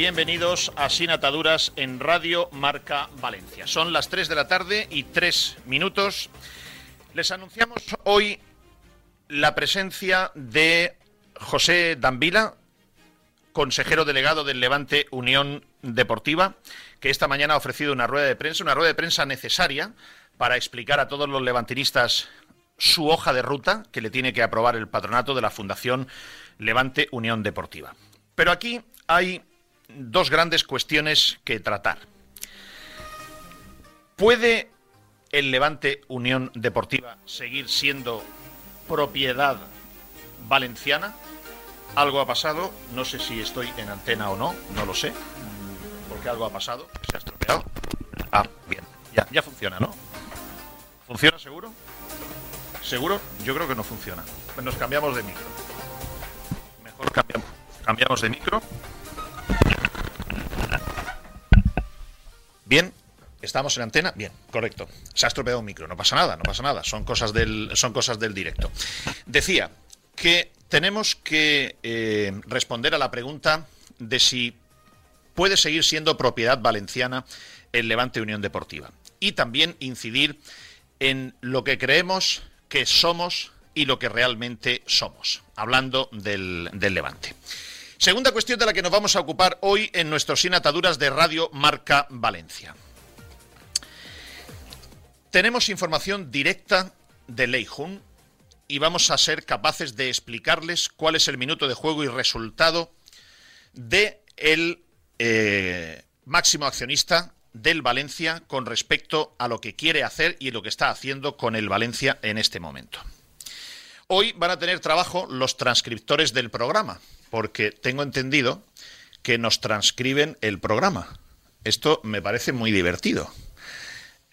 Bienvenidos a Sin Ataduras en Radio Marca Valencia. Son las 3 de la tarde y 3 minutos. Les anunciamos hoy la presencia de José Dambila, consejero delegado del Levante Unión Deportiva, que esta mañana ha ofrecido una rueda de prensa, una rueda de prensa necesaria para explicar a todos los levantinistas su hoja de ruta que le tiene que aprobar el patronato de la Fundación Levante Unión Deportiva. Pero aquí hay dos grandes cuestiones que tratar. ¿Puede el Levante Unión Deportiva seguir siendo propiedad valenciana? Algo ha pasado, no sé si estoy en antena o no, no lo sé, porque algo ha pasado, se ha estropeado. Ah, bien, ya, funciona, ¿no? ¿Funciona seguro? ¿Seguro? Yo creo que no funciona. Nos cambiamos de micro. Mejor cambiamos, cambiamos de micro. Bien, ¿Estamos en antena? Bien, correcto. Se ha estropeado un micro, no pasa nada, no pasa nada, son cosas del, son cosas del directo. Decía que tenemos que eh, responder a la pregunta de si puede seguir siendo propiedad valenciana el Levante Unión Deportiva. Y también incidir en lo que creemos que somos y lo que realmente somos, hablando del, del Levante. Segunda cuestión de la que nos vamos a ocupar hoy en nuestros Sin Ataduras de Radio Marca Valencia. Tenemos información directa de Leijun y vamos a ser capaces de explicarles cuál es el minuto de juego y resultado de el eh, máximo accionista del Valencia con respecto a lo que quiere hacer y lo que está haciendo con el Valencia en este momento. Hoy van a tener trabajo los transcriptores del programa porque tengo entendido que nos transcriben el programa. Esto me parece muy divertido.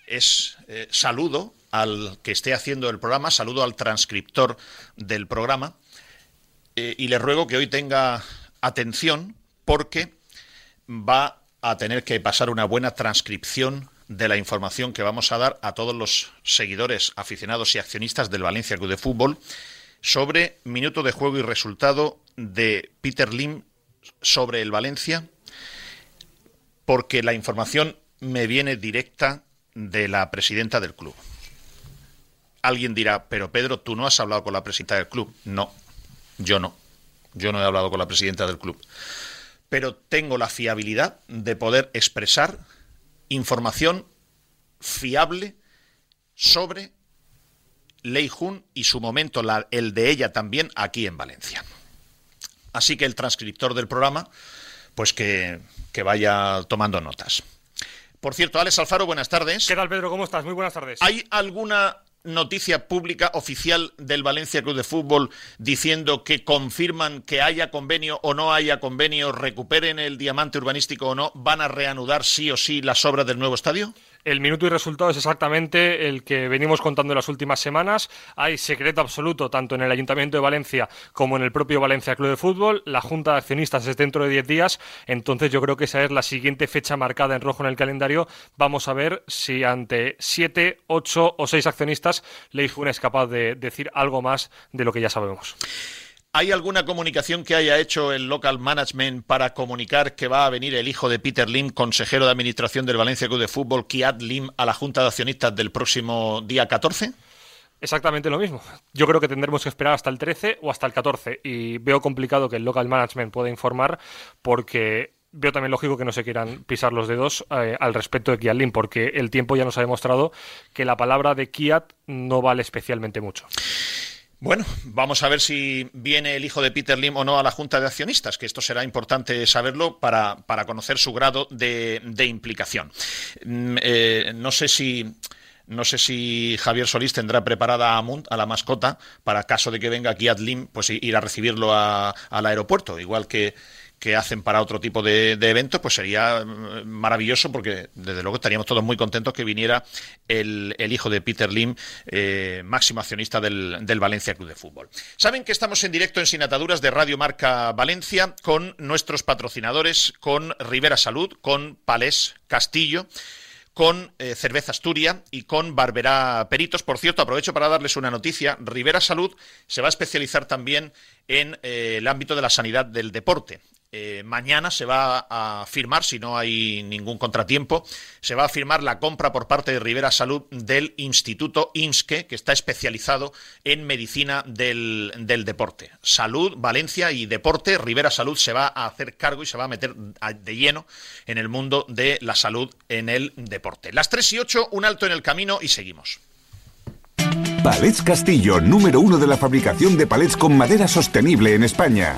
Es eh, saludo al que esté haciendo el programa, saludo al transcriptor del programa eh, y le ruego que hoy tenga atención porque va a tener que pasar una buena transcripción de la información que vamos a dar a todos los seguidores, aficionados y accionistas del Valencia Club de Fútbol sobre minuto de juego y resultado de Peter Lim sobre el Valencia, porque la información me viene directa de la presidenta del club. Alguien dirá, pero Pedro, tú no has hablado con la presidenta del club. No, yo no. Yo no he hablado con la presidenta del club. Pero tengo la fiabilidad de poder expresar información fiable sobre Lei Jun y su momento, el de ella también, aquí en Valencia. Así que el transcriptor del programa, pues que, que vaya tomando notas. Por cierto, Alex Alfaro, buenas tardes. ¿Qué tal, Pedro? ¿Cómo estás? Muy buenas tardes. ¿Hay alguna noticia pública oficial del Valencia Club de Fútbol diciendo que confirman que haya convenio o no haya convenio, recuperen el diamante urbanístico o no, van a reanudar sí o sí las obras del nuevo estadio? El minuto y resultado es exactamente el que venimos contando en las últimas semanas. Hay secreto absoluto tanto en el Ayuntamiento de Valencia como en el propio Valencia Club de Fútbol. La Junta de Accionistas es dentro de 10 días. Entonces yo creo que esa es la siguiente fecha marcada en rojo en el calendario. Vamos a ver si ante 7, 8 o 6 accionistas Leijun es capaz de decir algo más de lo que ya sabemos. ¿Hay alguna comunicación que haya hecho el local management para comunicar que va a venir el hijo de Peter Lim, consejero de administración del Valencia Club de Fútbol, Kiat Lim, a la Junta de Accionistas del próximo día 14? Exactamente lo mismo. Yo creo que tendremos que esperar hasta el 13 o hasta el 14 y veo complicado que el local management pueda informar porque veo también lógico que no se quieran pisar los dedos eh, al respecto de Kiat Lim porque el tiempo ya nos ha demostrado que la palabra de Kiat no vale especialmente mucho. Bueno, vamos a ver si viene el hijo de Peter Lim o no a la Junta de Accionistas, que esto será importante saberlo para, para conocer su grado de, implicación. Mm, eh, no sé si... No sé si Javier Solís tendrá preparada a Munt, a la mascota, para caso de que venga aquí Lim, pues ir a recibirlo al aeropuerto, igual que, que hacen para otro tipo de, eventos, pues sería mm, maravilloso porque desde luego estaríamos todos muy contentos que viniera el, hijo de Peter Lim, eh, máximo accionista del, Valencia Club de Fútbol. Saben que estamos en directo en Sinataduras de Radio Marca Valencia con nuestros patrocinadores, con Rivera Salud, con Palés Castillo con eh, Cerveza Asturia y con Barberá Peritos. Por cierto, aprovecho para darles una noticia. Rivera Salud se va a especializar también en eh, el ámbito de la sanidad del deporte. Eh, mañana se va a firmar, si no hay ningún contratiempo, se va a firmar la compra por parte de Rivera Salud del Instituto INSKE, que está especializado en medicina del, deporte. Salud, Valencia y deporte, Rivera Salud se va a hacer cargo y se va a meter de lleno en el mundo de la salud en el deporte. Las 3 y 8, un alto en el camino y seguimos. Palets Castillo, número uno de la fabricación de palets con madera sostenible en España.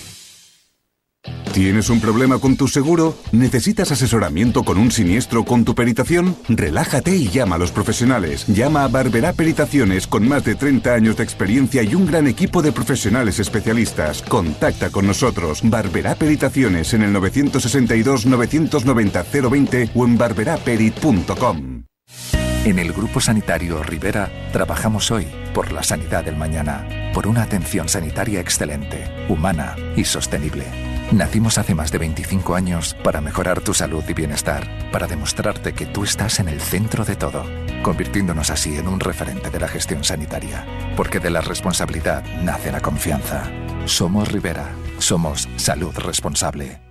¿Tienes un problema con tu seguro? ¿Necesitas asesoramiento con un siniestro con tu peritación? Relájate y llama a los profesionales. Llama a Barberá Peritaciones con más de 30 años de experiencia y un gran equipo de profesionales especialistas. Contacta con nosotros. Barberá Peritaciones en el 962 990 020 o en barberaperit.com. En el Grupo Sanitario Rivera trabajamos hoy por la sanidad del mañana, por una atención sanitaria excelente, humana y sostenible. Nacimos hace más de 25 años para mejorar tu salud y bienestar, para demostrarte que tú estás en el centro de todo, convirtiéndonos así en un referente de la gestión sanitaria, porque de la responsabilidad nace la confianza. Somos Rivera, somos salud responsable.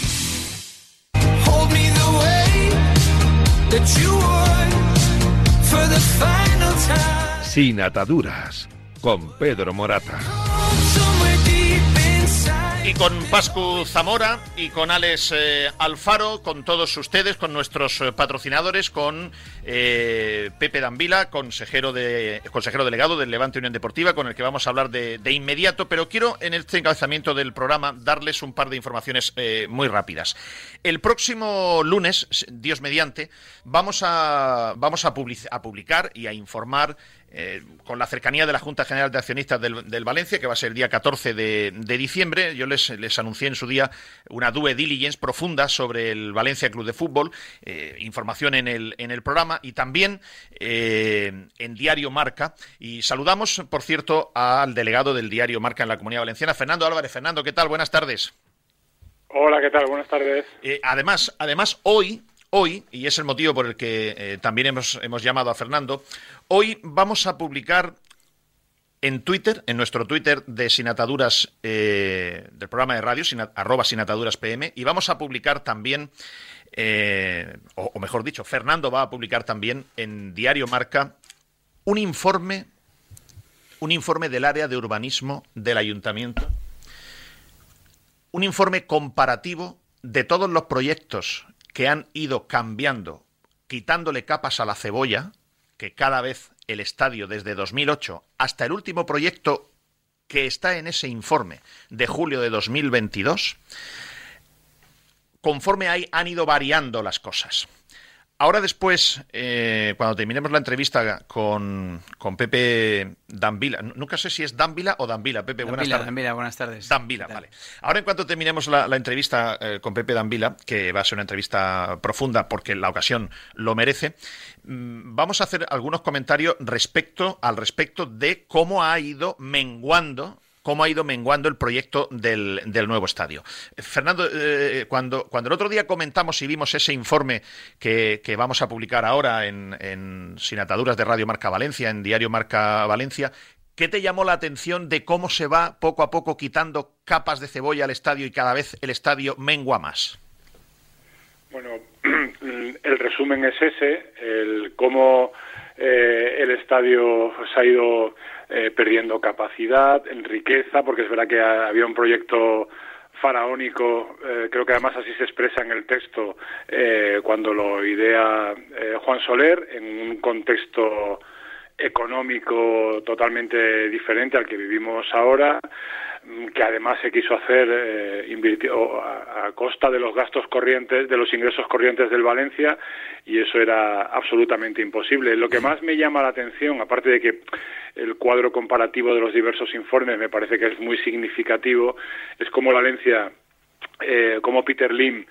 Sin ataduras, con Pedro Morata y con Pascu Zamora y con Alex eh, Alfaro, con todos ustedes, con nuestros eh, patrocinadores, con eh, Pepe Dambila, consejero, de, consejero delegado del Levante Unión Deportiva, con el que vamos a hablar de, inmediato, pero quiero en este encabezamiento del programa darles un par de informaciones muy rápidas. El próximo lunes, Dios mediante, vamos a, vamos a publicar y a informar eh, con la cercanía de la Junta General de Accionistas del, Valencia, que va a ser el día 14 de, diciembre, yo les, les, anuncié en su día una due diligence profunda sobre el Valencia Club de Fútbol, eh, información en el, en el programa y también eh, en Diario Marca. Y saludamos, por cierto, al delegado del Diario Marca en la Comunidad Valenciana, Fernando Álvarez. Fernando, ¿qué tal? Buenas tardes. Hola, ¿qué tal? Buenas tardes. además, además, hoy, hoy, y es el motivo por el que también hemos, hemos llamado a Fernando, Hoy vamos a publicar en Twitter, en nuestro Twitter de Sinataduras, eh, del programa de radio, arroba Sinataduras y vamos a publicar también, eh, o, mejor dicho, Fernando va a publicar también en Diario Marca un informe, un informe del área de urbanismo del ayuntamiento, un informe comparativo de todos los proyectos que han ido cambiando, quitándole capas a la cebolla, que cada vez el estadio desde 2008 hasta el último proyecto que está en ese informe de julio de 2022, conforme han ido variando las cosas. Ahora después, eh, cuando terminemos la entrevista con, con, Pepe Danvila, nunca sé si es Danvila o Danvila. Pepe, buenas tardes. Danvila, buenas tardes. Danvila, vale. Ahora en cuanto terminemos la, entrevista eh, con Pepe Danvila, que va a ser una entrevista profunda porque la ocasión lo merece, mm, vamos a hacer algunos comentarios respecto al respecto de cómo ha ido menguando cómo ha ido menguando el proyecto del, nuevo estadio. Fernando, eh, cuando, cuando el otro día comentamos y vimos ese informe que, vamos a publicar ahora en, en Sin Ataduras de Radio Marca Valencia, en Diario Marca Valencia, ¿Qué te llamó la atención de cómo se va poco a poco quitando capas de cebolla al estadio y cada vez el estadio mengua más? Bueno, el resumen es ese, el cómo eh, el estadio se ha ido eh, perdiendo capacidad, en riqueza, porque es verdad que había un proyecto faraónico, eh, creo que además así se expresa en el texto eh, cuando lo idea Juan Soler, en un contexto económico totalmente diferente al que vivimos ahora, que además se quiso hacer a, a, costa de los gastos corrientes, de los ingresos corrientes del Valencia, y eso era absolutamente imposible. Lo que más me llama la atención, aparte de que el cuadro comparativo de los diversos informes me parece que es muy significativo, es como Valencia, eh, como Peter Lim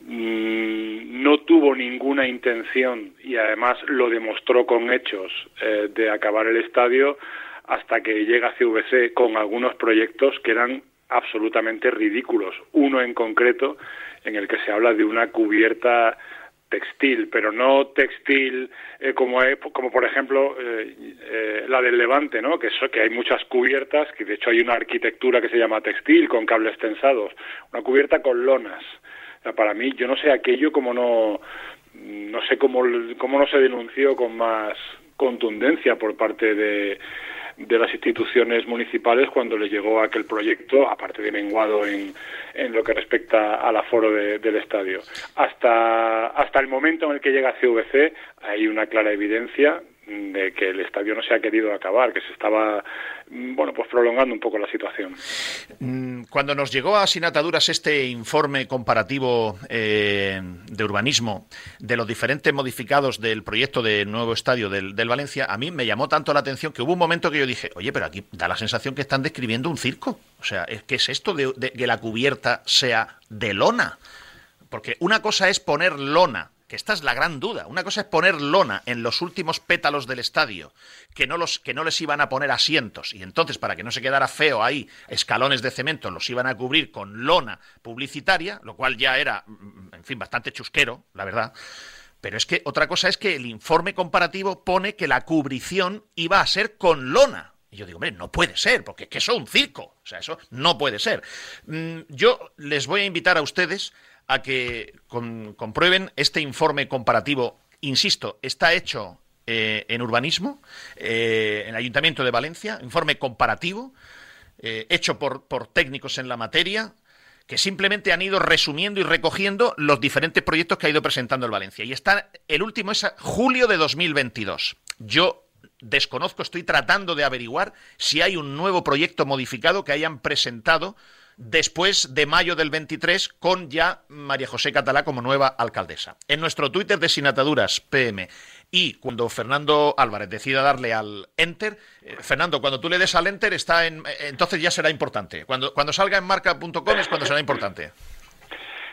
mm, no tuvo ninguna intención y además lo demostró con hechos eh, de acabar el estadio hasta que llega CVC con algunos proyectos que eran absolutamente ridículos. Uno en concreto en el que se habla de una cubierta textil, pero no textil eh, como, como por ejemplo eh, eh, la del Levante, ¿no? Que, que hay muchas cubiertas, que de hecho hay una arquitectura que se llama textil con cables tensados, una cubierta con lonas. para mí, yo no sé aquello como no, no sé cómo, cómo no se denunció con más contundencia por parte de de las instituciones municipales cuando le llegó aquel proyecto, aparte de menguado en, en lo que respecta al aforo del estadio. Hasta, hasta el momento en el que llega CVC hay una clara evidencia de que el estadio no se ha querido acabar, que se estaba mm, bueno, pues prolongando un poco la situación. Mm, cuando nos llegó a Sinataduras este informe comparativo eh, de urbanismo de los diferentes modificados del proyecto del nuevo estadio del, Valencia, a mí me llamó tanto la atención que hubo un momento que yo dije, oye, pero aquí da la sensación que están describiendo un circo. O sea, ¿qué es esto de que la cubierta sea de lona? Porque una cosa es poner lona que esta es la gran duda. Una cosa es poner lona en los últimos pétalos del estadio, que no, los, que no les iban a poner asientos, y entonces para que no se quedara feo ahí, escalones de cemento los iban a cubrir con lona publicitaria, lo cual ya era, en fin, bastante chusquero, la verdad. Pero es que otra cosa es que el informe comparativo pone que la cubrición iba a ser con lona. Y yo digo, hombre, no puede ser, porque es que eso es un circo. O sea, eso no puede ser. Mm, yo les voy a invitar a ustedes a que comprueben este informe comparativo. Insisto, está hecho eh, en urbanismo, eh, en el Ayuntamiento de Valencia, informe comparativo, eh, hecho por, por técnicos en la materia, que simplemente han ido resumiendo y recogiendo los diferentes proyectos que ha ido presentando el Valencia. Y está, el último es julio de 2022. Yo desconozco, estoy tratando de averiguar si hay un nuevo proyecto modificado que hayan presentado después de mayo del 23 con ya María José Catalá como nueva alcaldesa. En nuestro Twitter de Sinataduras PM y cuando Fernando Álvarez decida darle al enter, eh, Fernando, cuando tú le des al enter está en, eh, entonces ya será importante. Cuando, cuando salga en marca.com es cuando será importante.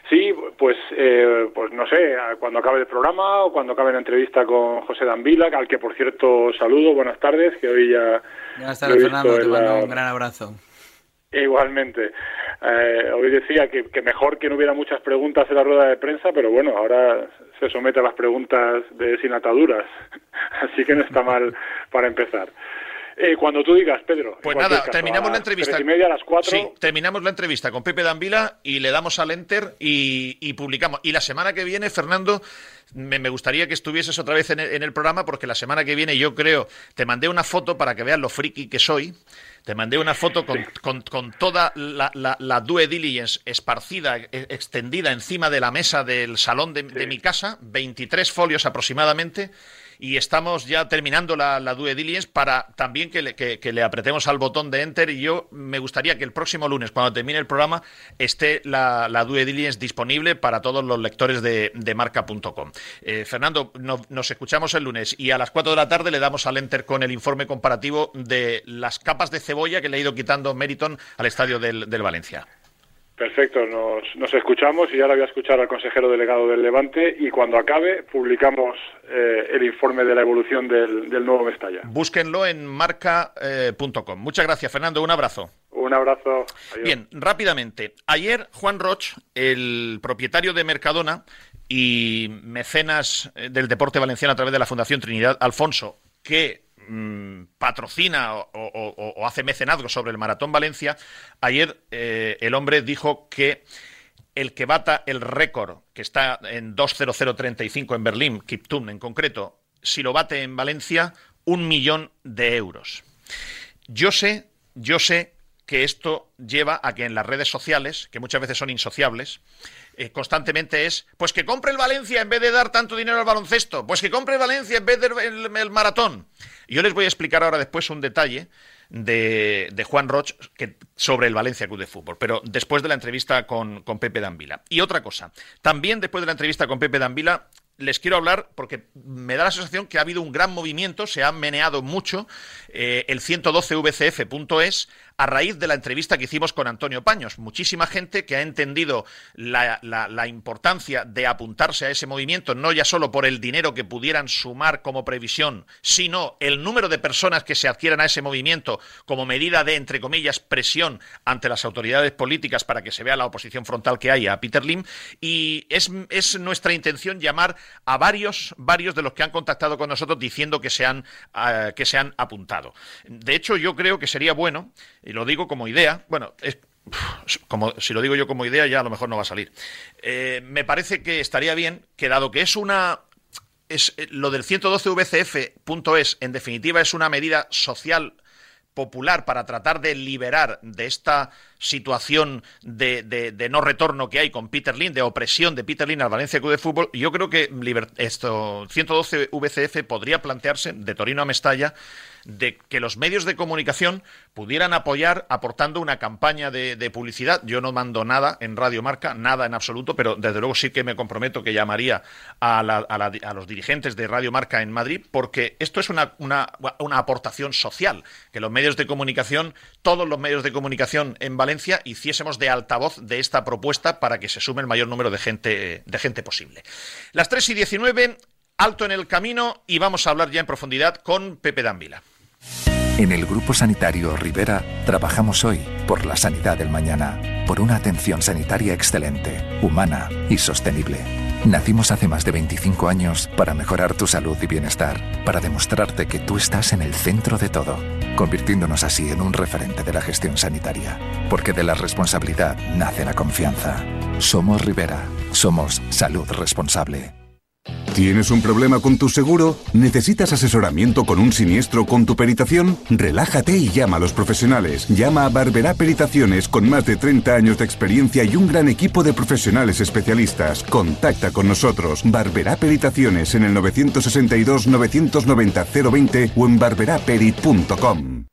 Sí, pues, eh, pues no sé, cuando acabe el programa o cuando acabe la entrevista con José Danvila, al que por cierto saludo, buenas tardes, que hoy ya... Buenas tardes, Fernando, te mando un gran abrazo. Igualmente. Eh, hoy decía que, mejor que no hubiera muchas preguntas en la rueda de prensa, pero bueno, ahora se somete a las preguntas de sin ataduras, así que no está mal para empezar. Eh, cuando tú digas, Pedro. Pues nada, terminamos la entrevista. y media a las cuatro. Sí, terminamos la entrevista con Pepe Danvila y le damos al enter y, publicamos. Y la semana que viene, Fernando, me, gustaría que estuvieses otra vez en el, programa porque la semana que viene yo creo, te mandé una foto para que veas lo friki que soy. Te mandé una foto con, con, toda la, la, due diligence esparcida, e, extendida encima de la mesa del salón de, de mi casa, 23 folios aproximadamente y estamos ya terminando la, la due diligence para también que le, apretemos al botón de enter y yo me gustaría que el próximo lunes, cuando termine el programa, esté la, la due diligence disponible para todos los lectores de, de marca.com. Eh, Fernando, nos escuchamos el lunes y a las 4 de la tarde le damos al enter con el informe comparativo de las capas de cebolla que le ha ido quitando Meriton al estadio del Valencia. Perfecto, nos, nos, escuchamos y ahora voy a escuchar al consejero delegado del Levante y cuando acabe publicamos eh, el informe de la evolución del, nuevo Mestalla. Búsquenlo en marca.com. Muchas gracias, Fernando. Un abrazo. Un abrazo. Bien, rápidamente. Ayer Juan Roch, el propietario de Mercadona y mecenas eh, del deporte valenciano a través de la Fundación Trinidad Alfonso, que Mm, patrocina o, hace mecenazgo sobre el Maratón Valencia, ayer eh, el hombre dijo que el que bata el récord, que está en 2.0035 en Berlín, Kiptun en concreto, si lo bate en Valencia, un millón de euros. Yo sé, yo sé que esto lleva a que en las redes sociales, que muchas veces son insociables, eh, constantemente es, pues que compre el Valencia en vez de dar tanto dinero al baloncesto, pues que compre el Valencia en vez del el maratón. Yo les voy a explicar ahora después un detalle de, Juan Roch que, sobre el Valencia Club de Fútbol, pero después de la entrevista con, con Pepe Danvila. Y otra cosa, también después de la entrevista con Pepe Danvila, les quiero hablar porque me da la sensación que ha habido un gran movimiento, se ha meneado mucho eh, el 112vcf.es a raíz de la entrevista que hicimos con Antonio Paños. Muchísima gente que ha entendido la, importancia de apuntarse a ese movimiento, no ya solo por el dinero que pudieran sumar como previsión, sino el número de personas que se adquieran a ese movimiento como medida de, entre comillas, presión ante las autoridades políticas para que se vea la oposición frontal que hay a Peter Lim. Y es, es nuestra intención llamar a varios, varios de los que han contactado con nosotros diciendo que se han, ah, que se han apuntado. De hecho, yo creo que sería bueno, y lo digo como idea, bueno, es, como si lo digo yo como idea ya a lo mejor no va a salir. Eh, me parece que estaría bien que dado que es una es eh, lo del 112vcf.es en definitiva es una medida social popular para tratar de liberar de esta situación de, de, no retorno que hay con Peter Lin, de opresión de Peter Lin al Valencia Club de Fútbol, yo creo que esto 112 VCF podría plantearse de Torino a Mestalla de que los medios de comunicación pudieran apoyar aportando una campaña de, publicidad. Yo no mando nada en Radio Marca, nada en absoluto, pero desde luego sí que me comprometo que llamaría a, a, los dirigentes de Radio Marca en Madrid, porque esto es una, una, una aportación social, que los medios de comunicación, todos los medios de comunicación en Valencia, hiciésemos de altavoz de esta propuesta para que se sume el mayor número de gente, de gente posible. Las 3 y 19, alto en el camino y vamos a hablar ya en profundidad con Pepe Danvila. En el Grupo Sanitario Rivera trabajamos hoy por la sanidad del mañana, por una atención sanitaria excelente, humana y sostenible. Nacimos hace más de 25 años para mejorar tu salud y bienestar, para demostrarte que tú estás en el centro de todo, convirtiéndonos así en un referente de la gestión sanitaria. Porque de la responsabilidad nace la confianza. Somos Rivera, somos salud responsable. ¿Tienes un problema con tu seguro? ¿Necesitas asesoramiento con un siniestro con tu peritación? Relájate y llama a los profesionales. Llama a Barberá Peritaciones con más de 30 años de experiencia y un gran equipo de profesionales especialistas. Contacta con nosotros. Barberá Peritaciones en el 962 990 020 o en barberaperit.com.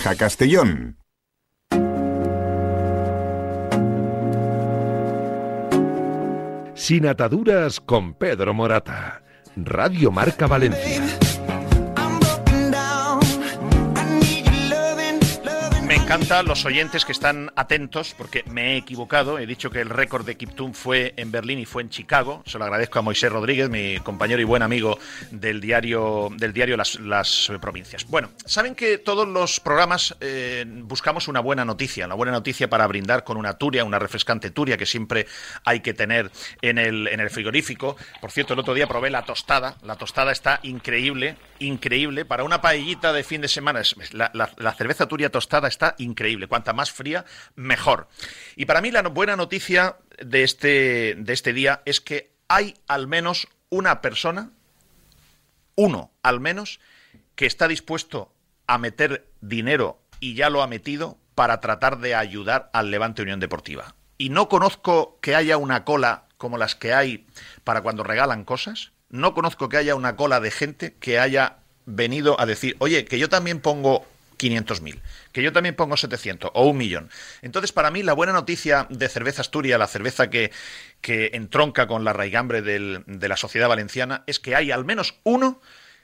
Castellón. Sin ataduras con Pedro Morata. Radio Marca Valencia. Encanta los oyentes que están atentos, porque me he equivocado. He dicho que el récord de Kiptum fue en Berlín y fue en Chicago. Se lo agradezco a Moisés Rodríguez, mi compañero y buen amigo del diario, del diario Las, Provincias. Bueno, saben que todos los programas eh, buscamos una buena noticia, una buena noticia para brindar con una turia, una refrescante turia que siempre hay que tener en el, en el frigorífico. Por cierto, el otro día probé la tostada. La tostada está increíble, increíble. Para una paellita de fin de semana, la, cerveza turia tostada está increíble. Cuanta más fría, mejor. Y para mí la buena noticia de este, de este día es que hay al menos una persona, uno al menos, que está dispuesto a meter dinero y ya lo ha metido para tratar de ayudar al Levante Unión Deportiva. Y no conozco que haya una cola como las que hay para cuando regalan cosas. No conozco que haya una cola de gente que haya venido a decir, oye, que yo también pongo 500.000, que yo también pongo 700 o un millón. Entonces, para mí, la buena noticia de Cerveza Asturia, la cerveza que, que entronca con la raigambre de la sociedad valenciana, es que hay al menos uno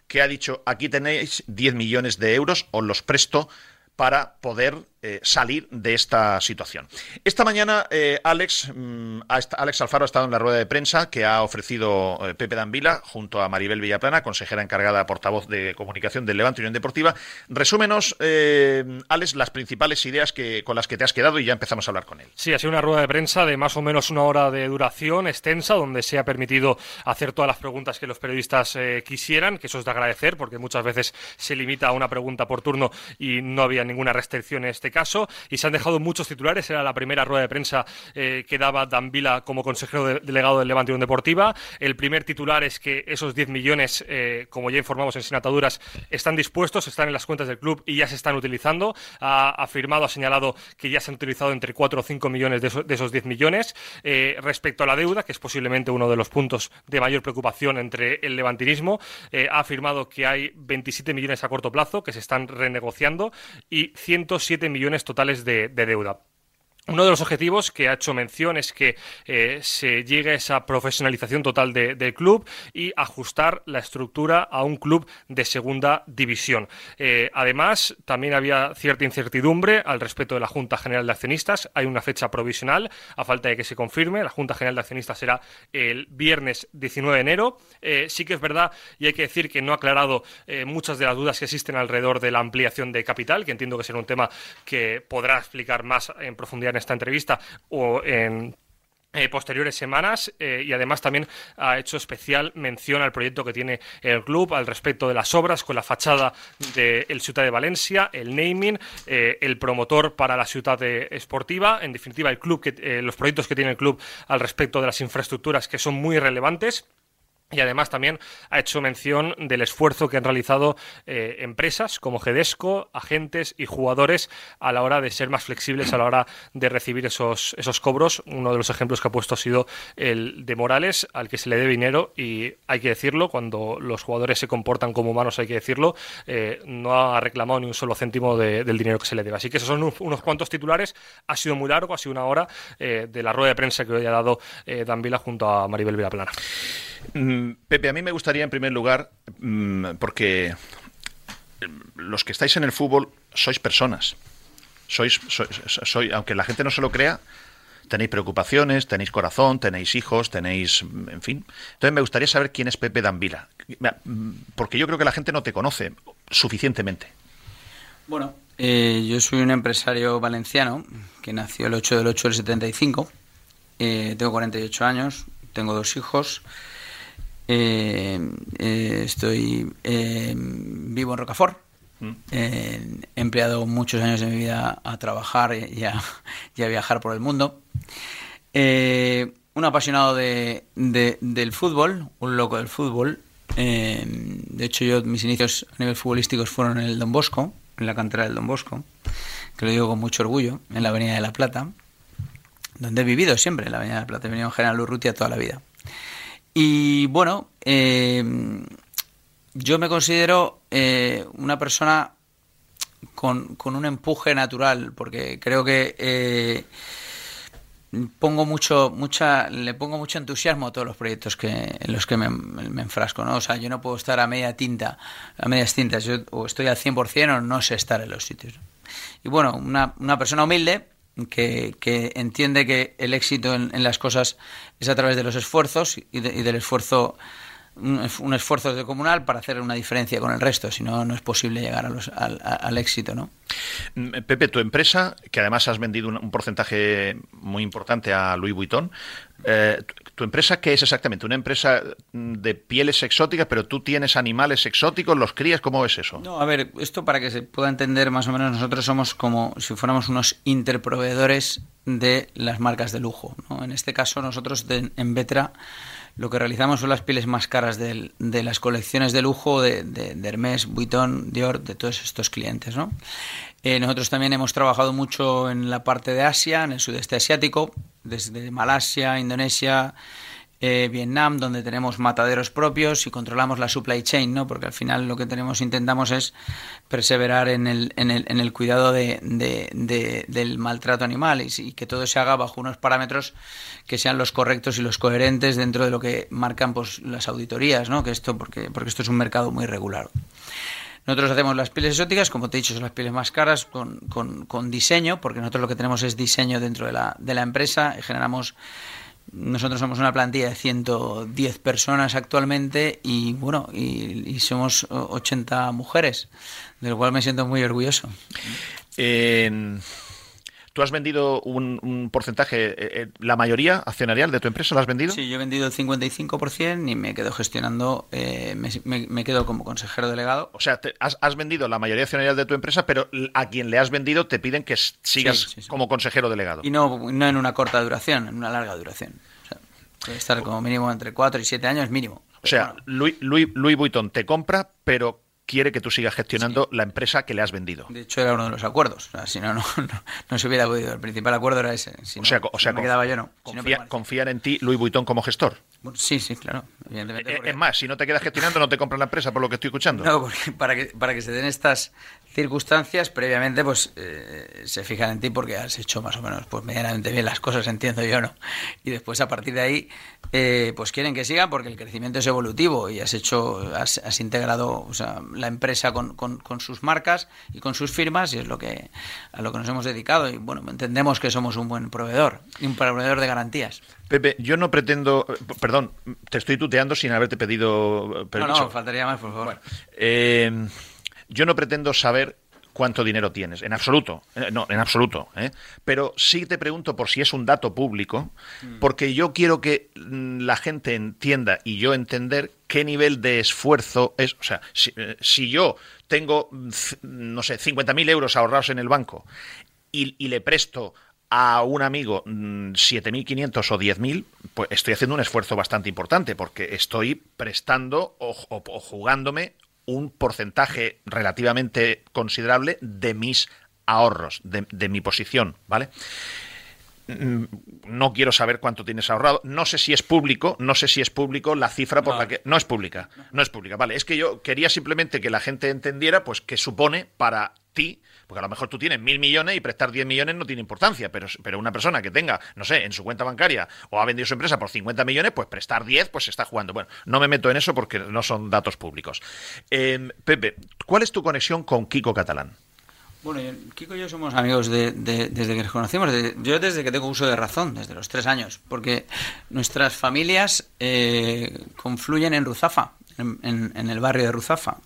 que ha dicho, aquí tenéis 10 millones de euros, os los presto para poder eh, salir de esta situación. Esta mañana eh, Alex, mm, Alex Alfaro ha estado en la rueda de prensa que ha ofrecido eh, Pepe Danvila junto a Maribel Villaplana, consejera encargada portavoz de comunicación del Levante Unión Deportiva. Resúmenos, Alex, las principales ideas que, con las que te has quedado y ya empezamos a hablar con él. Sí, ha sido una rueda de prensa de más o menos una hora de duración extensa, donde se ha permitido hacer todas las preguntas que los periodistas quisieran, que eso es de agradecer, porque muchas veces se limita a una pregunta por turno y no había ninguna restricción en este caso y se han dejado muchos titulares. Era la primera rueda de prensa eh, que daba Dan Vila como consejero delegado del Levante Unión Deportiva. El primer titular es que esos 10 millones, eh, como ya informamos en Sinataduras, están dispuestos, están en las cuentas del club y ya se están utilizando. Ha afirmado, ha señalado que ya se han utilizado entre 4 o 5 millones de, esos 10 millones. Eh, respecto a la deuda, que es posiblemente uno de los puntos de mayor preocupación entre el levantinismo, ha afirmado que hay 27 millones a corto plazo que se están renegociando y 107 millones totales de, de deuda. Uno de los objetivos que ha hecho mención es que eh, se llegue a esa profesionalización total del club y ajustar la estructura a un club de segunda división. Eh, además, también había cierta incertidumbre al respecto de la Junta General de Accionistas. Hay una fecha provisional, a falta de que se confirme. La Junta General de Accionistas será el viernes 19 de enero. Eh, sí que es verdad, y hay que decir que no ha aclarado muchas de las dudas que existen alrededor de la ampliación de capital, que entiendo que será un tema que podrá explicar más en profundidad esta entrevista o en eh, posteriores semanas eh, y además también ha hecho especial mención al proyecto que tiene el club al respecto de las obras con la fachada del Ciudad de Valencia, el naming, eh, el promotor para la ciudad esportiva, en definitiva el club que, los proyectos que tiene el club al respecto de las infraestructuras que son muy relevantes y además también ha hecho mención del esfuerzo que han realizado eh, empresas como Gedesco, agentes y jugadores a la hora de ser más flexibles a la hora de recibir esos, esos cobros. Uno de los ejemplos que ha puesto ha sido el de Morales, al que se le debe dinero y hay que decirlo, cuando los jugadores se comportan como humanos hay que decirlo, eh, no ha reclamado ni un solo céntimo del dinero que se le debe. Así que esos son unos cuantos titulares. Ha sido muy largo, ha sido una hora eh, de la rueda de prensa que hoy ha dado Dan Vila junto a Maribel Villaplana. Mm, Pepe, a mí me gustaría en primer lugar, mm, porque los que estáis en el fútbol sois personas. Sois, sois, aunque la gente no se lo crea, tenéis preocupaciones, tenéis corazón, tenéis hijos, tenéis, en fin. Entonces me gustaría saber quién es Pepe Danvila, porque yo creo que la gente no te conoce suficientemente. Bueno, eh, yo soy un empresario valenciano que nació el 8 del 8 del 75. Eh, tengo 48 años, tengo dos hijos. Eh, eh, estoy eh, vivo en Rocafort. Mm. he empleado muchos años de mi vida a trabajar y a, viajar por el mundo. un apasionado de, del fútbol, un loco del fútbol. de hecho, yo mis inicios a nivel futbolísticos fueron en el Don Bosco, en la cantera del Don Bosco, que lo digo con mucho orgullo, en la Avenida de la Plata, donde he vivido siempre, en la Avenida de la Plata. He venido en General Urrutia toda la vida. Y bueno, eh, yo me considero eh, una persona con, un empuje natural, porque creo que eh, pongo mucho, mucha, le pongo mucho entusiasmo a todos los proyectos que, en los que me, me, enfrasco, ¿no? O sea, yo no puedo estar a media tinta, a medias tintas, yo o estoy al 100% o no sé estar en los sitios. Y bueno, una, una persona humilde que, entiende que el éxito en, las cosas es a través de los esfuerzos y, de, y del esfuerzo un, esfuerzo de comunal para hacer una diferencia con el resto, si no, no es posible llegar a los, al, al, éxito, ¿no? Mm, Pepe, tu empresa, que además has vendido un, un porcentaje muy importante a Louis Vuitton, eh, ¿tu empresa qué es exactamente? ¿Una empresa de pieles exóticas, pero tú tienes animales exóticos, los crías? ¿Cómo es eso? No, a ver, esto para que se pueda entender más o menos, nosotros somos como si fuéramos unos interproveedores de las marcas de lujo, ¿no? En este caso, nosotros en Vetra lo que realizamos son las pieles más caras de, las colecciones de lujo de, de, de, Vuitton, Dior, de todos estos clientes. ¿no? Eh, nosotros también hemos trabajado mucho en la parte de Asia, en el sudeste asiático, desde Malasia, Indonesia, eh, Vietnam, donde tenemos mataderos propios y controlamos la supply chain, ¿no? Porque al final lo que tenemos intentamos es perseverar en el, en el, en el cuidado de, de, de, del maltrato animal y, y, que todo se haga bajo unos parámetros que sean los correctos y los coherentes dentro de lo que marcan pues las auditorías, ¿no? Que esto porque porque esto es un mercado muy regular. Nosotros hacemos las pieles exóticas, como te he dicho, son las pieles más caras con, con, con diseño, porque nosotros lo que tenemos es diseño dentro de la, de la empresa generamos nosotros somos una plantilla de 110 personas actualmente y bueno, y, somos 80 mujeres, de lo cual me siento muy orgulloso. Eh, ¿Tú has vendido un, un porcentaje, eh, la mayoría accionarial de tu empresa la has vendido? Sí, yo he vendido el 55% y me quedo gestionando, eh, me, me, me, quedo como consejero delegado. O sea, te, has, has, vendido la mayoría accionarial de tu empresa, pero a quien le has vendido te piden que sigas sí, sí, sí. como consejero delegado. Y no, no en una corta duración, en una larga duración. O sea, estar como mínimo entre 4 y 7 años mínimo. O sea, bueno. Louis, Louis, Louis Vuitton te compra, pero quiere que tú sigas gestionando sí. la empresa que le has vendido. De hecho, era uno de los acuerdos. O sea, si no, no, no, no, se hubiera podido. El principal acuerdo era ese. Si o sea, o sea si me quedaba yo, no. Confía, si confían en ti Louis Vuitton como gestor. Sí, sí, claro. Evidentemente, porque... Es más, si no te quedas gestionando, no te compran la empresa, por lo que estoy escuchando. No, porque para que, para que se den estas circunstancias, previamente, pues eh, se fijan en ti porque has hecho más o menos pues medianamente bien las cosas, entiendo yo, ¿no? Y después, a partir de ahí, eh, pues quieren que sigan porque el crecimiento es evolutivo y has hecho, has, has integrado o sea, la empresa con, con, con, sus marcas y con sus firmas y es lo que a lo que nos hemos dedicado y bueno, entendemos que somos un buen proveedor y un proveedor de garantías. Pepe, yo no pretendo, perdón, te estoy tuteando sin haberte pedido permiso. No, no, faltaría más, por favor. Bueno, eh, yo no pretendo saber cuánto dinero tienes, en absoluto, eh, no, en absoluto, ¿eh? pero sí te pregunto por si es un dato público, porque yo quiero que mm, la gente entienda y yo entender qué nivel de esfuerzo es, o sea, si, eh, si yo tengo, no sé, 50.000 euros ahorrados en el banco y, y le presto a un amigo 7.500 o 10.000, pues estoy haciendo un esfuerzo bastante importante porque estoy prestando o, o, o jugándome un porcentaje relativamente considerable de mis ahorros, de, de, mi posición, ¿vale? No quiero saber cuánto tienes ahorrado. No sé si es público, no sé si es público la cifra por no. la que. No es pública. No es pública. Vale, es que yo quería simplemente que la gente entendiera, pues, que supone para ti porque a lo mejor tú tienes mil millones y prestar 10 millones no tiene importancia, pero, pero una persona que tenga, no sé, en su cuenta bancaria o ha vendido su empresa por 50 millones, pues prestar 10, pues se está jugando. Bueno, no me meto en eso porque no son datos públicos. Eh, Pepe, ¿cuál es tu conexión con Kiko Catalán? Bueno, Kiko y yo somos amigos de, de, desde que nos conocimos, de, yo desde que tengo uso de razón, desde los tres años, porque nuestras familias eh, confluyen en Ruzafa, en, en, el barrio de Ruzafa.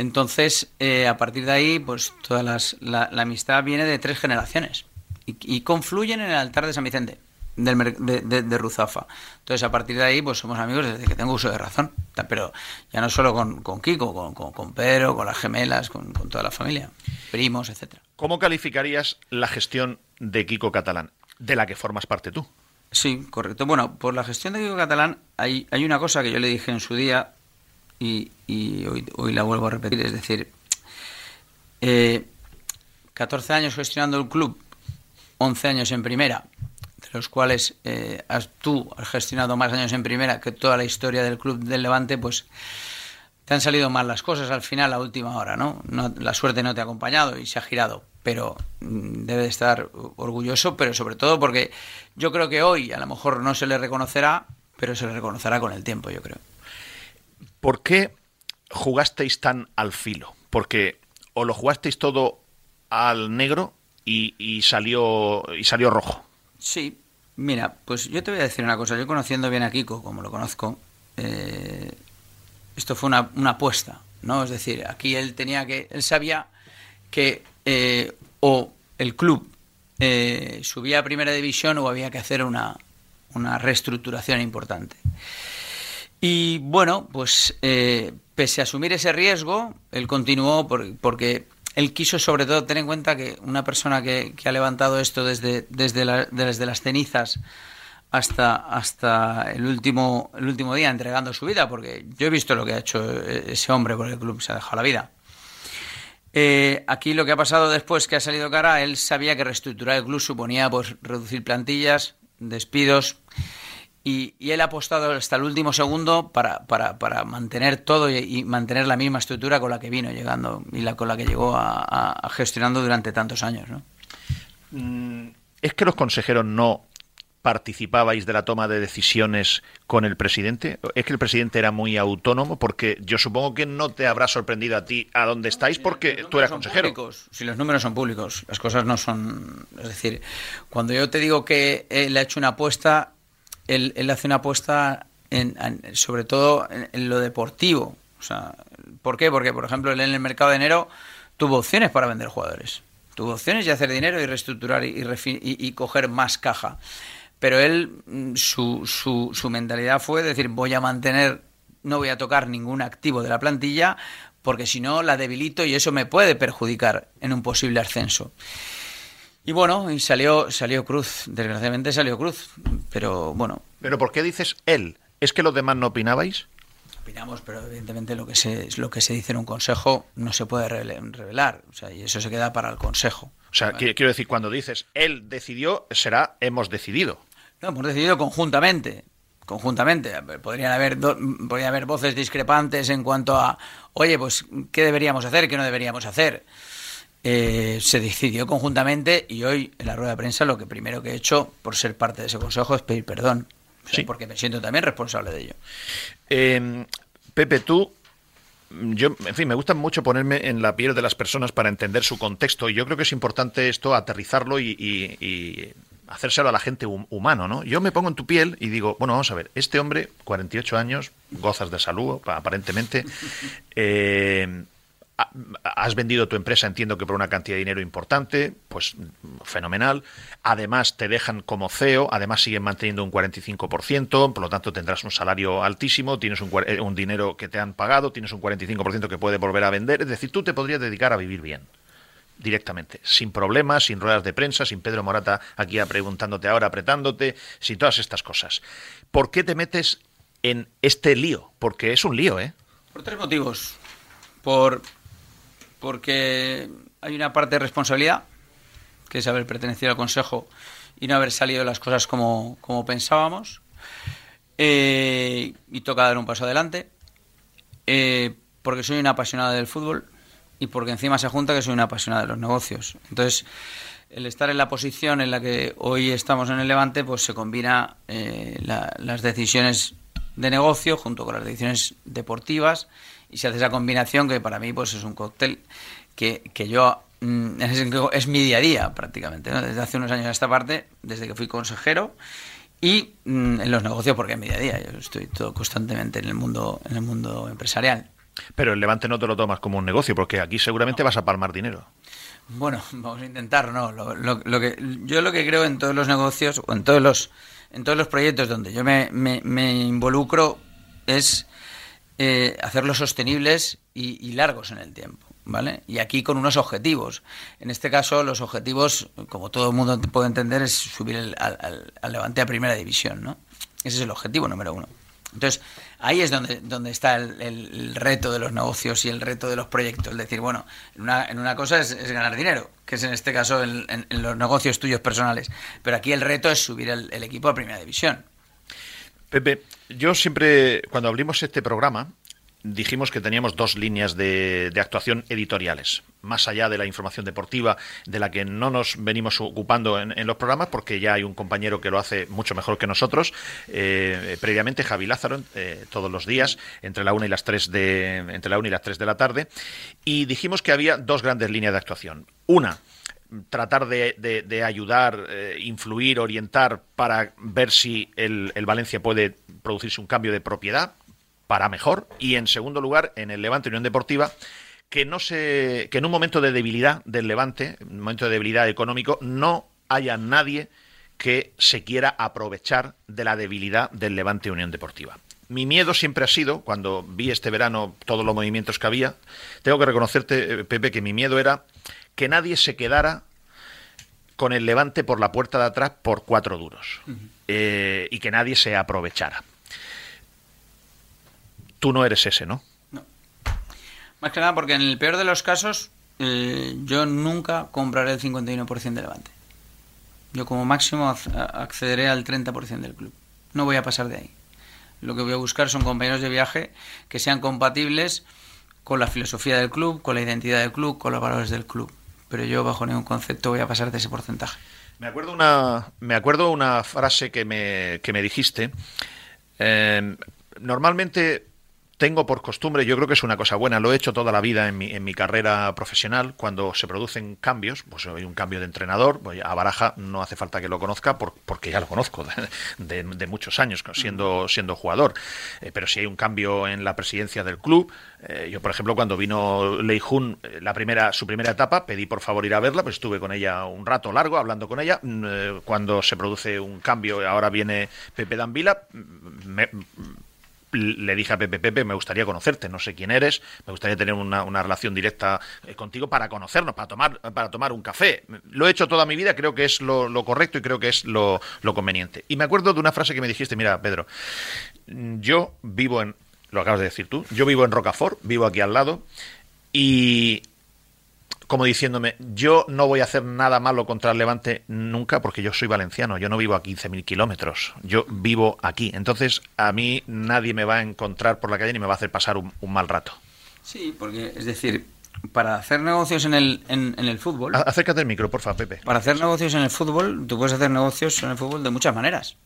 Entonces, eh, a partir de ahí, pues toda las, la, la, amistad viene de tres generaciones y, y, confluyen en el altar de San Vicente, del, de, de, de, Ruzafa. Entonces, a partir de ahí, pues somos amigos desde que tengo uso de razón. Pero ya no solo con, con Kiko, con, con, con, Pedro, con las gemelas, con, con toda la familia, primos, etcétera. ¿Cómo calificarías la gestión de Kiko Catalán, de la que formas parte tú? Sí, correcto. Bueno, por la gestión de Kiko Catalán hay, hay una cosa que yo le dije en su día y, y hoy, la vuelvo a repetir, es decir, eh, 14 años gestionando el club, 11 años en primera, de los cuales eh, has, tú has gestionado más años en primera que toda la historia del club del Levante, pues te han salido mal las cosas al final, a última hora, ¿no? no la suerte no te ha acompañado y se ha girado, pero mm, debe de estar orgulloso, pero sobre todo porque yo creo que hoy a lo mejor no se le reconocerá, pero se le reconocerá con el tiempo, yo creo. ¿Por qué jugasteis tan al filo? Porque o lo jugasteis todo al negro y, salió y salió rojo. Sí, mira, pues yo te voy a decir una cosa. Yo conociendo bien a Kiko, como lo conozco, eh, esto fue una, apuesta, ¿no? Es decir, aquí él tenía que, él sabía que eh, o el club eh, subía a primera división o había que hacer una, una reestructuración importante. Y bueno, pues pese a asumir ese riesgo, él continuó porque él quiso sobre todo tener en cuenta que una persona que, ha levantado esto desde, desde, desde las cenizas hasta, hasta el, último, el último día entregando su vida, porque yo he visto lo que ha hecho ese hombre por el club, se ha dejado la vida. Eh, aquí lo que ha pasado después que ha salido cara, él sabía que reestructurar el club suponía pues, reducir plantillas, despidos y, él ha apostado hasta el último segundo para, para, para mantener todo y, mantener la misma estructura con la que vino llegando y la con la que llegó a, gestionando durante tantos años. ¿no? Mm, ¿Es que los consejeros no participabais de la toma de decisiones con el presidente? ¿Es que el presidente era muy autónomo? Porque yo supongo que no te habrá sorprendido a ti a dónde estáis porque tú eras consejero. Si los números son públicos, las cosas no son... Es decir, cuando yo te digo que él ha hecho una apuesta, él, hace una apuesta en, sobre todo en, lo deportivo. O sea, ¿Por qué? Porque, por ejemplo, él en el mercado de enero tuvo opciones para vender jugadores. Tuvo opciones de hacer dinero y reestructurar y, y, coger más caja. Pero él, mm, su, su, su mentalidad fue decir, voy a mantener, no voy a tocar ningún activo de la plantilla porque si no la debilito y eso me puede perjudicar en un posible ascenso. Y bueno, y salió, salió Cruz, desgraciadamente salió Cruz, pero bueno. ¿Pero por qué dices él? ¿Es que los demás no opinabais? Opinamos, pero evidentemente lo que se, lo que se dice en un consejo no se puede revelar, o sea, y eso se queda para el consejo. O sea, quiero decir, cuando dices él decidió, será hemos decidido. No, hemos decidido conjuntamente, conjuntamente. Podrían haber, podría haber voces discrepantes en cuanto a, oye, pues, ¿qué deberíamos hacer? ¿Qué no deberíamos hacer? Eh, se decidió conjuntamente y hoy en la rueda de prensa lo que primero que he hecho por ser parte de ese consejo es pedir perdón, sí. porque me siento también responsable de ello. Em, Pepe, tú, yo, en fin, me gusta mucho ponerme en la piel de las personas para entender su contexto y yo creo que es importante esto aterrizarlo y, hacérselo a la gente humano, ¿no? Yo me pongo en tu piel y digo, bueno, vamos a ver, este hombre, 48 años, gozas de salud, aparentemente, eh, has vendido tu empresa, entiendo que por una cantidad de dinero importante, pues fenomenal. Además, te dejan como CEO, además siguen manteniendo un 45%, por lo tanto tendrás un salario altísimo, tienes un, eh, dinero que te han pagado, tienes un 45% que puedes volver a vender. Es decir, tú te podrías dedicar a vivir bien directamente, sin problemas, sin ruedas de prensa, sin Pedro Morata aquí preguntándote ahora, apretándote, sin todas estas cosas. ¿Por qué te metes en este lío? Porque es un lío, ¿eh? Por tres motivos. Por porque hay una parte de responsabilidad, que es haber pertenecido al Consejo y no haber salido las cosas como, pensábamos. Eh, y toca dar un paso adelante. Eh, porque soy una apasionada del fútbol y porque encima se junta que soy una apasionada de los negocios. Entonces, el estar en la posición en la que hoy estamos en el Levante, pues se combina eh, las decisiones de negocio junto con las decisiones deportivas y se hace esa combinación que para mí pues es un cóctel que, que yo mm, es, mi día a día prácticamente, desde hace unos años a esta parte, desde que fui consejero y mm, en los negocios porque es mi día a día, yo estoy todo constantemente en el mundo, en el mundo empresarial. Pero el Levante no te lo tomas como un negocio, porque aquí seguramente vas a palmar dinero. Bueno, vamos a intentar, ¿no? Lo, lo, que, yo lo que creo en todos los negocios o en todos los, en todos los proyectos donde yo me, me, me involucro es eh, hacerlos sostenibles y, largos en el tiempo. ¿Vale? Y aquí con unos objetivos. En este caso, los objetivos, como todo el mundo puede entender, es subir al, Levante a primera división, ¿no? Ese es el objetivo número uno. Entonces, ahí es donde, donde está el, reto de los negocios y el reto de los proyectos. Es decir, bueno, en una, en una cosa es, ganar dinero, que es en este caso en, los negocios tuyos personales. Pero aquí el reto es subir el, equipo a primera división. Pepe, yo siempre, cuando abrimos este programa, dijimos que teníamos dos líneas de, actuación editoriales, más allá de la información deportiva, de la que no nos venimos ocupando en, los programas, porque ya hay un compañero que lo hace mucho mejor que nosotros. Eh, previamente, Javi Lázaro, eh, todos los días, entre la una y las tres de, entre la una y las tres de la tarde, y dijimos que había dos grandes líneas de actuación. Una, tratar de, ayudar, eh, influir, orientar para ver si el, Valencia puede producirse un cambio de propiedad para mejor. Y en segundo lugar, en el Levante Unión Deportiva, que no se, que en un momento de debilidad del Levante, un momento de debilidad económico, no haya nadie que se quiera aprovechar de la debilidad del Levante Unión Deportiva. Mi miedo siempre ha sido, cuando vi este verano todos los movimientos que había, tengo que reconocerte, eh, Pepe, que mi miedo era que nadie se quedara con el levante por la puerta de atrás por cuatro duros eh, y que nadie se aprovechara. Tú no eres ese, ¿no? No. Más que nada porque en el peor de los casos eh, yo nunca compraré el 51% de levante. Yo como máximo accederé al 30% del club. No voy a pasar de ahí. Lo que voy a buscar son compañeros de viaje que sean compatibles con la filosofía del club, con la identidad del club, con los valores del club pero yo bajo ningún concepto voy a pasar de ese porcentaje. Me acuerdo una, me acuerdo una frase que me, que me dijiste. Eh, normalmente tengo por costumbre, yo creo que es una cosa buena, lo he hecho toda la vida en mi, en mi carrera profesional, cuando se producen cambios, pues hay un cambio de entrenador, pues a Baraja no hace falta que lo conozca porque ya lo conozco de, muchos años siendo, siendo jugador, eh, pero si hay un cambio en la presidencia del club, eh, yo por ejemplo cuando vino Lei Jun, eh, la primera, su primera etapa, pedí por favor ir a verla, pues estuve con ella un rato largo hablando con ella, mm, cuando se produce un cambio, ahora viene Pepe Danvila, mm, me, le dije a Pepe, Pepe, me gustaría conocerte, no sé quién eres, me gustaría tener una, relación directa eh, contigo para conocernos, para tomar, para tomar un café. Lo he hecho toda mi vida, creo que es lo, correcto y creo que es lo, lo, conveniente. Y me acuerdo de una frase que me dijiste, mira, Pedro, yo vivo en, lo acabas de decir tú, yo vivo en Rocafort, vivo aquí al lado, y como diciéndome, yo no voy a hacer nada malo contra el Levante nunca porque yo soy valenciano, yo no vivo a 15.000 kilómetros, yo vivo aquí. Entonces, a mí nadie me va a encontrar por la calle ni me va a hacer pasar un, mal rato. Sí, porque es decir, para hacer negocios en el, en, el fútbol... Acércate al micro, porfa, Pepe. Para hacer negocios en el fútbol, tú puedes hacer negocios en el fútbol de muchas maneras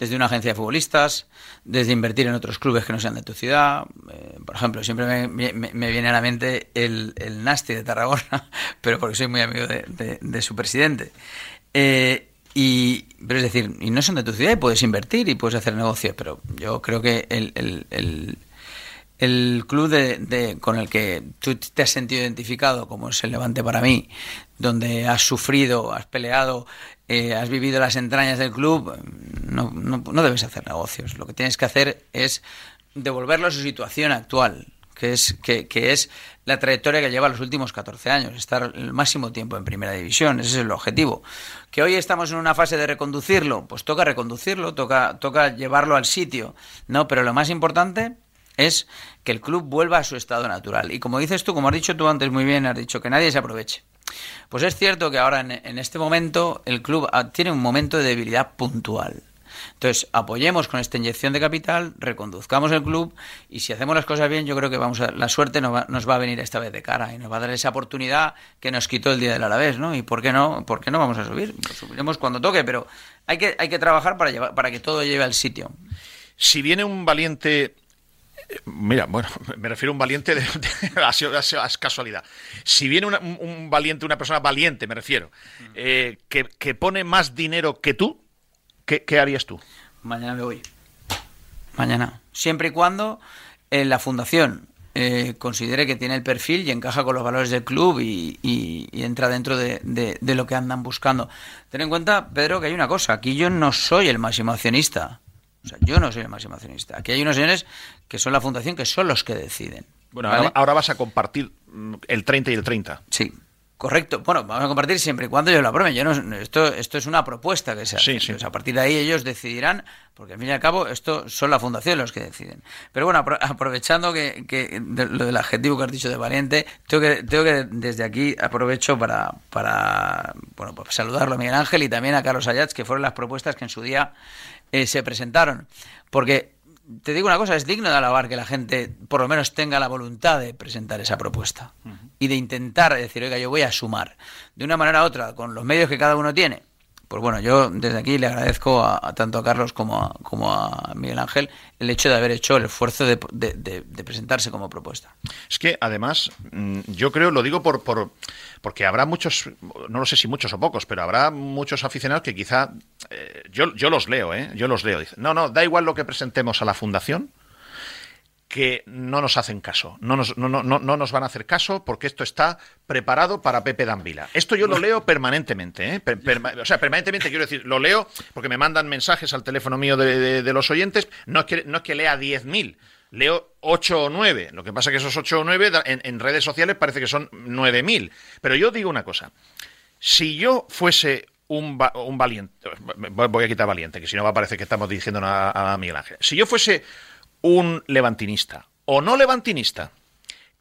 desde una agencia de futbolistas, desde invertir en otros clubes que no sean de tu ciudad. Eh, por ejemplo, siempre me, viene a la mente el, el, Nasti de Tarragona, pero porque soy muy amigo de, su presidente. Eh, y, pero es decir, y no son de tu ciudad y puedes invertir y puedes hacer negocios, pero yo creo que el, el, el club de, con el que tú te has sentido identificado, como es el Levante para mí, donde has sufrido, has peleado, eh, has vivido las entrañas del club, no, no, debes hacer negocios. Lo que tienes que hacer es devolverlo a su situación actual, que es, que, que, es la trayectoria que lleva los últimos 14 años, estar el máximo tiempo en primera división, ese es el objetivo. Que hoy estamos en una fase de reconducirlo, pues toca reconducirlo, toca, toca llevarlo al sitio, ¿no? Pero lo más importante es que el club vuelva a su estado natural. Y como dices tú, como has dicho tú antes muy bien, has dicho que nadie se aproveche. Pues es cierto que ahora en, este momento el club ah, tiene un momento de debilidad puntual. Entonces, apoyemos con esta inyección de capital, reconduzcamos el club y si hacemos las cosas bien, yo creo que vamos a, la suerte nos va, a venir esta vez de cara y nos va a dar esa oportunidad que nos quitó el día del Alavés, ¿no? ¿Y por qué no? ¿Por qué no vamos a subir? Subiremos cuando toque, pero hay que, hay que trabajar para, para que todo lleve al sitio. Si viene un valiente Mira, bueno, me refiero a un valiente, de, es casualidad. Si viene un valiente, una persona valiente, me refiero, eh, que, pone más dinero que tú, ¿qué, harías tú? Mañana me voy. Mañana. Siempre y cuando en la fundación eh, considere que tiene el perfil y encaja con los valores del club y, entra dentro de, de, lo que andan buscando. Ten en cuenta, Pedro, que hay una cosa. Aquí yo no soy el máximo accionista. O sea, yo no soy el máximo accionista. Aquí hay unos señores que son la fundación que son los que deciden. Bueno, ahora, vas a compartir mm, el 30 y el 30. Sí. Correcto. Bueno, vamos a compartir siempre y cuando yo lo aprueben. Yo no, esto, esto es una propuesta que se hace. Sí, a partir de ahí ellos decidirán, porque al fin y al cabo esto son la fundación los que deciden. Pero bueno, aprovechando que, que lo del adjetivo que has dicho de valiente, tengo que, tengo que desde aquí aprovecho para, para bueno, pues saludarlo a Miguel Ángel y también a Carlos Ayats, que fueron las propuestas que en su día eh, se presentaron. Porque te digo una cosa, es digno de alabar que la gente por lo menos tenga la voluntad de presentar esa propuesta. Y de intentar decir, oiga, yo voy a sumar de una manera u otra con los medios que cada uno tiene pues bueno, yo desde aquí le agradezco a, tanto a Carlos como a, como a Miguel Ángel el hecho de haber hecho el esfuerzo de, presentarse como propuesta. Es que además, mm, yo creo, lo digo por, por porque habrá muchos, no lo sé si muchos o pocos, pero habrá muchos aficionados que quizá, eh, yo, yo los leo, ¿eh? Yo los leo. Dicen, no, no, da igual lo que presentemos a la fundación, que no nos hacen caso, no nos, no, no, no nos van a hacer caso porque esto está preparado para Pepe Danvila. Esto yo lo leo permanentemente, ¿eh? o sea, permanentemente quiero decir, lo leo porque me mandan mensajes al teléfono mío de, los oyentes, no es que, no es que lea 10.000, leo 8 o 9, lo que pasa es que esos 8 o 9 en, redes sociales parece que son 9.000, pero yo digo una cosa, si yo fuese un, un, valiente, voy a quitar valiente, que si no va a parecer que estamos diciendo a, a Miguel Ángel, si yo fuese un levantinista o no levantinista,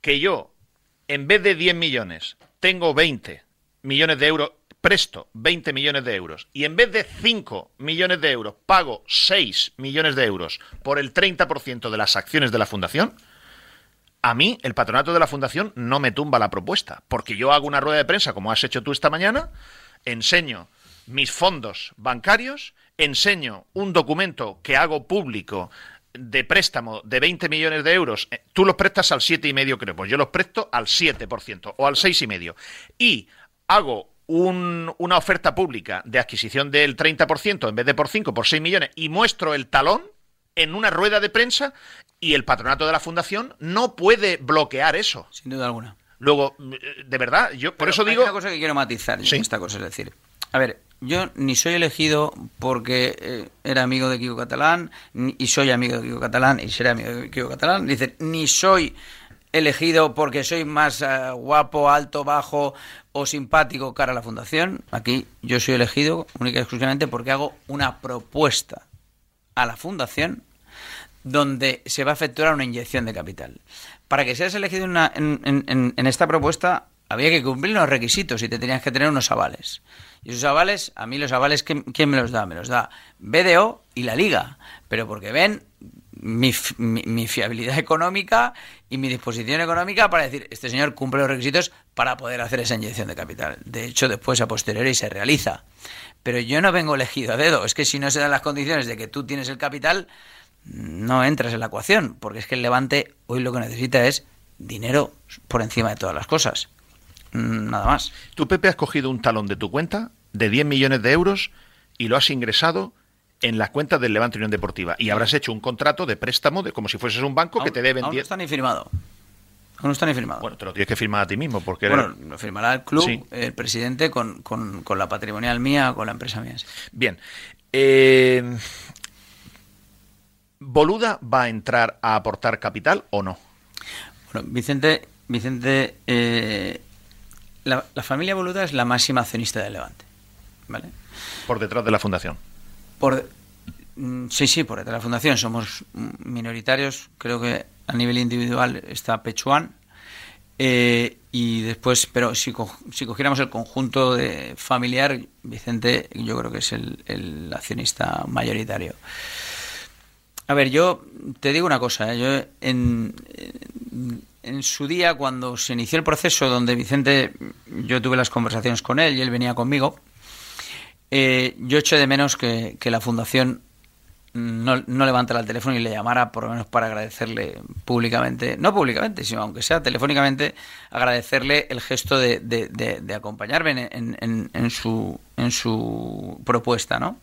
que yo, en vez de 10 millones, tengo 20 millones de euros, presto 20 millones de euros, y en vez de 5 millones de euros, pago 6 millones de euros por el 30% de las acciones de la fundación, a mí el patronato de la fundación no me tumba la propuesta, porque yo hago una rueda de prensa como has hecho tú esta mañana, enseño mis fondos bancarios, enseño un documento que hago público de préstamo de 20 millones de euros, eh, tú los prestas al 7,5 creo, pues yo los presto al 7% o al 6,5%. Y hago una oferta pública de adquisición del 30% en vez de por 5, por 6 millones y muestro el talón en una rueda de prensa y el patronato de la fundación no puede bloquear eso. Sin duda alguna. Luego, de verdad, yo por eso digo... Hay una cosa que quiero matizar esta cosa, es decir, a ver, yo ni soy elegido porque eh, era amigo de Kiko Catalán, y soy amigo de Kiko Catalán, y seré amigo de Kiko Catalán. Dice, ni soy elegido porque soy más eh, guapo, alto, bajo o simpático cara a la fundación. Aquí yo soy elegido única y exclusivamente porque hago una propuesta a la fundación donde se va a efectuar una inyección de capital. Para que seas elegido en, en esta propuesta había que cumplir unos requisitos y te tenías que tener unos avales. Y esos avales, a mí los avales, ¿quién, me los da? Me los da BDO y la Liga. Pero porque ven mi, mi, fiabilidad económica y mi disposición económica para decir, este señor cumple los requisitos para poder hacer esa inyección de capital. De hecho, después a posteriori se realiza. Pero yo no vengo elegido a dedo. Es que si no se dan las condiciones de que tú tienes el capital, no entras en la ecuación. Porque es que el Levante hoy lo que necesita es dinero por encima de todas las cosas. Mm, nada más. Tú, Pepe, has cogido un talón de tu cuenta de 10 millones de euros y lo has ingresado en las cuentas del Levante Unión Deportiva. Y habrás hecho un contrato de préstamo de como si fueses un banco que te deben 10. No está ni firmado. no está ni firmado. Bueno, te lo tienes que firmar a ti mismo. porque Bueno, lo firmará el club, el presidente, con, con, con, la patrimonial mía, con la empresa mía. Bien. Eh, ¿Boluda va a entrar a aportar capital o no? Bueno, Vicente, Vicente eh, la, familia Boluda es la máxima accionista del Levante. ¿vale? Por detrás de la fundación. Por, mm, sí, sí, por detrás de la fundación. Somos minoritarios. Creo que a nivel individual está Pechuan. Eh, y después, pero si, si cogiéramos el conjunto de familiar, Vicente yo creo que es el, accionista mayoritario. A ver, yo te digo una cosa. ¿eh? Yo en, su día, cuando se inició el proceso, donde Vicente, yo tuve las conversaciones con él y él venía conmigo, eh, yo eché de menos que, la fundación no, levantara el teléfono y le llamara, por lo menos para agradecerle públicamente, no públicamente, sino aunque sea telefónicamente, agradecerle el gesto de, de, acompañarme en, en, su, en su propuesta, ¿no?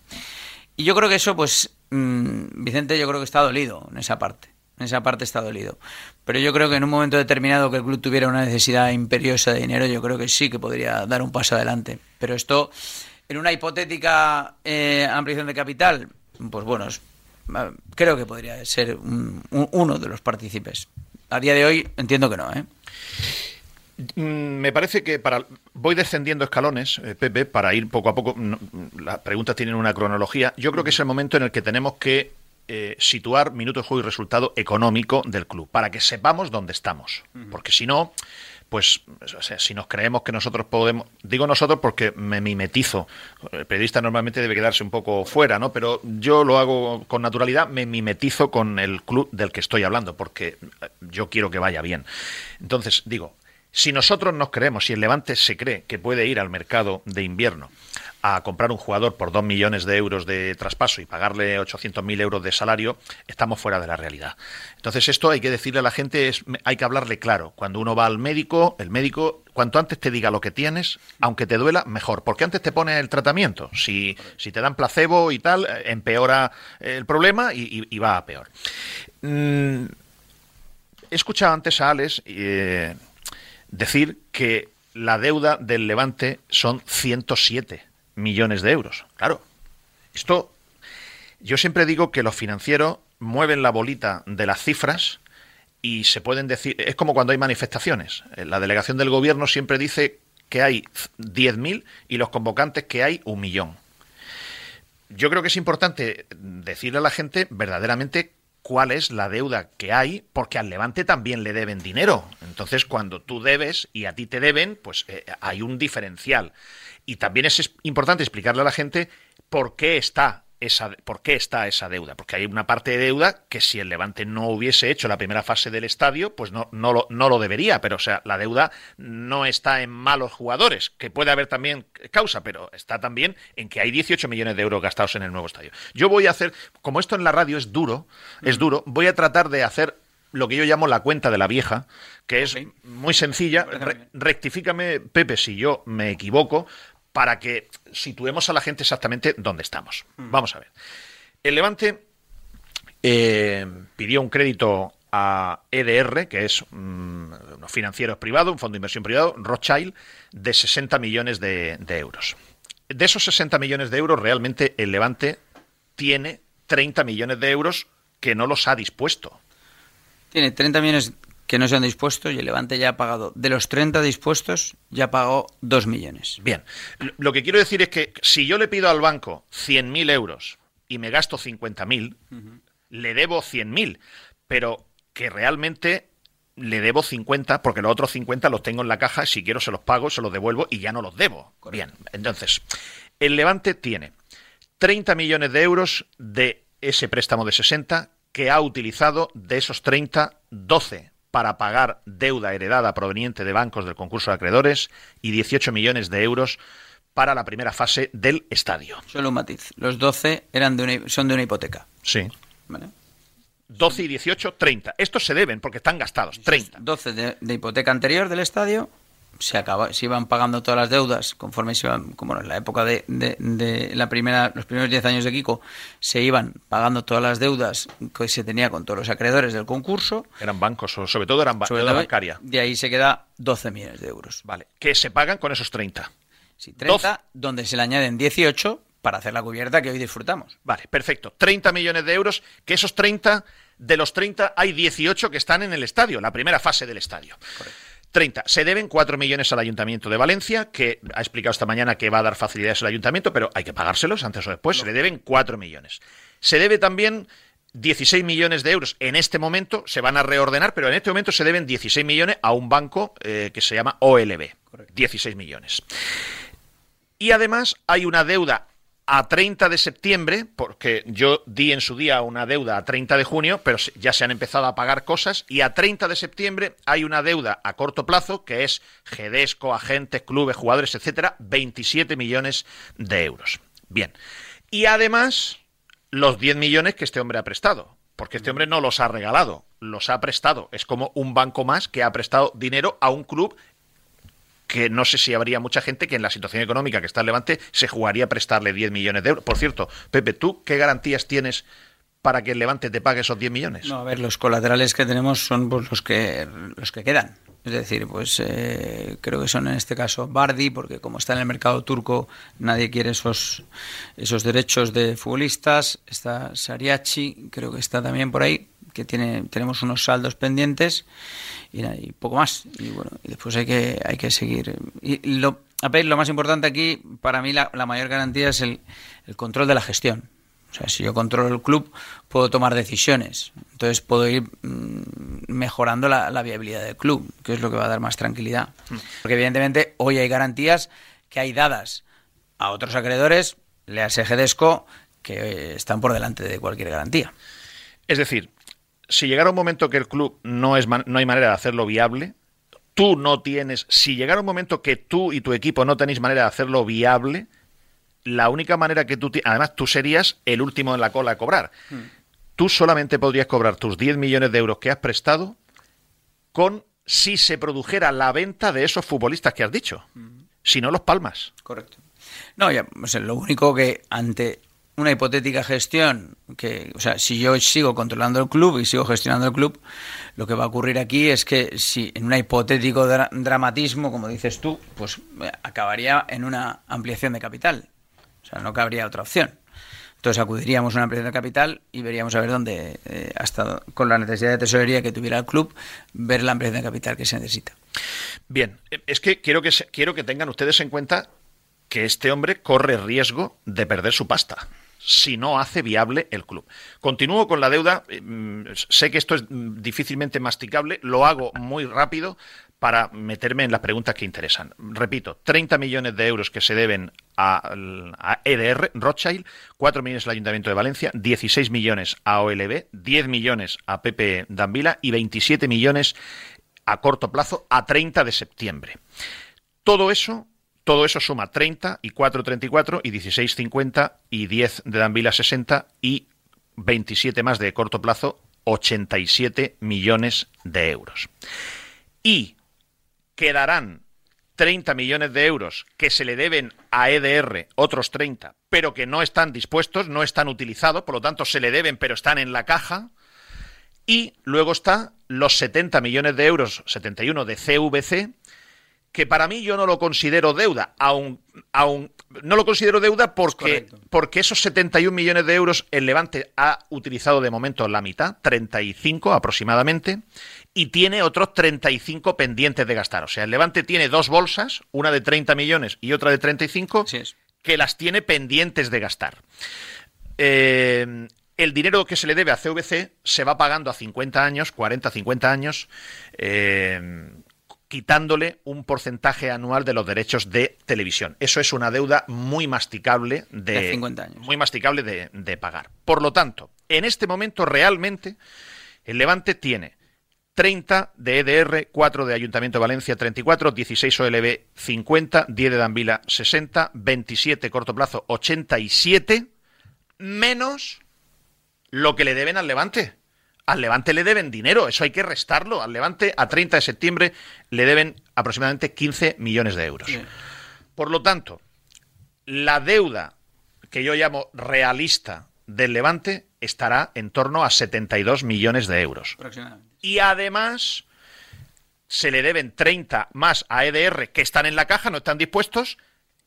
Y yo creo que eso, pues, mm, Vicente, yo creo que está dolido en esa parte en esa parte está dolido. Pero yo creo que en un momento determinado que el club tuviera una necesidad imperiosa de dinero, yo creo que sí que podría dar un paso adelante. Pero esto, en una hipotética eh, ampliación de capital, pues bueno, creo que podría ser uno de los partícipes. A día de hoy entiendo que no, ¿eh? Mm, me parece que para voy descendiendo escalones, eh, Pepe, para ir poco a poco. las preguntas tienen una cronología. Yo creo que es el momento en el que tenemos que eh, situar minuto de juego y resultado económico del club, para que sepamos dónde estamos. Porque si no, pues si nos creemos que nosotros podemos, digo nosotros porque me mimetizo, el periodista normalmente debe quedarse un poco fuera, ¿no? Pero yo lo hago con naturalidad, me mimetizo con el club del que estoy hablando, porque yo quiero que vaya bien. Entonces, digo, si nosotros nos creemos, si el Levante se cree que puede ir al mercado de invierno a comprar un jugador por dos millones de euros de traspaso y pagarle 800.000 euros de salario, estamos fuera de la realidad. Entonces esto hay que decirle a la gente, hay que hablarle claro. Cuando uno va al médico, el médico, cuanto antes te diga lo que tienes, aunque te duela, mejor, porque antes te pone el tratamiento. Si, si te dan placebo y tal, empeora el problema y, va a peor. Mm, he escuchado antes a Alex eh, decir que la deuda del Levante son 107 millones de euros. Claro, esto yo siempre digo que los financieros mueven la bolita de las cifras y se pueden decir, es como cuando hay manifestaciones. La delegación del gobierno siempre dice que hay 10.000 y los convocantes que hay un millón. Yo creo que es importante decirle a la gente verdaderamente cuál es la deuda que hay, porque al Levante también le deben dinero. Entonces, cuando tú debes y a ti te deben, pues eh, hay un diferencial. Y también es importante explicarle a la gente por qué está esa, por qué está esa deuda. Porque hay una parte de deuda que si el Levante no hubiese hecho la primera fase del estadio, pues no, no, lo, no lo debería. Pero, o sea, la deuda no está en malos jugadores, que puede haber también causa, pero está también en que hay 18 millones de euros gastados en el nuevo estadio. Yo voy a hacer, como esto en la radio es duro, es duro, voy a tratar de hacer lo que yo llamo la cuenta de la vieja, que es muy sencilla. rectifícame, Pepe, si yo me equivoco, para que situemos a la gente exactamente dónde estamos. Mm. Vamos a ver. El Levante eh, pidió un crédito a EDR, que es mm, financiero privado, un fondo de inversión privado, Rothschild, de 60 millones de, de euros. De esos 60 millones de euros, realmente el Levante tiene 30 millones de euros que no los ha dispuesto. Tiene 30 millones que no se han dispuesto y el Levante ya ha pagado. De los 30 dispuestos, ya pagó 2 millones. Bien, lo que quiero decir es que si yo le pido al banco 100.000 euros y me gasto 50.000, le debo 100.000, pero que realmente le debo 50 porque los otros 50 los tengo en la caja, si quiero se los pago, se los devuelvo y ya no los debo. Bien, entonces, el Levante tiene 30 millones de euros de ese préstamo de 60 que ha utilizado de esos 30, 12 para pagar deuda heredada proveniente de bancos del concurso de acreedores y 18 millones de euros para la primera fase del estadio. Solo un matiz. Los 12 eran de son de una hipoteca. Sí. 12 y 18, 30. Estos se deben porque están gastados. 30. 12 de hipoteca anterior del estadio se acaba, se iban pagando todas las deudas conforme se iban, como en la época de, de, la primera, los primeros 10 años de Kiko, se iban pagando todas las deudas que se tenía con todos los acreedores del concurso. Eran bancos, o sobre todo eran ba bancaria. De ahí se queda 12 millones de euros. Vale, que se pagan con esos 30. Sí, 30, donde se le añaden 18 para hacer la cubierta que hoy disfrutamos. Vale, perfecto. 30 millones de euros, que esos 30, de los 30 hay 18 que están en el estadio, la primera fase del estadio. Correcto. 30. Se deben 4 millones al Ayuntamiento de Valencia, que ha explicado esta mañana que va a dar facilidades al Ayuntamiento, pero hay que pagárselos antes o después. Se le deben 4 millones. Se debe también 16 millones de euros. En este momento se van a reordenar, pero en este momento se deben 16 millones a un banco eh, que se llama OLB. 16 millones. Y además hay una deuda a 30 de septiembre, porque yo di en su día una deuda a 30 de junio, pero ya se han empezado a pagar cosas, y a 30 de septiembre hay una deuda a corto plazo, que es GEDESCO, agentes, clubes, jugadores, etcétera, 27 millones de euros. Bien. Y además, los 10 millones que este hombre ha prestado, porque este hombre no los ha regalado, los ha prestado. Es como un banco más que ha prestado dinero a un club que no sé si habría mucha gente que en la situación económica que está en Levante se jugaría a prestarle 10 millones de euros. Por cierto, Pepe, ¿tú qué garantías tienes para que el Levante te pague esos 10 millones? No, a ver, los colaterales que tenemos son pues, los que los que quedan. Es decir, pues eh, creo que son en este caso Bardi, porque como está en el mercado turco, nadie quiere esos, esos derechos de futbolistas. Está Sariachi, creo que está también por ahí, que tiene, tenemos unos saldos pendientes y, poco más. Y bueno, y después hay que, hay que seguir. Y lo, lo más importante aquí, para mí la, la mayor garantía es el, el control de la gestión. O sea, si yo controlo el club, puedo tomar decisiones. Entonces puedo ir mm, mejorando la, la, viabilidad del club, que es lo que va a dar más tranquilidad. Porque evidentemente hoy hay garantías que hay dadas a otros acreedores, le Gedesco, que están por delante de cualquier garantía. Es decir, si llegara un momento que el club no, es no hay manera de hacerlo viable, tú no tienes, si llegara un momento que tú y tu equipo no tenéis manera de hacerlo viable, la única manera que tú, además tú serías el último en la cola a cobrar. Hmm. Tú solamente podrías cobrar tus 10 millones de euros que has prestado con si se produjera la venta de esos futbolistas que has dicho. Hmm. Si no, los palmas. Correcto. No, ya, lo único que ante una hipotética gestión, que, o sea, si yo sigo controlando el club y sigo gestionando el club, lo que va a ocurrir aquí es que si en un hipotético dramatismo, como dices tú, pues eh, acabaría en una ampliación de capital. O sea, no cabría otra opción. Entonces acudiríamos a una ampliación de capital y veríamos a ver dónde, eh, hasta con la necesidad de tesorería que tuviera el club, ver la ampliación de capital que se necesita. Bien, es que quiero que, quiero que tengan ustedes en cuenta que este hombre corre riesgo de perder su pasta si no hace viable el club. Continúo con la deuda. Mm, sé que esto es difícilmente masticable, lo hago muy rápido para meterme en las preguntas que interesan. Repito, 30 millones de euros que se deben a, EDR, Rothschild, 4 millones al Ayuntamiento de Valencia, 16 millones a OLB, 10 millones a Pepe Danvila y 27 millones a corto plazo a 30 de septiembre. Todo eso todo eso suma 30 y 4, 34 y 16, 50 y 10 de Danvila 60 y 27 más de corto plazo, 87 millones de euros. Y quedarán 30 millones de euros que se le deben a EDR, otros 30, pero que no están dispuestos, no están utilizados, por lo tanto se le deben, pero están en la caja. Y luego está los 70 millones de euros, 71 de CVC, que para mí yo no lo considero deuda, aun, aun no lo considero deuda porque, porque esos 71 millones de euros el Levante ha utilizado de momento la mitad, 35 aproximadamente, y tiene otros 35 pendientes de gastar. O sea, el Levante tiene dos bolsas, una de 30 millones y otra de 35, que las tiene pendientes de gastar. Eh, el dinero que se le debe a CVC se va pagando a 50 años, 40, 50 años. Eh, quitándole un porcentaje anual de los derechos de televisión. Eso es una deuda muy masticable de, 50 años. muy masticable de, de pagar. Por lo tanto, en este momento realmente el Levante tiene 30 de EDR, 4 de Ayuntamiento de Valencia, 34, 16 OLB, 50, 10 de Danvila, 60, 27 corto plazo, 87, menos lo que le deben al Levante al Levante le deben dinero, eso hay que restarlo. Al Levante a 30 de septiembre le deben aproximadamente 15 millones de euros. Por lo tanto, la deuda que yo llamo realista del Levante estará en torno a 72 millones de euros. Y además se le deben 30 más a EDR que están en la caja, no están dispuestos,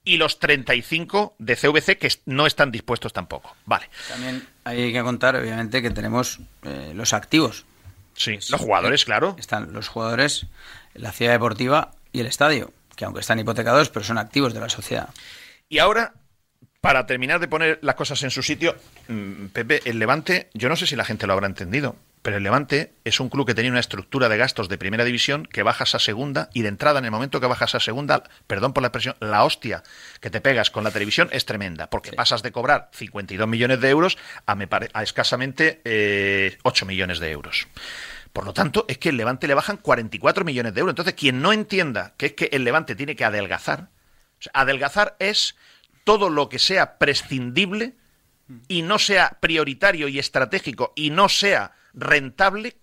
y los 35 de CVC que no están dispuestos tampoco. Vale. También hay que contar, obviamente, que tenemos eh, los activos. Sí, los jugadores, claro. Están los jugadores, la ciudad deportiva y el estadio, que aunque están hipotecados, pero son activos de la sociedad. Y ahora, para terminar de poner las cosas en su sitio, mm, Pepe, el Levante, yo no sé si la gente lo habrá entendido, pero el Levante es un club que tenía una estructura de gastos de primera división que bajas a segunda y de entrada en el momento que bajas a segunda, perdón por la expresión, la hostia que te pegas con la televisión es tremenda, porque pasas de cobrar 52 millones de euros a, me a escasamente eh, 8 millones de euros. Por lo tanto, es que el Levante le bajan 44 millones de euros. Entonces, quien no entienda que es que el Levante tiene que adelgazar, adelgazar es todo lo que sea prescindible y no sea prioritario y estratégico y no sea rentable,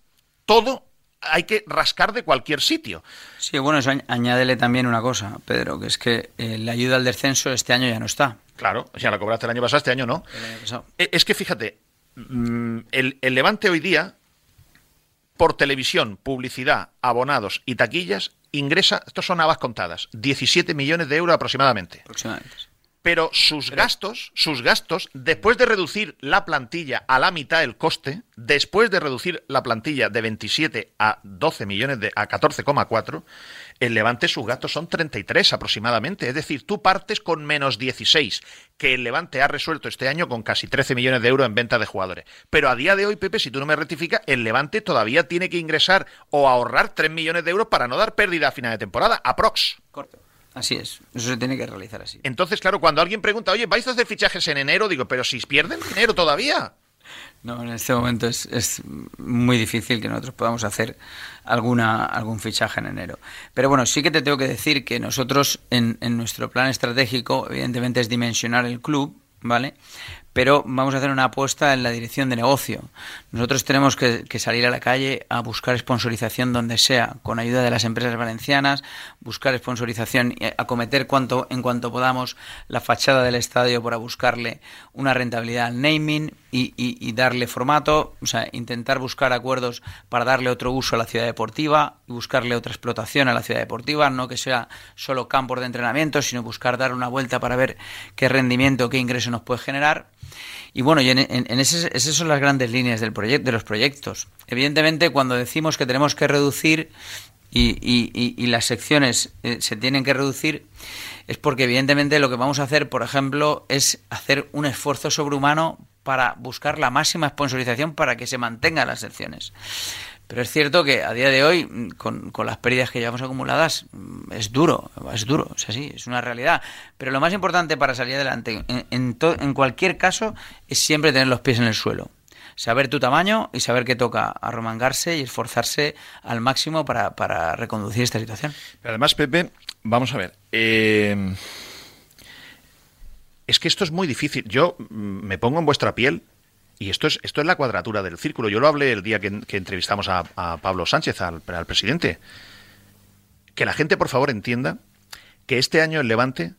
todo hay que rascar de cualquier sitio. Sí, bueno, eso añádele también una cosa, Pedro, que es que eh, la ayuda al descenso este año ya no está. Claro, ya la cobraste el año pasado, este año no. Eh, es que fíjate, mm, el, el Levante hoy día, por televisión, publicidad, abonados y taquillas, ingresa, estos son habas contadas, 17 millones de euros aproximadamente. Aproximadamente pero sus gastos, sus gastos, después de reducir la plantilla a la mitad el coste, después de reducir la plantilla de 27 a 12 millones de a 14,4, el Levante sus gastos son 33 aproximadamente, es decir, tú partes con menos 16, que el Levante ha resuelto este año con casi 13 millones de euros en venta de jugadores. Pero a día de hoy, Pepe, si tú no me rectificas, el Levante todavía tiene que ingresar o ahorrar 3 millones de euros para no dar pérdida a final de temporada, aprox. Corto. Así es, eso se tiene que realizar así. Entonces, claro, cuando alguien pregunta, oye, ¿vais a hacer fichajes en enero? Digo, pero si pierden dinero todavía. No, en este momento es, es, muy difícil que nosotros podamos hacer alguna, algún fichaje en enero. Pero bueno, sí que te tengo que decir que nosotros en, en nuestro plan estratégico, evidentemente, es dimensionar el club, ¿vale? Pero vamos a hacer una apuesta en la dirección de negocio. Nosotros tenemos que, salir a la calle a buscar sponsorización donde sea, con ayuda de las empresas valencianas, buscar sponsorización, y acometer cuanto, en cuanto podamos la fachada del estadio para buscarle una rentabilidad al naming y, darle formato, o sea, intentar buscar acuerdos para darle otro uso a la ciudad deportiva y buscarle otra explotación a la ciudad deportiva, no que sea solo campos de entrenamiento, sino buscar dar una vuelta para ver qué rendimiento, qué ingreso nos puede generar y bueno, y en, ese, esas son las grandes líneas del de los proyectos. Evidentemente, cuando decimos que tenemos que reducir y, las secciones eh, se tienen que reducir, es porque evidentemente lo que vamos a hacer, por ejemplo, es hacer un esfuerzo sobrehumano para buscar la máxima sponsorización para que se mantengan las secciones. Pero es cierto que a día de hoy, mm, con, las pérdidas que llevamos acumuladas, es duro, es duro, es así, es una realidad. Pero lo más importante para salir adelante, en, en, cualquier caso, es siempre tener los pies en el suelo. Saber tu tamaño y saber que toca arromangarse y esforzarse al máximo para, para reconducir esta situación. Pero además, Pepe, vamos a ver. Eh, es que esto es muy difícil. Yo mm, me pongo en vuestra piel y esto es, esto es la cuadratura del círculo. Yo lo hablé el día que, entrevistamos a, Pablo Sánchez, al, presidente. Que la gente, por favor, entienda que este año el Levante,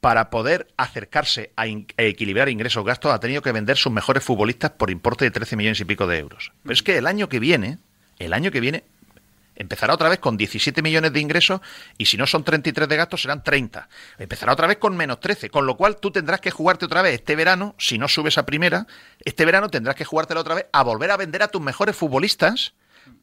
para poder acercarse a, equilibrar ingresos-gastos, ha tenido que vender sus mejores futbolistas por importe de 13 millones y pico de euros. Pero es que el año que viene, el año que viene, Empezará otra vez con 17 millones de ingresos y si no son 33 de gastos serán 30. Empezará otra vez con menos 13, con lo cual tú tendrás que jugarte otra vez este verano, si no subes a primera, este verano tendrás que jugártela otra vez a volver a vender a tus mejores futbolistas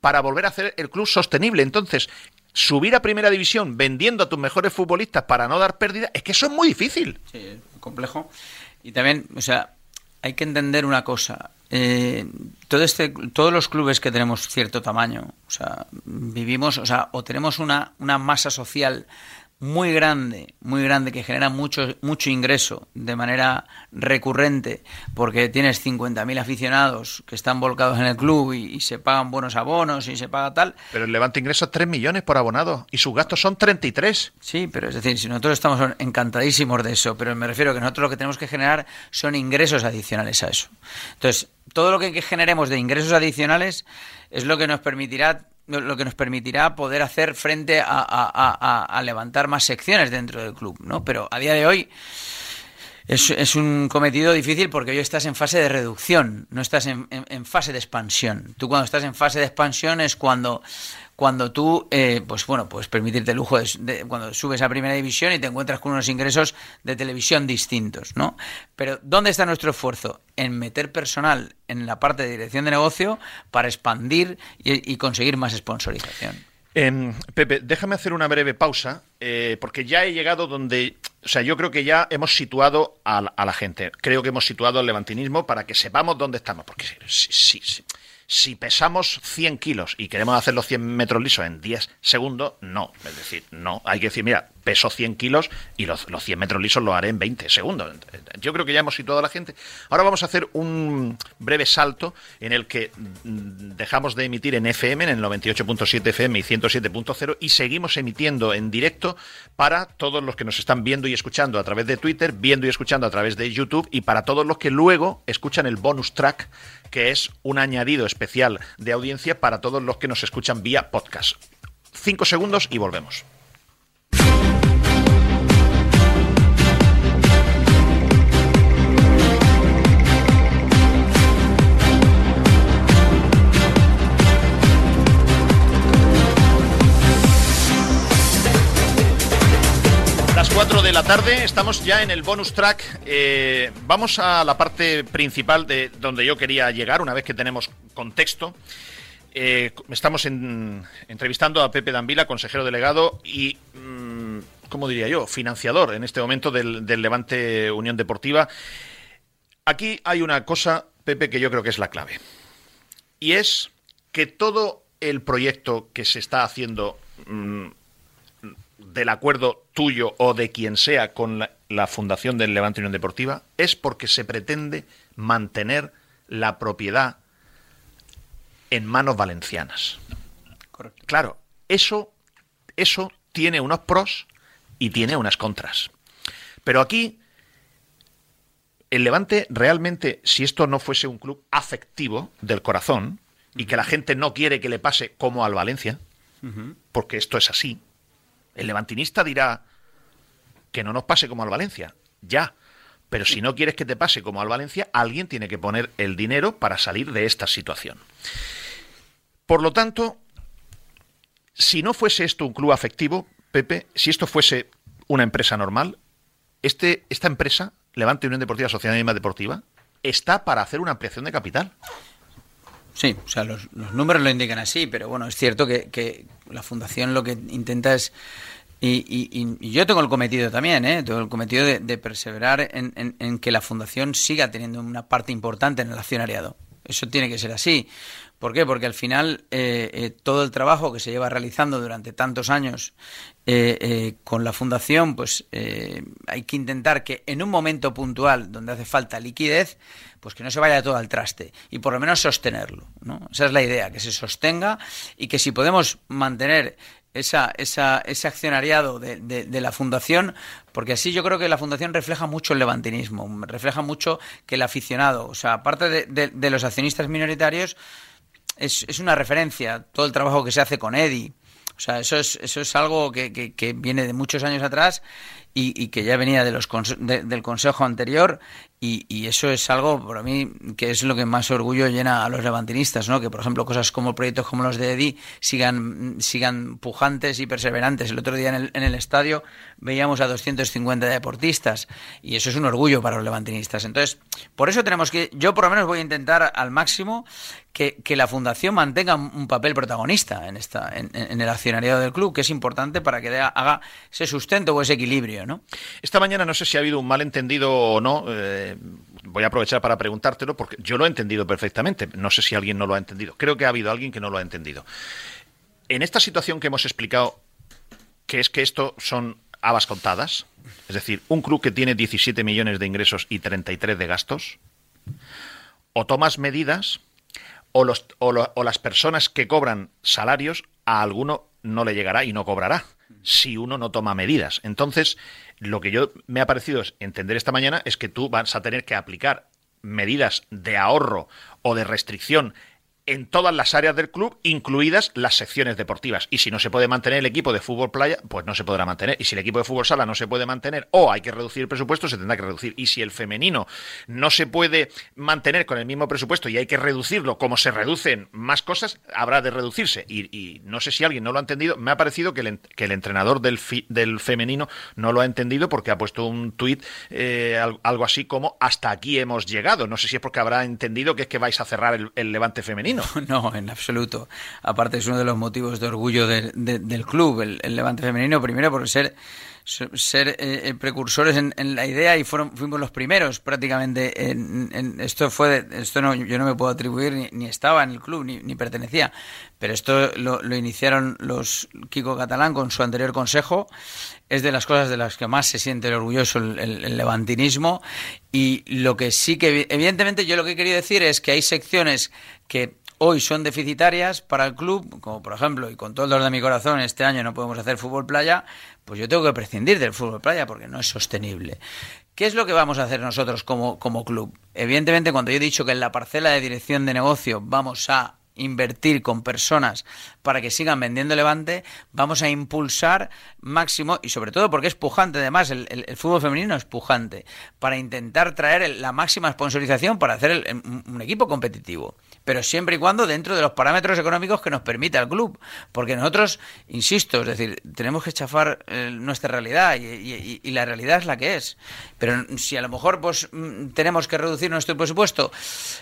para volver a hacer el club sostenible. Entonces, subir a primera división vendiendo a tus mejores futbolistas para no dar pérdida, es que eso es muy difícil. Sí, complejo. Y también, o sea, hay que entender una cosa. Eh, todo este, todos los clubes que tenemos cierto tamaño, o sea, vivimos, o sea, o tenemos una, una masa social muy grande, muy grande, que genera mucho, mucho ingreso de manera recurrente, porque tienes 50.000 aficionados que están volcados en el club y, se pagan buenos abonos y se paga tal. Pero el Levante ingresa 3 millones por abonado y sus gastos son 33. Sí, pero es decir, si nosotros estamos encantadísimos de eso, pero me refiero a que nosotros lo que tenemos que generar son ingresos adicionales a eso. Entonces, todo lo que generemos de ingresos adicionales es lo que nos permitirá lo que nos permitirá poder hacer frente a, levantar más secciones dentro del club, ¿no? Pero a día de hoy es, es, un cometido difícil porque hoy estás en fase de reducción, no estás en, en, fase de expansión. Tú cuando estás en fase de expansión es cuando cuando tú, eh, pues bueno, puedes permitirte el lujo de, cuando subes a primera división y te encuentras con unos ingresos de televisión distintos, ¿no? Pero ¿dónde está nuestro esfuerzo? En meter personal en la parte de dirección de negocio para expandir y, conseguir más sponsorización. Em, Pepe, déjame hacer una breve pausa, eh, porque ya he llegado donde, o sea, yo creo que ya hemos situado a la, gente. Creo que hemos situado al levantinismo para que sepamos dónde estamos, porque sí, sí, sí si pesamos 100 kilos y queremos hacer los 100 metros lisos en 10 segundos, no. Es decir, no. Hay que decir, mira, peso 100 kilos y los, los 100 metros lisos lo haré en 20 segundos. Yo creo que ya hemos situado a la gente. Ahora vamos a hacer un breve salto en el que mm, dejamos de emitir en FM, en el 98.7 FM y 107.0 y seguimos emitiendo en directo para todos los que nos están viendo y escuchando a través de Twitter, viendo y escuchando a través de YouTube y para todos los que luego escuchan el bonus track que es un añadido especial de audiencia para todos los que nos escuchan vía podcast. Cinco segundos y volvemos. De la tarde, estamos ya en el bonus track. Eh, vamos a la parte principal de donde yo quería llegar, una vez que tenemos contexto. Eh, estamos entrevistando a Pepe Danvila, consejero delegado y, mm, ¿cómo diría yo?, financiador en este momento del, del Levante Unión Deportiva. Aquí hay una cosa, Pepe, que yo creo que es la clave. Y es que todo el proyecto que se está haciendo mm, del acuerdo tuyo o de quien sea con la, fundación del Levante Unión Deportiva es porque se pretende mantener la propiedad en manos valencianas. Claro, eso, eso tiene unos pros y tiene unas contras. Pero aquí, el Levante realmente, si esto no fuese un club afectivo del corazón, y que la gente no quiere que le pase como al Valencia, porque esto es así, el levantinista dirá que no nos pase como al Valencia, ya. Pero si no quieres que te pase como al Valencia, alguien tiene que poner el dinero para salir de esta situación. Por lo tanto, si no fuese esto un club afectivo, Pepe, si esto fuese una empresa normal, este, esta empresa, Levante Unión Deportiva Sociedad Anónima Deportiva, está para hacer una ampliación de capital. Sí, o sea, los, números lo indican así, pero bueno, es cierto que, la fundación lo que intenta es y, yo tengo el cometido también, ¿eh? tengo el cometido de, perseverar en, que la fundación siga teniendo una parte importante en el accionariado. Eso tiene que ser así. ¿Por qué? Porque al final eh, eh, todo el trabajo que se lleva realizando durante tantos años eh, con la fundación, pues hay que intentar que en un momento puntual donde hace falta liquidez, pues que no se vaya todo al traste y por lo menos sostenerlo. Esa es la idea, que se sostenga y que si podemos mantener esa, esa, ese accionariado de, de, la fundación, porque así yo creo que la fundación refleja mucho el levantinismo, refleja mucho que el aficionado, o sea, aparte de, de los accionistas minoritarios, es, es, una referencia todo el trabajo que se hace con Eddie. O sea, eso es, eso es algo que, que, que viene de muchos años atrás y, que ya venía de los del consejo anterior y, eso es algo para mí que es lo que más orgullo llena a los levantinistas, ¿no? Que por ejemplo cosas como proyectos como los de Edi sigan sigan pujantes y perseverantes. El otro día en el, en el estadio veíamos a 250 deportistas y eso es un orgullo para los levantinistas. Entonces, por eso tenemos que yo por lo menos voy a intentar al máximo que, que la fundación mantenga un papel protagonista en esta en, en el accionariado del club, que es importante para que haga ese sustento o ese equilibrio. Esta mañana no sé si ha habido un malentendido o no. Eh, voy a aprovechar para preguntártelo porque yo lo he entendido perfectamente. No sé si alguien no lo ha entendido. Creo que ha habido alguien que no lo ha entendido. En esta situación que hemos explicado, que es que esto son habas contadas, es decir, un club que tiene 17 millones de ingresos y 33 de gastos, o tomas medidas o, los, o las personas que cobran salarios a alguno no le llegará y no cobrará si uno no toma medidas. Entonces, lo que yo me ha parecido entender esta mañana es que tú vas a tener que aplicar medidas de ahorro o de restricción en todas las áreas del club, incluidas las secciones deportivas. Y si no se puede mantener el equipo de fútbol playa, pues no se podrá mantener. Y si el equipo de fútbol sala no se puede mantener o hay que reducir el presupuesto, se tendrá que reducir. Y si el femenino no se puede mantener con el mismo presupuesto y hay que reducirlo como se reducen más cosas, habrá de reducirse. Y, no sé si alguien no lo ha entendido. Me ha parecido que el, que el entrenador del, del femenino no lo ha entendido porque ha puesto un tuit eh, algo así como hasta aquí hemos llegado. No sé si es porque habrá entendido que es que vais a cerrar el levante femenino. No, en absoluto. Aparte es uno de los motivos de orgullo del club, el, Levante Femenino, primero por ser ser eh, eh, precursores en, la idea y fueron fuimos los primeros prácticamente en, esto fue esto no yo no me puedo atribuir ni, estaba en el club ni, pertenecía pero esto lo, iniciaron los Kiko Catalán con su anterior consejo es de las cosas de las que más se siente orgulloso el levantinismo y lo que sí que evidentemente yo lo que he querido decir es que hay secciones que hoy son deficitarias para el club, como por ejemplo, y con todo el dolor de mi corazón, este año no podemos hacer fútbol playa, pues yo tengo que prescindir del fútbol playa porque no es sostenible. ¿Qué es lo que vamos a hacer nosotros como, club? Evidentemente, cuando yo he dicho que en la parcela de dirección de negocio vamos a invertir con personas para que sigan vendiendo Levante, vamos a impulsar máximo, y sobre todo porque es pujante, además, el, el, fútbol femenino es pujante, para intentar traer la máxima sponsorización para hacer un equipo competitivo. Pero siempre y cuando dentro de los parámetros económicos que nos permita el club. Porque nosotros, insisto, es decir, tenemos que chafar eh, nuestra realidad y, la realidad es la que es. Pero si a lo mejor pues mm, tenemos que reducir nuestro presupuesto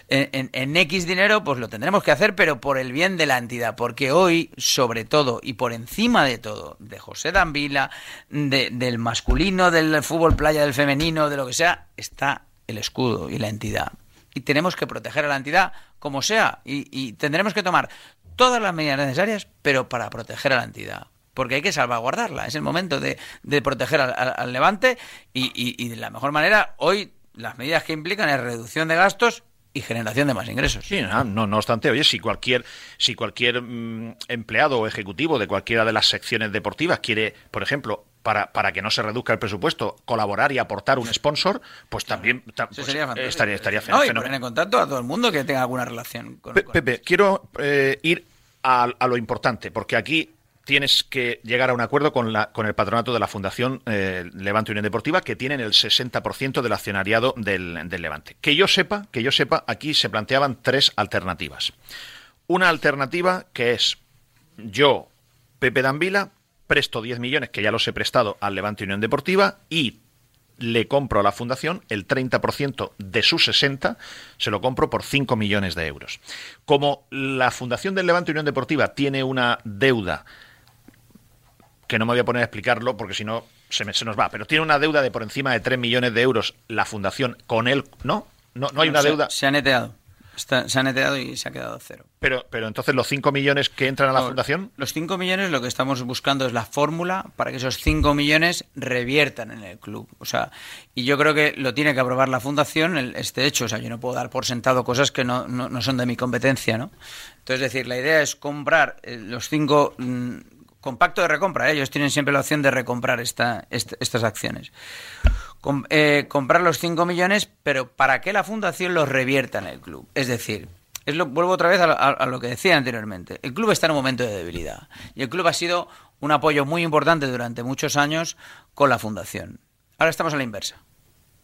en, en, X dinero, pues lo tendremos que hacer, pero por el bien de la entidad. Porque hoy, sobre todo y por encima de todo, de José Danvila, de, del masculino, del fútbol playa, del femenino, de lo que sea, está el escudo y la entidad. Y tenemos que proteger a la entidad como sea. Y, tendremos que tomar todas las medidas necesarias, pero para proteger a la entidad. Porque hay que salvaguardarla. Es el momento de, proteger al, levante y, y, de la mejor manera, hoy las medidas que implican es reducción de gastos y generación de más ingresos. Sí, no, no, obstante, oye, si cualquier, si cualquier mm, empleado o ejecutivo de cualquiera de las secciones deportivas quiere, por ejemplo, para, para que no se reduzca el presupuesto, colaborar y aportar un sponsor, pues también pues, estaría, estaría fenomenal. No, y poner en contacto a todo el mundo que tenga alguna relación con, Pepe, quiero eh, ir a, a, lo importante, porque aquí tienes que llegar a un acuerdo con, la, con el patronato de la Fundación eh, Levante Unión Deportiva, que tienen el 60% del accionariado del, del, Levante. Que yo sepa, que yo sepa, aquí se planteaban tres alternativas. Una alternativa que es yo, Pepe Danvila, presto 10 millones, que ya los he prestado al Levante Unión Deportiva, y le compro a la fundación el 30% de sus 60, se lo compro por 5 millones de euros. Como la Fundación del Levante Unión Deportiva tiene una deuda que no me voy a poner a explicarlo porque si no se, se nos va, pero tiene una deuda de por encima de 3 millones de euros la fundación con él, ¿no? No, no hay una deuda. Se ha neteado. Se ha neteado y se ha quedado cero. Pero, pero entonces los 5 millones que entran a la fundación. Los 5 millones lo que estamos buscando es la fórmula para que esos 5 millones reviertan en el club. O sea, y yo creo que lo tiene que aprobar la fundación este hecho. O sea, yo no puedo dar por sentado cosas que no, no, son de mi competencia, ¿no? Entonces, es decir, la idea es comprar eh, los 5 con pacto de recompra. ¿eh? Ellos tienen siempre la opción de recomprar esta, estas acciones. Eh, comprar los 5 millones, pero para que la fundación los revierta en el club. Es decir, es lo, vuelvo otra vez a, lo que decía anteriormente. El club está en un momento de debilidad. Y el club ha sido un apoyo muy importante durante muchos años con la fundación. Ahora estamos a la inversa.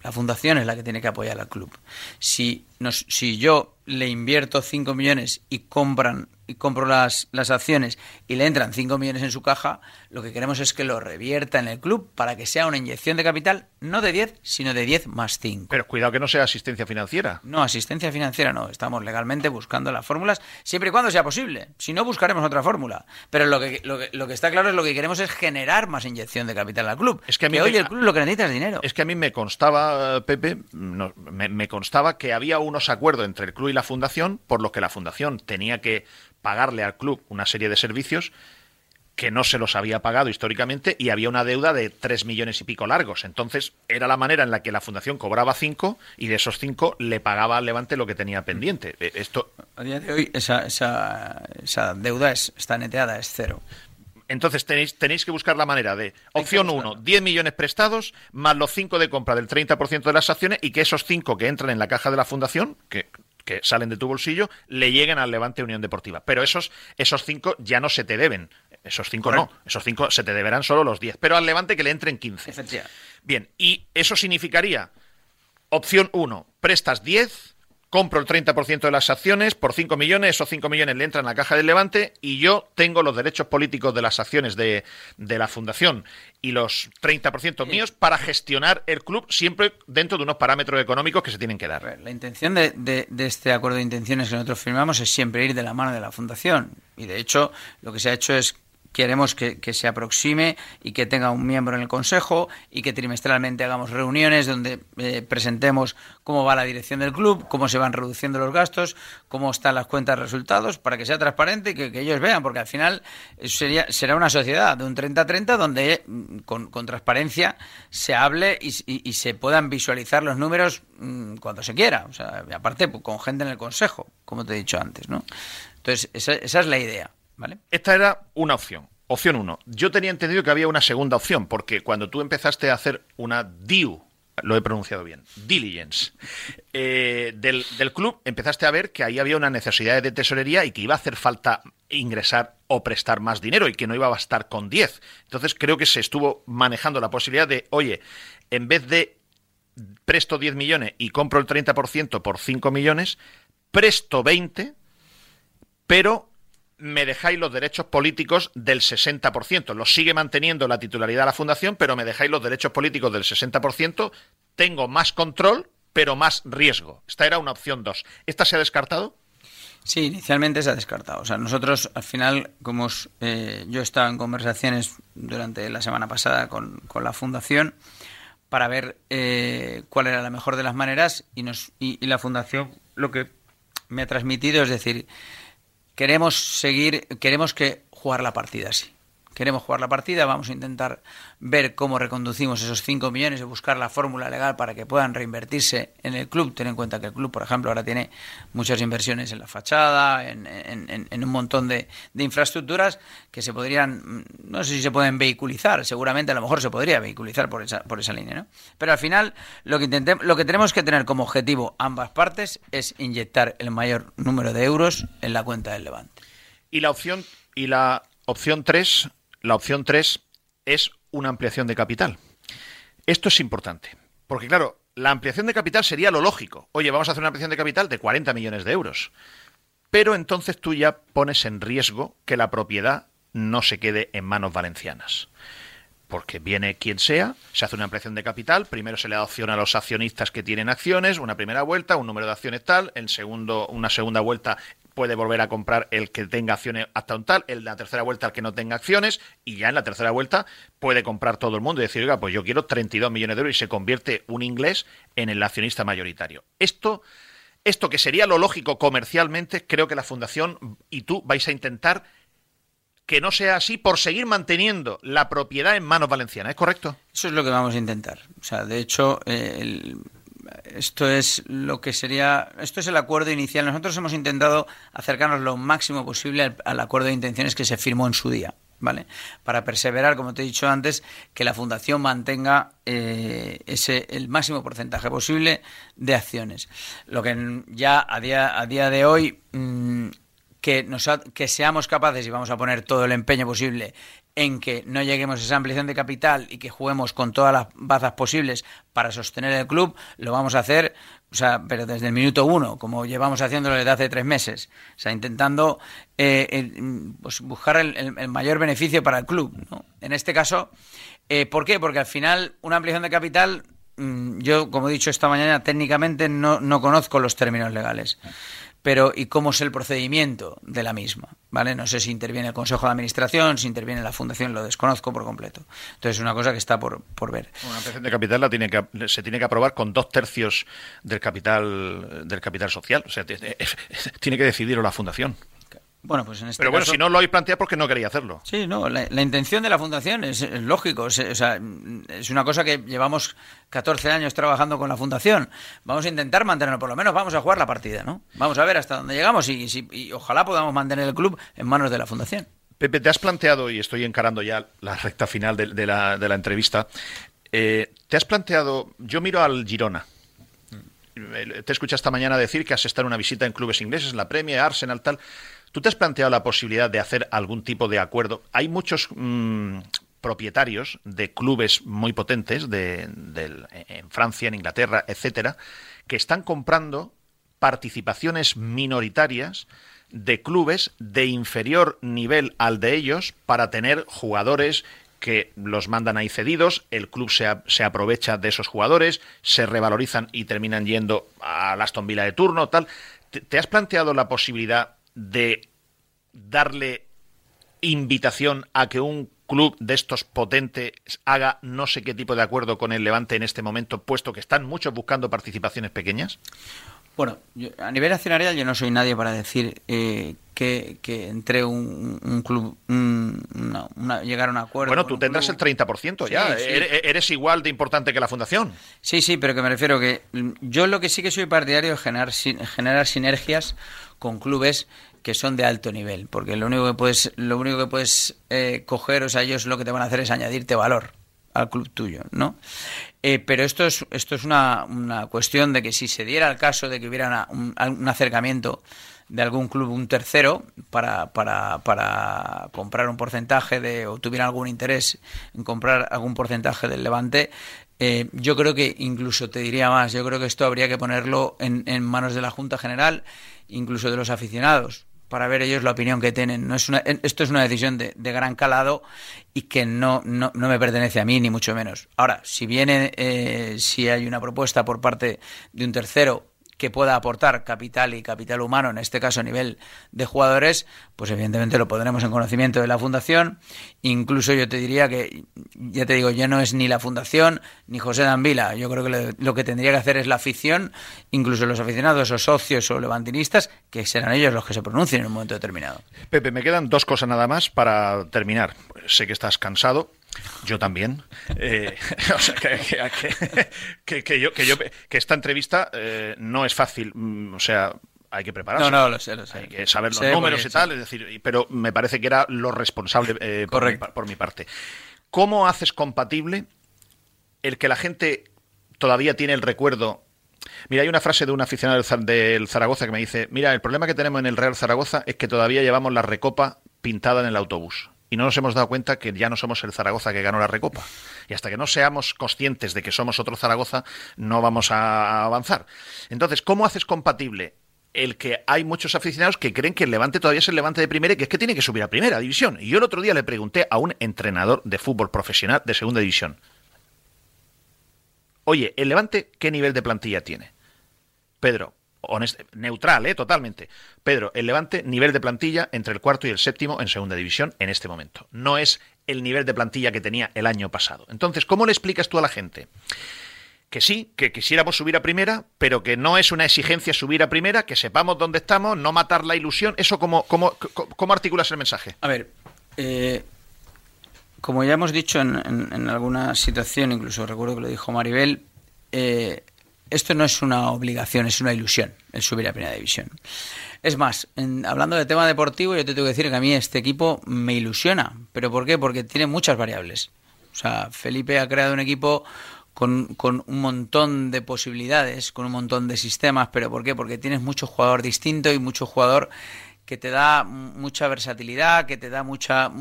La fundación es la que tiene que apoyar al club. Si, nos, si yo le invierto 5 millones y compran y compro las, las acciones y le entran 5 millones en su caja, lo que queremos es que lo revierta en el club para que sea una inyección de capital no de 10, sino de 10 más 5. Pero cuidado que no sea asistencia financiera. No, asistencia financiera no. Estamos legalmente buscando las fórmulas siempre y cuando sea posible. Si no, buscaremos otra fórmula. Pero lo que, lo que, lo que está claro es lo que queremos es generar más inyección de capital al club. Es que, a mí hoy el club lo que necesita es dinero. Es que a mí me constaba, Pepe, me, me constaba que había unos acuerdos entre el club y la fundación por lo que la fundación tenía que pagarle al club una serie de servicios que no se los había pagado históricamente y había una deuda de tres millones y pico largos. Entonces, era la manera en la que la fundación cobraba cinco y de esos cinco le pagaba al Levante lo que tenía pendiente. E, esto... A día de hoy esa, esa, esa deuda es, está neteada, es cero. Entonces tenéis, tenéis que buscar la manera de, opción 1, 10 millones prestados, más los 5 de compra del 30% de las acciones y que esos 5 que entran en la caja de la fundación, que que salen de tu bolsillo, le lleguen al Levante Unión Deportiva. Pero esos, esos cinco ya no se te deben. Esos cinco no. Esos cinco se te deberán solo los diez. Pero al Levante que le entren 15. Bien, y eso significaría, opción uno, prestas 10 compro el 30% de las acciones por 5 millones, esos 5 millones le entran a la caja del Levante y yo tengo los derechos políticos de las acciones de, la fundación y los 30% míos para gestionar el club siempre dentro de unos parámetros económicos que se tienen que dar. La intención de, de este acuerdo de intenciones que nosotros firmamos es siempre ir de la mano de la fundación y de hecho lo que se ha hecho es queremos que, se aproxime y que tenga un miembro en el Consejo y que trimestralmente hagamos reuniones donde eh, presentemos cómo va la dirección del club, cómo se van reduciendo los gastos, cómo están las cuentas de resultados, para que sea transparente y que, ellos vean, porque al final sería, será una sociedad de un 30-30 donde mm, con, transparencia se hable y, se puedan visualizar los números mm, cuando se quiera. O sea, aparte, pues, con gente en el Consejo, como te he dicho antes, ¿no? Entonces, esa es la idea. Esta era una opción. Opción uno. Yo tenía entendido que había una segunda opción, porque cuando tú empezaste a hacer una DIU, lo he pronunciado bien, diligence, eh, del, club, empezaste a ver que ahí había una necesidad de tesorería y que iba a hacer falta ingresar o prestar más dinero y que no iba a bastar con 10. Entonces creo que se estuvo manejando la posibilidad de, oye, en vez de presto 10 millones y compro el 30% por 5 millones, presto 20 pero me dejáis los derechos políticos del 60%. Los sigue manteniendo la titularidad de la fundación, pero me dejáis los derechos políticos del 60%. Tengo más control, pero más riesgo. Esta era una opción 2. ¿Esta se ha descartado? Sí, inicialmente se ha descartado. O sea, nosotros al final, como eh, yo he estado en conversaciones durante la semana pasada con, la fundación para ver eh, cuál era la mejor de las maneras y, nos, y la fundación lo que me ha transmitido es decir, queremos seguir, queremos que jugar la partida así queremos jugar la partida, vamos a intentar ver cómo reconducimos esos 5 millones y buscar la fórmula legal para que puedan reinvertirse en el club. Ten en cuenta que el club, por ejemplo, ahora tiene muchas inversiones en la fachada, en, un montón de, infraestructuras que se podrían, no sé si se pueden vehiculizar, seguramente a lo mejor se podría vehiculizar por esa, por esa línea, ¿no? Pero al final lo que, intentemos, lo que tenemos que tener como objetivo ambas partes es inyectar el mayor número de euros en la cuenta del Levante. Y la opción, y la opción 3 la opción 3 es una ampliación de capital. Esto es importante, porque claro, la ampliación de capital sería lo lógico. Oye, vamos a hacer una ampliación de capital de 40 millones de euros. Pero entonces tú ya pones en riesgo que la propiedad no se quede en manos valencianas. Porque viene quien sea, se hace una ampliación de capital, primero se le da opción a los accionistas que tienen acciones, una primera vuelta, un número de acciones tal, en segundo, una segunda vuelta puede volver a comprar el que tenga acciones hasta un tal, en la tercera vuelta el que no tenga acciones, y ya en la tercera vuelta puede comprar todo el mundo y decir, oiga, pues yo quiero 32 millones de euros y se convierte un inglés en el accionista mayoritario. Esto, esto que sería lo lógico comercialmente, creo que la Fundación y tú vais a intentar que no sea así por seguir manteniendo la propiedad en manos valencianas, ¿es correcto? Eso es lo que vamos a intentar. O sea, de hecho, eh, el esto es lo que sería, esto es el acuerdo inicial. Nosotros hemos intentado acercarnos lo máximo posible al, acuerdo de intenciones que se firmó en su día. ¿Vale? Para perseverar, como te he dicho antes, que la fundación mantenga eh, ese el máximo porcentaje posible de acciones. Lo que ya a día, a día de hoy mm, que, nos que seamos capaces y vamos a poner todo el empeño posible en que no lleguemos a esa ampliación de capital y que juguemos con todas las bazas posibles para sostener el club, lo vamos a hacer, o sea, pero desde el minuto uno, como llevamos haciéndolo desde hace tres meses, o sea, intentando eh, pues buscar el, mayor beneficio para el club. ¿no? En este caso, eh, ¿por qué? Porque al final una ampliación de capital, mm, yo, como he dicho esta mañana, técnicamente no, no conozco los términos legales pero ¿y cómo es el procedimiento de la misma? ¿Vale? No sé si interviene el Consejo de Administración, si interviene la Fundación, lo desconozco por completo. Entonces es una cosa que está por, por ver. Una ampliación de capital la tiene que, se tiene que aprobar con dos tercios del capital del capital social. O sea, tiene que decidirlo la Fundación. Bueno, pues en este Pero bueno, si no lo habéis planteado porque no quería hacerlo. Sí, no, la, intención de la fundación es, lógico, es, o sea, es una cosa que llevamos 14 años trabajando con la fundación. Vamos a intentar mantenerlo, por lo menos vamos a jugar la partida, ¿no? Vamos a ver hasta dónde llegamos y, y ojalá podamos mantener el club en manos de la fundación. Pepe, te has planteado, y estoy encarando ya la recta final de, la, de la, entrevista, eh, te has planteado, yo miro al Girona, te escuché esta mañana decir que has estado en una visita en clubes ingleses, la Premier, Arsenal, tal. ¿Tú te has planteado la posibilidad de hacer algún tipo de acuerdo? Hay muchos mm, propietarios de clubes muy potentes de, en Francia, en Inglaterra, etcétera, que están comprando participaciones minoritarias de clubes de inferior nivel al de ellos para tener jugadores que los mandan ahí cedidos, el club se, se, aprovecha de esos jugadores, se revalorizan y terminan yendo a Aston Villa de turno, tal. ¿Te has planteado la posibilidad de darle invitación a que un club de estos potentes haga no sé qué tipo de acuerdo con el Levante en este momento, puesto que están muchos buscando participaciones pequeñas? Bueno, a nivel accionarial yo no soy nadie para decir eh, que, entre un, club llegar a un acuerdo. Bueno, tú tendrás el 30% ya. Eres, igual de importante que la fundación. Sí, sí, pero que me refiero que yo lo que sí que soy partidario es generar, generar sinergias con clubes que son de alto nivel, porque lo único que puedes, lo único que puedes eh, coger, o sea, ellos lo que te van a hacer es añadirte valor al club tuyo, ¿no? Eh, pero esto es, esto es una, una, cuestión de que si se diera el caso de que hubiera un, acercamiento de algún club, un tercero, para, para, para comprar un porcentaje de, o tuviera algún interés en comprar algún porcentaje del Levante, eh, yo creo que incluso te diría más, yo creo que esto habría que ponerlo en manos de la Junta General, incluso de los aficionados, para ver ellos la opinión que tienen. No es una, esto es una decisión de, gran calado y que no, no, no, me pertenece a mí, ni mucho menos. Ahora, si viene, eh, si hay una propuesta por parte de un tercero que pueda aportar capital y capital humano, en este caso a nivel de jugadores, pues evidentemente lo pondremos en conocimiento de la fundación. Incluso yo te diría que, ya te digo, ya no es ni la fundación ni José Danvila. Yo creo que lo que tendría que hacer es la afición, incluso los aficionados o socios o levantinistas, que serán ellos los que se pronuncien en un momento determinado. Pepe, me quedan dos cosas nada más para terminar. Sé que estás cansado, yo también. Eh, o sea, que, que, yo, que, esta entrevista eh, no es fácil. Mm, o sea, hay que prepararse. No, no, lo sé, lo sé. Hay que saber los números y tal. Es decir, pero me parece que era lo responsable eh, por, mi, por mi parte. ¿Cómo haces compatible el que la gente todavía tiene el recuerdo Mira, hay una frase de un aficionado del Zaragoza que me dice, mira, el problema que tenemos en el Real Zaragoza es que todavía llevamos la recopa pintada en el autobús y no nos hemos dado cuenta que ya no somos el Zaragoza que ganó la Recopa. Y hasta que no seamos conscientes de que somos otro Zaragoza, no vamos a avanzar. Entonces, ¿cómo haces compatible el que hay muchos aficionados que creen que el Levante todavía es el Levante de primera y que es que tiene que subir a primera división? Y yo el otro día le pregunté a un entrenador de fútbol profesional de segunda división. Oye, ¿el Levante qué nivel de plantilla tiene? Pedro, neutral, ¿eh? totalmente. Pedro, el Levante, nivel de plantilla entre el cuarto y el séptimo en segunda división en este momento. No es el nivel de plantilla que tenía el año pasado. Entonces, ¿cómo le explicas tú a la gente? Que sí, que quisiéramos subir a primera, pero que no es una exigencia subir a primera, que sepamos dónde estamos, no matar la ilusión. ¿Eso cómo, cómo, cómo articulas el mensaje? A ver, eh, como ya hemos dicho en, alguna situación, incluso recuerdo que lo dijo Maribel, eh, esto no es una obligación, es una ilusión el subir a Primera División. Es más, hablando de tema deportivo, yo te tengo que decir que a mí este equipo me ilusiona. ¿Pero por qué? Porque tiene muchas variables. O sea, Felipe ha creado un equipo con, con, un montón de posibilidades, con un montón de sistemas. ¿Pero por qué? Porque tienes mucho jugador distinto y mucho jugador que te da mucha versatilidad, que te da mucha,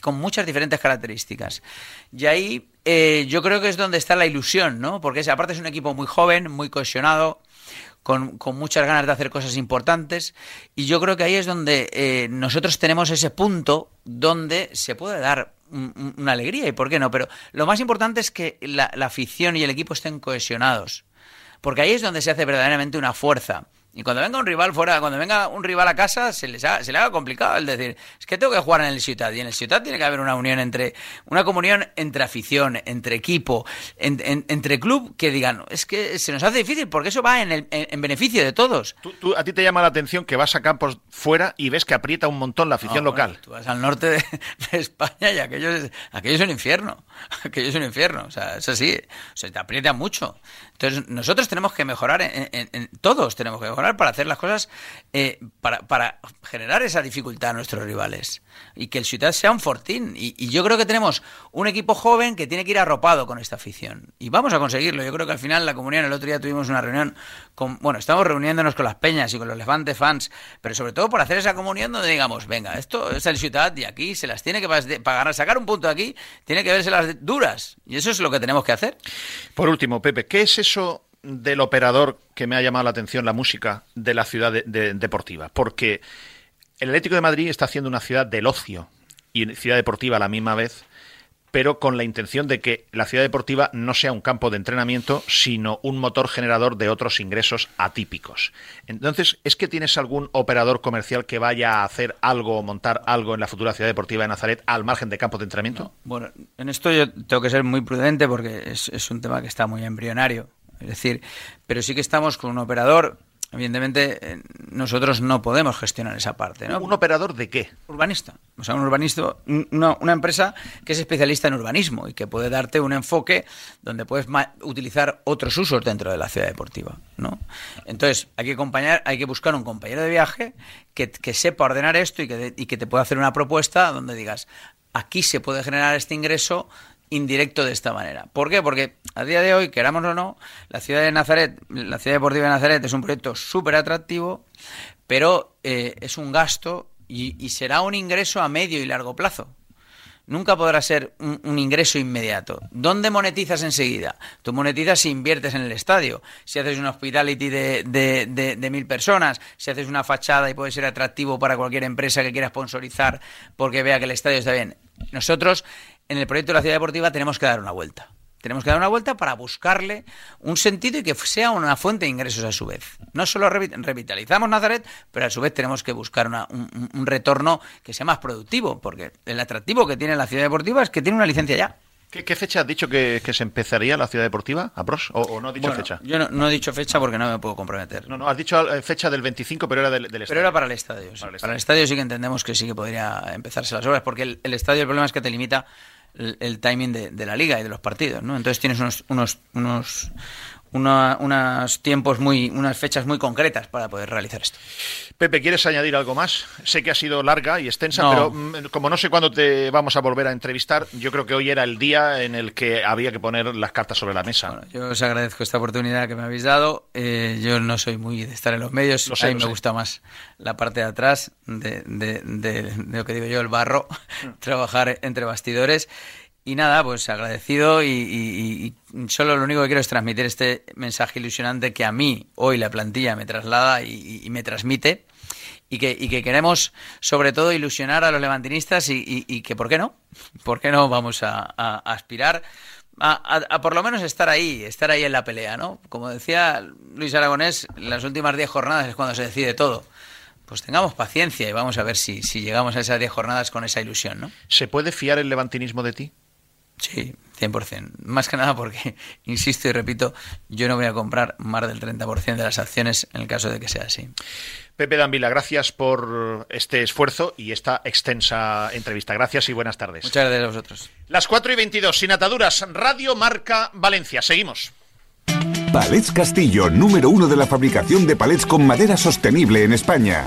con muchas diferentes características. Y ahí eh, yo creo que es donde está la ilusión, ¿no? Porque aparte es un equipo muy joven, muy cohesionado, con, muchas ganas de hacer cosas importantes. Y yo creo que ahí es donde eh, nosotros tenemos ese punto donde se puede dar una alegría, y por qué no. Pero lo más importante es que la afición y el equipo estén cohesionados. Porque ahí es donde se hace verdaderamente una fuerza. Y cuando venga un rival fuera, cuando venga un rival a casa, se, les se le haga complicado el decir, es que tengo que jugar en el Ciudad. Y en el Ciudad tiene que haber una unión entre, una comunión entre afición, entre equipo, entre club, que digan, es que se nos hace difícil, porque eso va en, el, en, beneficio de todos. ¿Tú, a ti te llama la atención que vas a campos fuera y ves que aprieta un montón la afición local. tú vas al norte de, España y aquello es, aquello es un infierno. Aquello es un infierno. O sea, es así. O sea, te aprieta mucho. Entonces, nosotros tenemos que mejorar, en, todos tenemos que mejorar para hacer las cosas, eh, para, para, generar esa dificultad a nuestros rivales. Y que el Ciudad sea un fortín. Y, yo creo que tenemos un equipo joven que tiene que ir arropado con esta afición. Y vamos a conseguirlo. Yo creo que al final la comunidad, el otro día tuvimos una reunión con, bueno, estamos reuniéndonos con las peñas y con los Levante fans, pero sobre todo por hacer esa comunión donde digamos, venga, esto es el Ciudad y aquí se las tiene que pagar, sacar un punto aquí, tiene que verse las duras. Y eso es lo que tenemos que hacer. Por último, Pepe, ¿qué es eso del operador que me ha llamado la atención la música de la ciudad deportiva? Porque el Atlético de Madrid está haciendo una ciudad del ocio y ciudad deportiva a la misma vez pero con la intención de que la ciudad deportiva no sea un campo de entrenamiento, sino un motor generador de otros ingresos atípicos. Entonces, ¿es que tienes algún operador comercial que vaya a hacer algo o montar algo en la futura ciudad deportiva de Nazaret al margen de campo de entrenamiento? Bueno, en esto yo tengo que ser muy prudente porque es un tema que está muy embrionario. Es decir, pero sí que estamos con un operador Evidentemente, eh, nosotros no podemos gestionar esa parte. ¿no? ¿Un operador de qué? Urbanista. O sea, un urbanista, una, empresa que es especialista en urbanismo y que puede darte un enfoque donde puedes utilizar otros usos dentro de la ciudad deportiva. ¿no? Entonces, hay que, acompañar, hay que buscar un compañero de viaje que, sepa ordenar esto y que, y que te pueda hacer una propuesta donde digas, aquí se puede generar este ingreso indirecto de esta manera. ¿Por qué? Porque a día de hoy, queramos o no, la ciudad de Nazaret, la ciudad deportiva de Nazaret es un proyecto súper atractivo, pero eh, es un gasto y, será un ingreso a medio y largo plazo. nunca podrá ser un, ingreso inmediato. ¿Dónde monetizas enseguida? Tú monetizas si inviertes en el estadio, si haces un hospitality de, de, de, mil personas, si haces una fachada y puede ser atractivo para cualquier empresa que quiera sponsorizar porque vea que el estadio está bien. Nosotros, en el proyecto de la ciudad deportiva, tenemos que dar una vuelta. Tenemos que dar una vuelta para buscarle un sentido y que sea una fuente de ingresos a su vez. No solo revitalizamos Nazaret, pero a su vez tenemos que buscar un, retorno que sea más productivo, porque el atractivo que tiene la ciudad deportiva es que tiene una licencia ya. ¿Qué, fecha has dicho que, se empezaría la ciudad deportiva? ¿A ¿O, no has dicho fecha? Yo no, he dicho fecha porque no me puedo comprometer. No, no, has dicho eh, fecha del 25, pero era del, estadio. Pero era para el estadio. Para, el estadio. sí que entendemos que sí que podría empezarse las obras, porque el, el estadio el problema es que te limita el, timing de, la liga y de los partidos, ¿no? Entonces tienes unos, unos, unos, unos tiempos muy, unas fechas muy concretas para poder realizar esto. Pepe, ¿quieres añadir algo más? Sé que ha sido larga y extensa, pero mm, como no sé cuándo te vamos a volver a entrevistar, yo creo que hoy era el día en el que había que poner las cartas sobre la mesa. yo os agradezco esta oportunidad que me habéis dado. Eh, yo no soy muy de estar en los medios, a mí me gusta más la parte de atrás de, de lo que digo yo, el barro, mm. trabajar entre bastidores. Y nada, pues agradecido y, solo lo único que quiero es transmitir este mensaje ilusionante que a mí hoy la plantilla me traslada y, me transmite y que, que, queremos sobre todo ilusionar a los levantinistas y, que, ¿por qué no? ¿Por qué no vamos a, aspirar a, por lo menos estar ahí, estar ahí en la pelea, ¿no? Como decía Luis Aragonés, las últimas diez jornadas es cuando se decide todo pues tengamos paciencia y vamos a ver si, si llegamos a esas diez jornadas con esa ilusión, ¿no? ¿Se puede fiar el levantinismo de ti? Sí, 100%. Más que nada porque, insisto y repito, yo no voy a comprar más del 30% de las acciones en el caso de que sea así. Pepe Danvila, gracias por este esfuerzo y esta extensa entrevista. Gracias y buenas tardes. Muchas gracias a vosotros. Las 4 y 22, sin ataduras, Radio Marca Valencia. Seguimos. Palets Castillo, número uno de la fabricación de palets con madera sostenible en España.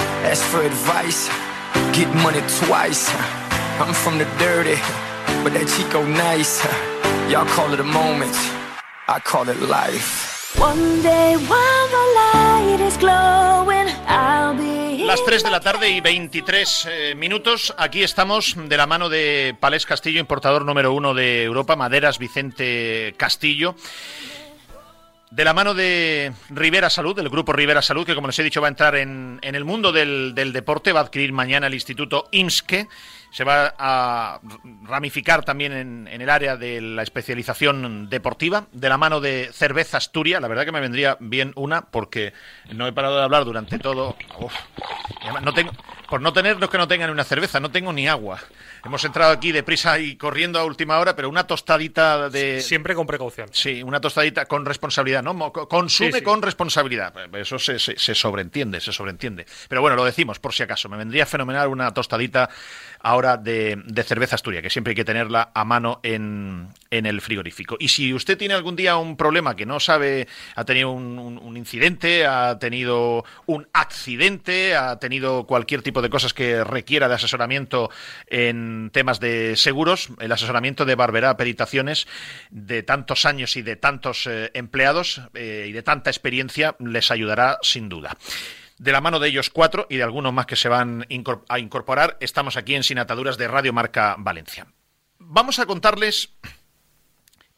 Ask for advice, get money twice. I'm from the dirty, but that Chico nice. Y'all call it a moment. I call it life. One day while the light is glowing, I'll be Las 3 de la tarde y 23 eh, minutos. Aquí estamos de la mano de Palés Castillo, importador número uno de Europa, Maderas Vicente Castillo. De la mano de Rivera Salud, del grupo Rivera Salud, que como les he dicho va a entrar en, el mundo del, del, deporte, va a adquirir mañana el Instituto IMSKE se va a ramificar también en, el área de la especialización deportiva, de la mano de Cerveza Asturia. La verdad que me vendría bien una, porque no he parado de hablar durante todo. no tengo, por no tener los que no tengan una cerveza, no tengo ni agua. Hemos entrado aquí deprisa y corriendo a última hora, pero una tostadita de. Siempre con precaución. Sí, una tostadita con responsabilidad, ¿no? Consume con responsabilidad. Eso se, se sobreentiende, se sobreentiende. Pero bueno, lo decimos por si acaso. Me vendría fenomenal una tostadita ahora de, cerveza Asturia, que siempre hay que tenerla a mano en, el frigorífico. Y si usted tiene algún día un problema que no sabe, ha tenido un, incidente, ha tenido un accidente, ha tenido cualquier tipo de cosas que requiera de asesoramiento en temas de seguros, el asesoramiento de Barberá Peritaciones de tantos años y de tantos eh, empleados eh, y de tanta experiencia les ayudará sin duda. De la mano de ellos cuatro y de algunos más que se van a incorporar, estamos aquí en Sin Ataduras de Radio Marca Valencia. Vamos a contarles,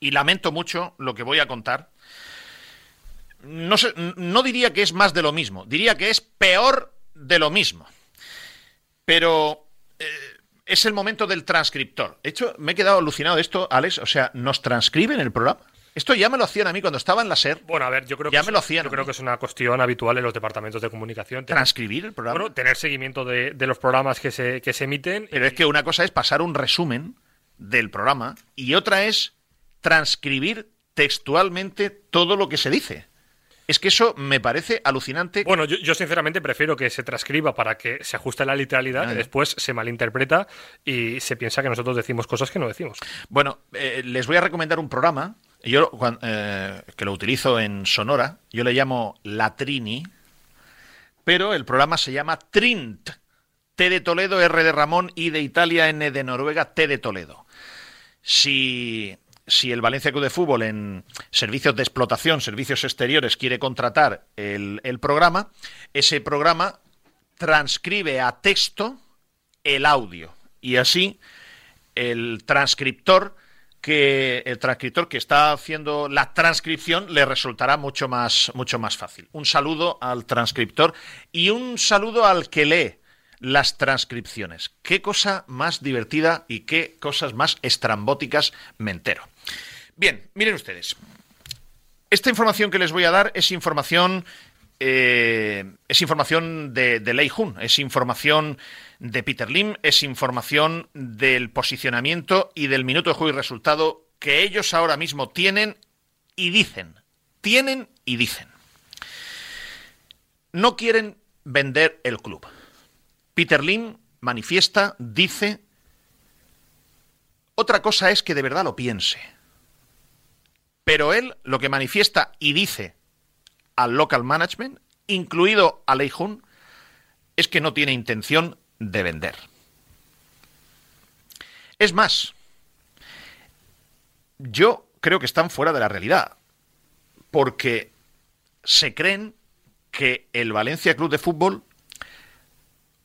y lamento mucho lo que voy a contar, no, diría que es más de lo mismo, diría que es peor de lo mismo. Pero eh, es el momento del transcriptor. De hecho, me he quedado alucinado de esto, Alex. O sea, ¿nos transcriben el programa? Esto ya me lo hacían a mí cuando estaba en la SER. Bueno, a ver, yo creo ya que me lo hacían. Yo creo que es una cuestión habitual en los departamentos de comunicación. Transcribir el programa. Bueno, tener seguimiento de, de los programas que se, que se emiten. Pero es que una cosa es pasar un resumen del programa y otra es transcribir textualmente todo lo que se dice. Es que eso me parece alucinante. Bueno, yo, sinceramente prefiero que se transcriba para que se ajuste a la literalidad, y después se malinterpreta y se piensa que nosotros decimos cosas que no decimos. Bueno, eh, les voy a recomendar un programa, yo eh, que lo utilizo en Sonora, yo le llamo La Trini, pero el programa se llama Trint. T de Toledo, R de Ramón, I de Italia, N de Noruega, T de Toledo. Si si el Valencia Club de Fútbol en servicios de explotación, servicios exteriores, quiere contratar el, programa, ese programa transcribe a texto el audio. Y así el transcriptor que el transcriptor que está haciendo la transcripción le resultará mucho más mucho más fácil. Un saludo al transcriptor y un saludo al que lee las transcripciones. Qué cosa más divertida y qué cosas más estrambóticas me entero. Bien, miren ustedes. Esta información que les voy a dar es información eh, es información de, de Lei Jun, es información de Peter Lim, es información del posicionamiento y del minuto de juego y resultado que ellos ahora mismo tienen y dicen. Tienen y dicen. No quieren vender el club. Peter Lim manifiesta, dice. Otra cosa es que de verdad lo piense. Pero él lo que manifiesta y dice al local management, incluido a Leijun, es que no tiene intención de vender. Es más, yo creo que están fuera de la realidad, porque se creen que el Valencia Club de Fútbol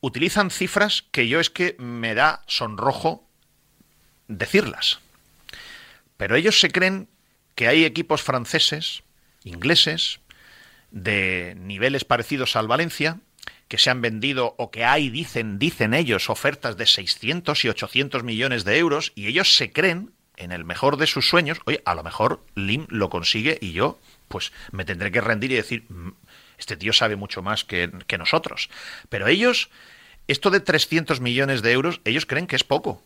utilizan cifras que yo es que me da sonrojo decirlas. Pero ellos se creen que hay equipos franceses, ingleses, de niveles parecidos al Valencia, que se han vendido o que hay, dicen, dicen ellos, ofertas de 600 y 800 millones de euros y ellos se creen, en el mejor de sus sueños, oye, a lo mejor Lim lo consigue y yo, pues me tendré que rendir y decir, mm, este tío sabe mucho más que, que nosotros. Pero ellos, esto de 300 millones de euros, ellos creen que es poco.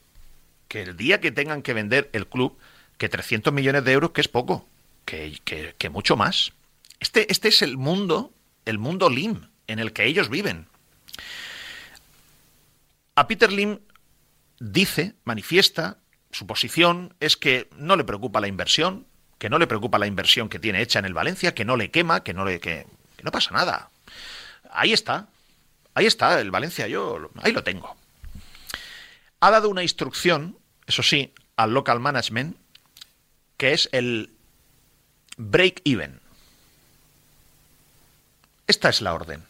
Que el día que tengan que vender el club, que 300 millones de euros, que es poco, que, que, mucho más. Este, este es el mundo, el mundo Lim, en el que ellos viven. A Peter Lim dice, manifiesta, su posición es que no le preocupa la inversión, que no le preocupa la inversión que tiene hecha en el Valencia, que no le quema, que no le que, no pasa nada. Ahí está. Ahí está el Valencia, yo ahí lo tengo. Ha dado una instrucción, eso sí, al local management que es el break even. Esta es la orden.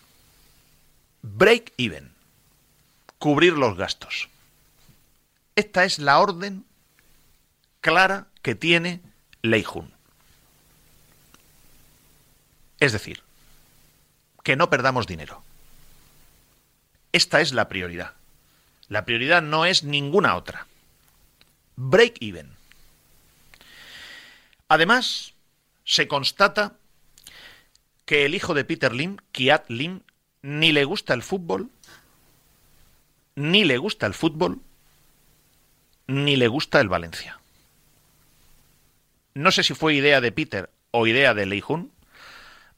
Break even. Cubrir los gastos. Esta es la orden clara que tiene Leijun. Es decir, que no perdamos dinero. Esta es la prioridad. La prioridad no es ninguna otra. Break even. Además, se constata que el hijo de Peter Lim, Kiat Lim, ni le gusta el fútbol, ni le gusta el fútbol, ni le gusta el Valencia. No sé si fue idea de Peter o idea de Leijun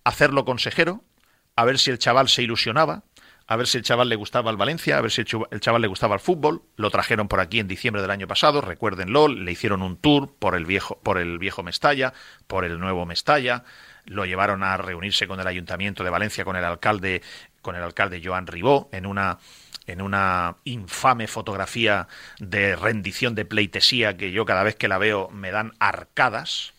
hacerlo consejero, a ver si el chaval se ilusionaba, a ver si el chaval le gustaba el Valencia, a ver si el chaval le gustaba el fútbol. Lo trajeron por aquí en diciembre del año pasado, recuérdenlo, le hicieron un tour por el viejo, por el viejo Mestalla, por el nuevo Mestalla, lo llevaron a reunirse con el Ayuntamiento de Valencia, con el alcalde, con el alcalde Joan Ribó, en una en una infame fotografía de rendición de pleitesía que yo cada vez que la veo me dan arcadas.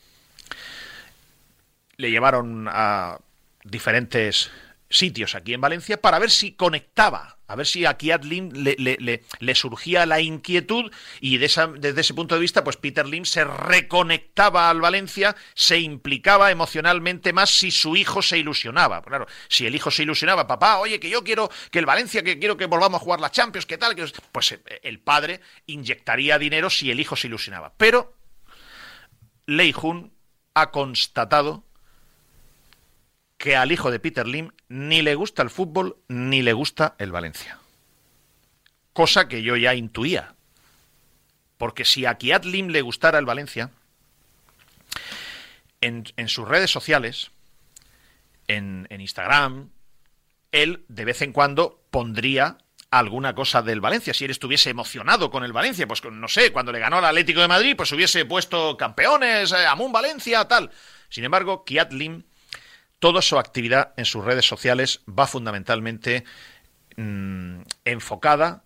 Le llevaron a diferentes sitios aquí en Valencia para ver si conectaba, a ver si a Kiat Lim le, le, surgía la inquietud y desde ese punto de vista, pues Peter Lim se reconectaba al Valencia, se implicaba emocionalmente más si su hijo se ilusionaba. Claro, si el hijo se ilusionaba, papá, oye, que yo quiero que el Valencia, que quiero que volvamos a jugar la Champions, ¿qué tal? Pues eh, el padre inyectaría dinero si el hijo se ilusionaba. Pero Lei Jun ha constatado que al hijo de Peter Lim ni le gusta el fútbol ni le gusta el Valencia. Cosa que yo ya intuía. Porque si a Kiat Lim le gustara el Valencia, en, sus redes sociales, en, Instagram, él de vez en cuando pondría alguna cosa del Valencia. Si él estuviese emocionado con el Valencia, pues no sé, cuando le ganó al Atlético de Madrid, pues hubiese puesto campeones, eh, Amun Valencia, tal. Sin embargo, Kiat Lim toda su actividad en sus redes sociales va fundamentalmente mm, enfocada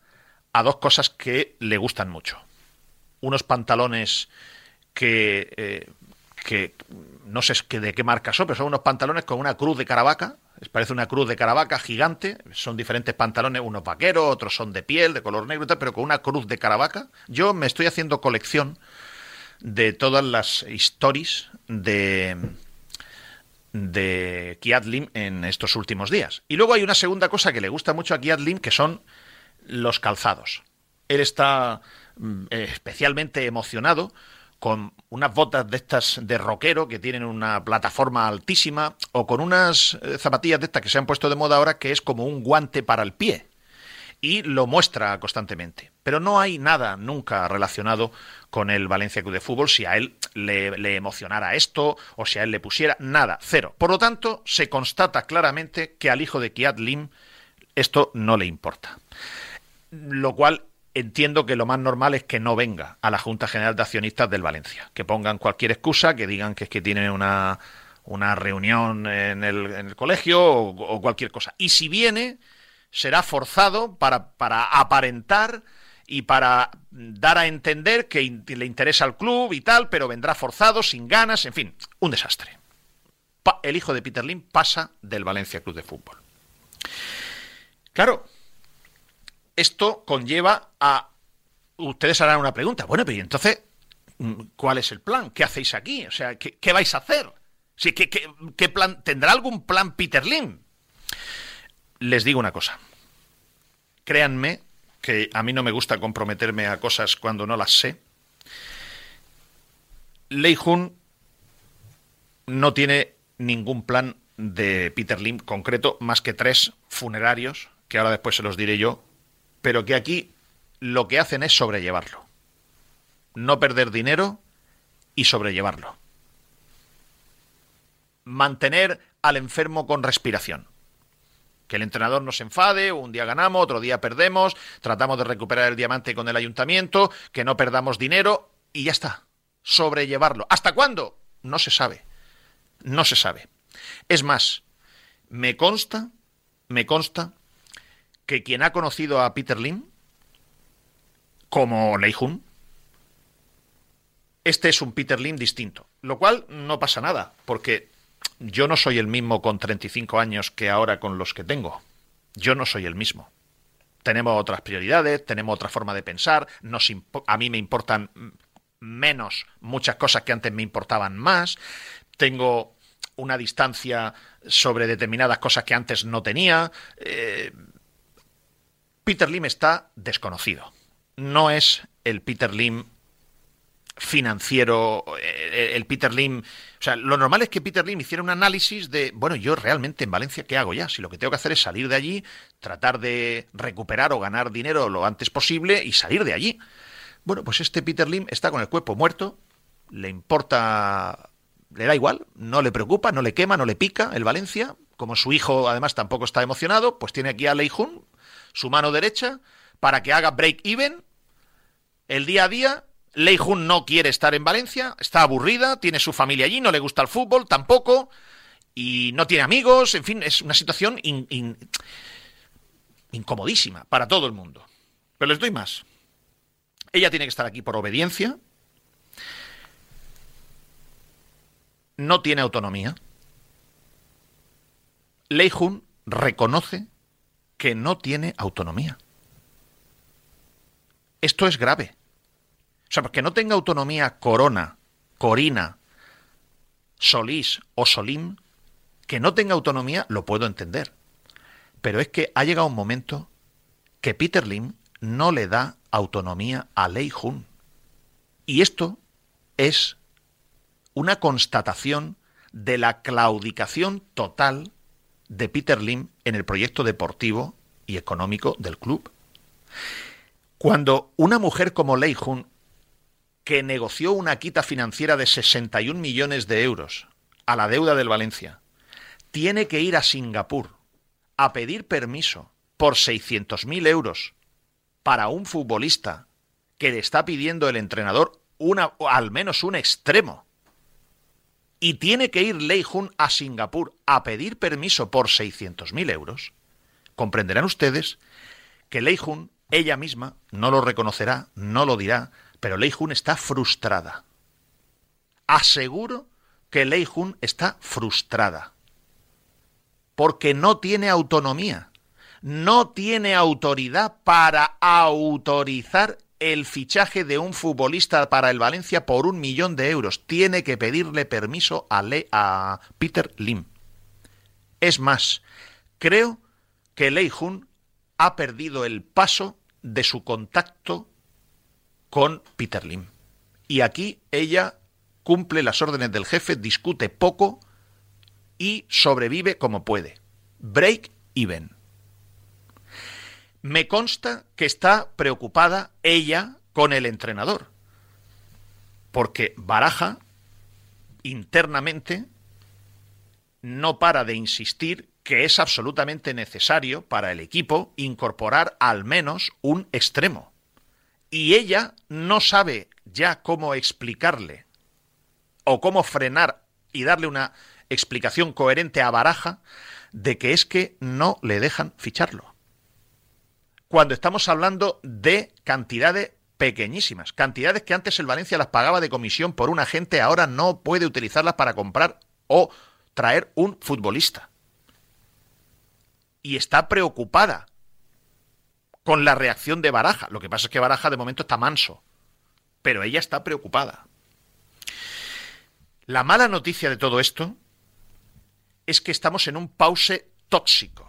a dos cosas que le gustan mucho. Unos pantalones que, eh, que no sé de qué marca son, pero son unos pantalones con una cruz de caravaca. Parece una cruz de caravaca gigante. Son diferentes pantalones, unos vaqueros, otros son de piel, de color negro, pero con una cruz de caravaca. Yo me estoy haciendo colección de todas las stories de de Kiat Lim en estos últimos días. Y luego hay una segunda cosa que le gusta mucho a Kiat Lim, que son los calzados. Él está mm, especialmente emocionado con unas botas de estas de rockero que tienen una plataforma altísima o con unas eh, zapatillas de estas que se han puesto de moda ahora que es como un guante para el pie y lo muestra constantemente. Pero no hay nada nunca relacionado con el Valencia Club de Fútbol si a él le, emocionara esto o si a él le pusiera nada, cero. Por lo tanto, se constata claramente que al hijo de Kiat Lim esto no le importa. Lo cual entiendo que lo más normal es que no venga a la Junta General de Accionistas del Valencia, que pongan cualquier excusa, que digan que es que tienen una, una reunión en el, en el colegio o, cualquier cosa. Y si viene, será forzado para, para aparentar y para dar a entender que le interesa al club y tal, pero vendrá forzado, sin ganas, en fin, un desastre. el hijo de Peter Lim pasa del Valencia Club de Fútbol. Claro, esto conlleva a... Ustedes harán una pregunta. Bueno, pero entonces, ¿cuál es el plan? ¿Qué hacéis aquí? O sea, ¿qué, vais a hacer? ¿qué, qué, plan, ¿Tendrá algún plan Peter Lim? Les digo una cosa. Créanme que a mí no me gusta comprometerme a cosas cuando no las sé. Lei Jun no tiene ningún plan de Peter Lim concreto, más que tres funerarios, que ahora después se los diré yo, pero que aquí lo que hacen es sobrellevarlo. No perder dinero y sobrellevarlo. Mantener al enfermo con respiración que el entrenador nos enfade, un día ganamos, otro día perdemos, tratamos de recuperar el diamante con el ayuntamiento, que no perdamos dinero y ya está. Sobrellevarlo. ¿Hasta cuándo? No se sabe. No se sabe. Es más, me consta, me consta que quien ha conocido a Peter Lim como Leijun, este es un Peter Lim distinto, lo cual no pasa nada, porque yo no soy el mismo con 35 años que ahora con los que tengo. Yo no soy el mismo. Tenemos otras prioridades, tenemos otra forma de pensar, nos a mí me importan menos muchas cosas que antes me importaban más, tengo una distancia sobre determinadas cosas que antes no tenía. Eh, Peter Lim está desconocido. No es el Peter Lim financiero, eh, el Peter Lim. O sea, lo normal es que Peter Lim hiciera un análisis de, bueno, yo realmente en Valencia, ¿qué hago ya? Si lo que tengo que hacer es salir de allí, tratar de recuperar o ganar dinero lo antes posible y salir de allí. Bueno, pues este Peter Lim está con el cuerpo muerto, le importa, le da igual, no le preocupa, no le quema, no le pica el Valencia. Como su hijo además tampoco está emocionado, pues tiene aquí a Leijun, su mano derecha, para que haga break even el día a día Lei Jun no quiere estar en Valencia, está aburrida, tiene su familia allí, no le gusta el fútbol tampoco, y no tiene amigos, en fin, es una situación incomodísima para todo el mundo. Pero les doy más. Ella tiene que estar aquí por obediencia, no tiene autonomía. Lei Jun reconoce que no tiene autonomía. Esto es grave. O sea, que no tenga autonomía Corona, Corina, Solís o Solim, que no tenga autonomía, lo puedo entender. Pero es que ha llegado un momento que Peter Lim no le da autonomía a Lei Jun. Y esto es una constatación de la claudicación total de Peter Lim en el proyecto deportivo y económico del club. Cuando una mujer como Lei Jun, que negoció una quita financiera de 61 millones de euros a la deuda del Valencia, tiene que ir a Singapur a pedir permiso por 600.000 euros para un futbolista que le está pidiendo el entrenador una, al menos un extremo. Y tiene que ir Lei Jun a Singapur a pedir permiso por 600.000 euros, comprenderán ustedes que Lei Jun, ella misma, no lo reconocerá, no lo dirá, pero Lei Jun está frustrada. Aseguro que Lei Jun está frustrada. Porque no tiene autonomía, no tiene autoridad para autorizar el fichaje de un futbolista para el Valencia por un millón de euros. Tiene que pedirle permiso a, a Peter Lim. Es más, creo que Lei Jun ha perdido el paso de su contacto con Peter Lim. Y aquí ella cumple las órdenes del jefe, discute poco y sobrevive como puede. Break even. Me consta que está preocupada ella con el entrenador, porque Baraja internamente no para de insistir que es absolutamente necesario para el equipo incorporar al menos un extremo. Y ella no sabe ya cómo explicarle o cómo frenar y darle una explicación coherente a Baraja de que es que no le dejan ficharlo cuando estamos hablando de cantidades pequeñísimas, cantidades que antes el Valencia las pagaba de comisión por un agente, ahora no puede utilizarlas para comprar o traer un futbolista. Y está preocupada con la reacción de Baraja. Lo que pasa es que Baraja de momento está manso, pero ella está preocupada. La mala noticia de todo esto es que estamos en un pause tóxico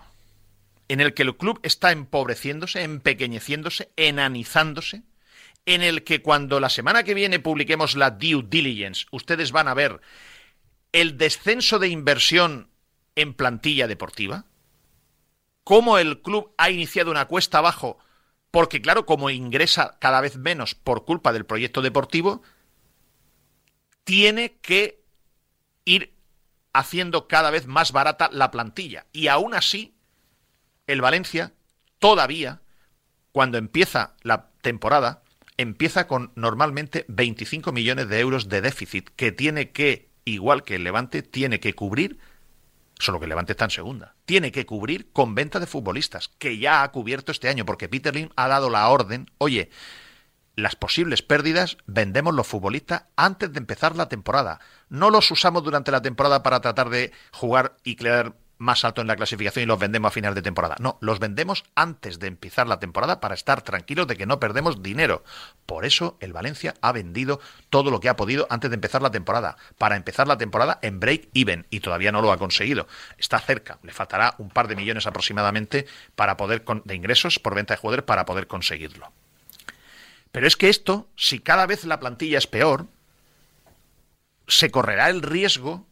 en el que el club está empobreciéndose, empequeñeciéndose, enanizándose, en el que cuando la semana que viene publiquemos la due diligence, ustedes van a ver el descenso de inversión en plantilla deportiva, cómo el club ha iniciado una cuesta abajo, porque claro, como ingresa cada vez menos por culpa del proyecto deportivo, tiene que ir haciendo cada vez más barata la plantilla. Y aún así, el Valencia todavía, cuando empieza la temporada, empieza con normalmente 25 millones de euros de déficit que tiene que, igual que el Levante, tiene que cubrir, solo que Levante está en segunda, tiene que cubrir con venta de futbolistas, que ya ha cubierto este año, porque Peter Lim ha dado la orden, oye, las posibles pérdidas vendemos los futbolistas antes de empezar la temporada. No los usamos durante la temporada para tratar de jugar y crear más alto en la clasificación y los vendemos a final de temporada. No, los vendemos antes de empezar la temporada para estar tranquilos de que no perdemos dinero. Por eso el Valencia ha vendido todo lo que ha podido antes de empezar la temporada, para empezar la temporada en break even y todavía no lo ha conseguido. Está cerca, le faltará un par de millones aproximadamente para poder de ingresos por venta de jugadores para poder conseguirlo. Pero es que esto, si cada vez la plantilla es peor, se correrá el riesgo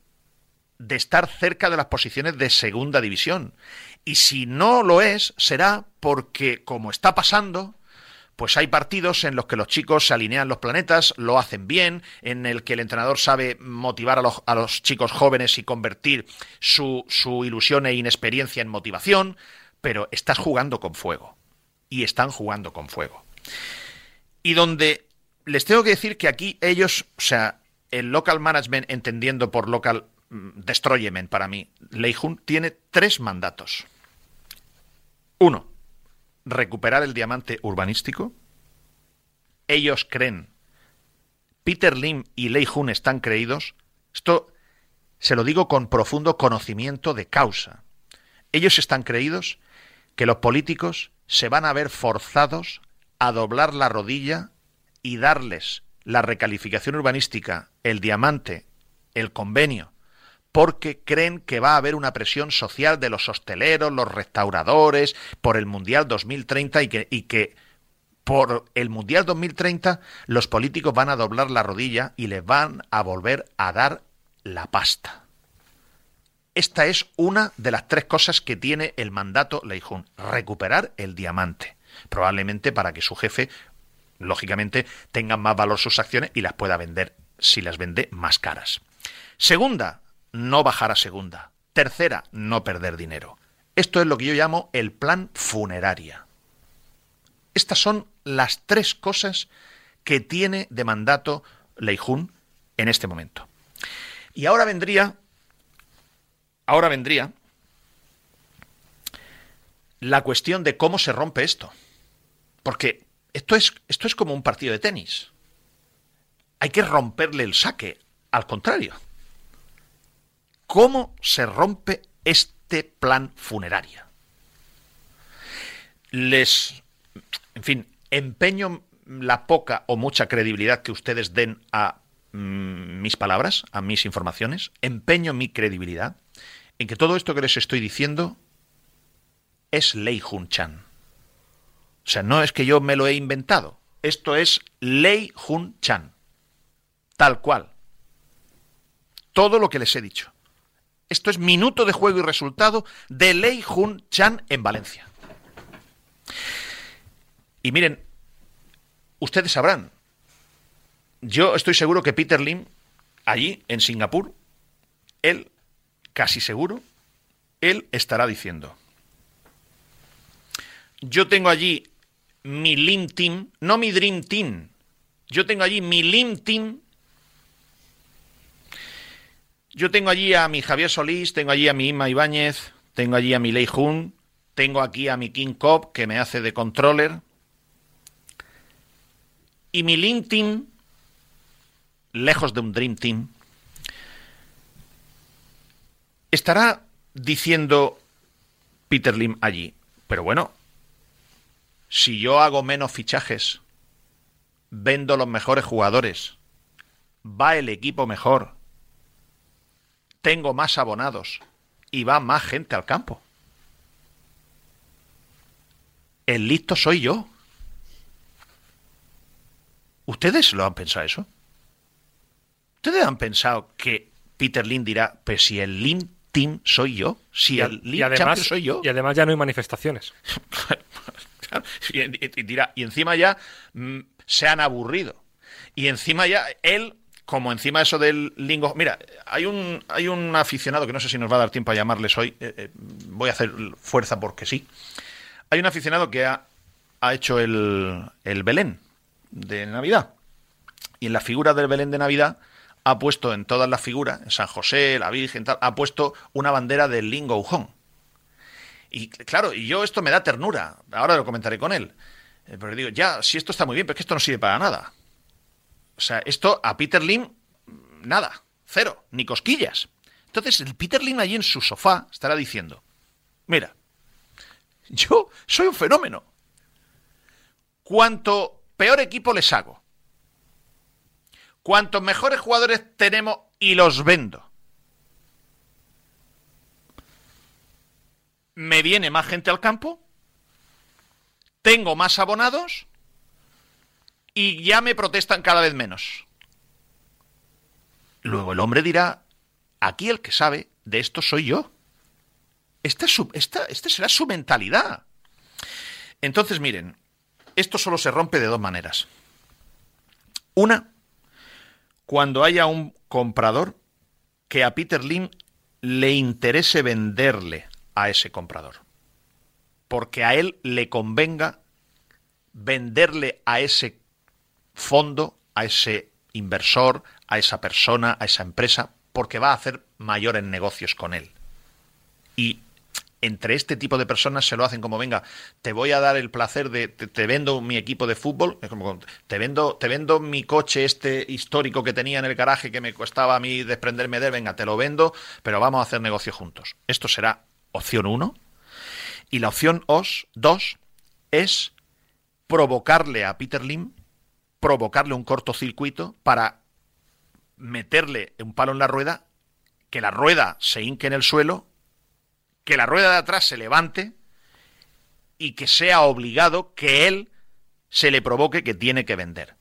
de estar cerca de las posiciones de segunda división. Y si no lo es, será porque, como está pasando, pues hay partidos en los que los chicos se alinean los planetas, lo hacen bien, en el que el entrenador sabe motivar a los, a los chicos jóvenes y convertir su, su ilusión e inexperiencia en motivación, pero estás jugando con fuego. Y están jugando con fuego. Y donde les tengo que decir que aquí ellos, o sea, el local management, entendiendo por local Destroyemen para mí. Leijun tiene tres mandatos. Uno, recuperar el diamante urbanístico. Ellos creen. Peter Lim y Leijun están creídos. Esto se lo digo con profundo conocimiento de causa. ellos están creídos que los políticos se van a ver forzados a doblar la rodilla y darles la recalificación urbanística, el diamante, el convenio, porque creen que va a haber una presión social de los hosteleros, los restauradores, por el Mundial 2030 y que, y que por el Mundial 2030 los políticos van a doblar la rodilla y les van a volver a dar la pasta. Esta es una de las tres cosas que tiene el mandato Leijun, recuperar el diamante, probablemente para que su jefe, lógicamente, tenga más valor sus acciones y las pueda vender si las vende más caras. Segunda, no bajar a segunda. Tercera, no perder dinero. Esto es lo que yo llamo el plan funeraria. Estas son las tres cosas que tiene de mandato Leijun en este momento. Y ahora vendría, ahora vendría la cuestión de cómo se rompe esto. Porque esto es, esto es como un partido de tenis. Hay que romperle el saque, al contrario. ¿Cómo se rompe este plan funerario? Les, en fin, empeño la poca o mucha credibilidad que ustedes den a mm, mis palabras, a mis informaciones, empeño mi credibilidad en que todo esto que les estoy diciendo es Lei Hun Chan. O sea, no es que yo me lo he inventado. Esto es Lei Hun Chan. Tal cual. Todo lo que les he dicho. Esto es minuto de juego y resultado de Lei Jun Chan en Valencia. Y miren, ustedes sabrán, yo estoy seguro que Peter Lim, allí en Singapur, él, casi seguro, él estará diciendo, yo tengo allí mi Lim Team, no mi Dream Team, yo tengo allí mi Lim Team yo tengo allí a mi Javier Solís, tengo allí a mi Inma Ibáñez, tengo allí a mi Lei Jun, tengo aquí a mi King Cop que me hace de controller. Y mi LinkedIn, lejos de un Dream Team, estará diciendo Peter Lim allí, pero bueno, si yo hago menos fichajes, vendo los mejores jugadores, va el equipo mejor, tengo más abonados y va más gente al campo. El listo soy yo. ¿Ustedes lo han pensado eso? ¿Ustedes han pensado que Peter Lin dirá, pues si el Lin Team soy yo, si el Lin además, soy yo? Y además ya no hay manifestaciones. y, dirá, y encima ya mm, se han aburrido. Y encima ya él como encima eso del lingo. Mira, hay un, hay un aficionado que no sé si nos va a dar tiempo a llamarles hoy. Eh, eh, voy a hacer fuerza porque sí. Hay un aficionado que ha, ha hecho el, el, Belén de Navidad. Y en la figura del Belén de Navidad ha puesto en todas las figuras, en San José, la Virgen, tal, ha puesto una bandera del lingo ujón. Y claro, y yo esto me da ternura. Ahora lo comentaré con él. Eh, pero digo, ya, si esto está muy bien, pero es que esto no sirve para nada. O sea, esto a Peter Lim, nada, cero, ni cosquillas. Entonces, el Peter Lim allí en su sofá estará diciendo, mira, yo soy un fenómeno. Cuanto peor equipo les hago, cuantos mejores jugadores tenemos y los vendo, me viene más gente al campo, tengo más abonados y ya me protestan cada vez menos. Luego el hombre dirá, aquí el que sabe de esto soy yo. Esta, es su, esta, será su mentalidad. Entonces, miren, esto solo se rompe de dos maneras. Una, cuando haya un comprador que a Peter Lim le interese venderle a ese comprador. Porque a él le convenga venderle a ese fondo a ese inversor, a esa persona, a esa empresa, porque va a hacer mayores negocios con él. Y entre este tipo de personas se lo hacen como venga, te voy a dar el placer de te, vendo mi equipo de fútbol, te vendo te vendo mi coche este histórico que tenía en el garaje que me costaba a mí desprenderme de él, venga, te lo vendo, pero vamos a hacer negocio juntos. Esto será opción 1. Y la opción 2 es provocarle a Peter Lim, provocarle un cortocircuito para meterle un palo en la rueda, que la rueda se hinque en el suelo, que la rueda de atrás se levante y que sea obligado que él se le provoque que tiene que vender.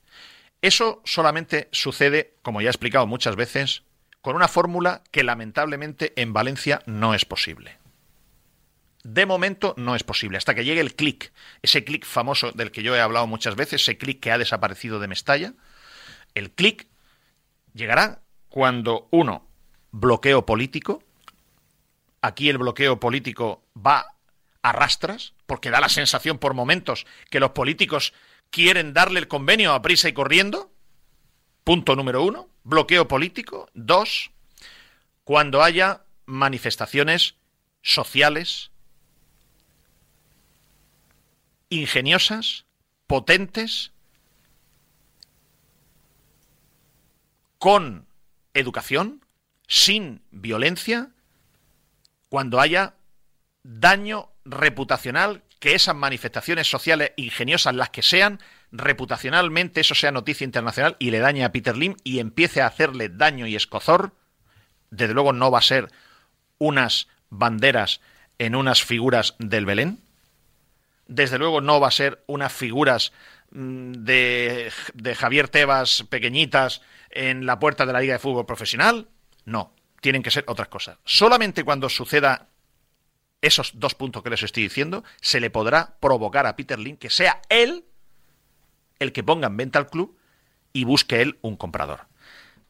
Eso solamente sucede, como ya he explicado muchas veces, con una fórmula que lamentablemente en Valencia no es posible. De momento no es posible, hasta que llegue el clic, ese clic famoso del que yo he hablado muchas veces, ese clic que ha desaparecido de Mestalla. El clic llegará cuando, uno, bloqueo político. Aquí el bloqueo político va a rastras, porque da la sensación por momentos que los políticos quieren darle el convenio a prisa y corriendo. Punto número uno, bloqueo político. Dos, cuando haya manifestaciones sociales ingeniosas, potentes, con educación, sin violencia, cuando haya daño reputacional, que esas manifestaciones sociales ingeniosas, las que sean, reputacionalmente eso sea noticia internacional y le dañe a Peter Lim y empiece a hacerle daño y escozor, desde luego no va a ser unas banderas en unas figuras del Belén, desde luego no va a ser unas figuras mm, de, de Javier Tebas pequeñitas en la puerta de la Liga de Fútbol Profesional, no, tienen que ser otras cosas. Solamente cuando suceda esos dos puntos que les estoy diciendo, se le podrá provocar a Peter Lin que sea él el que ponga en venta al club y busque él un comprador.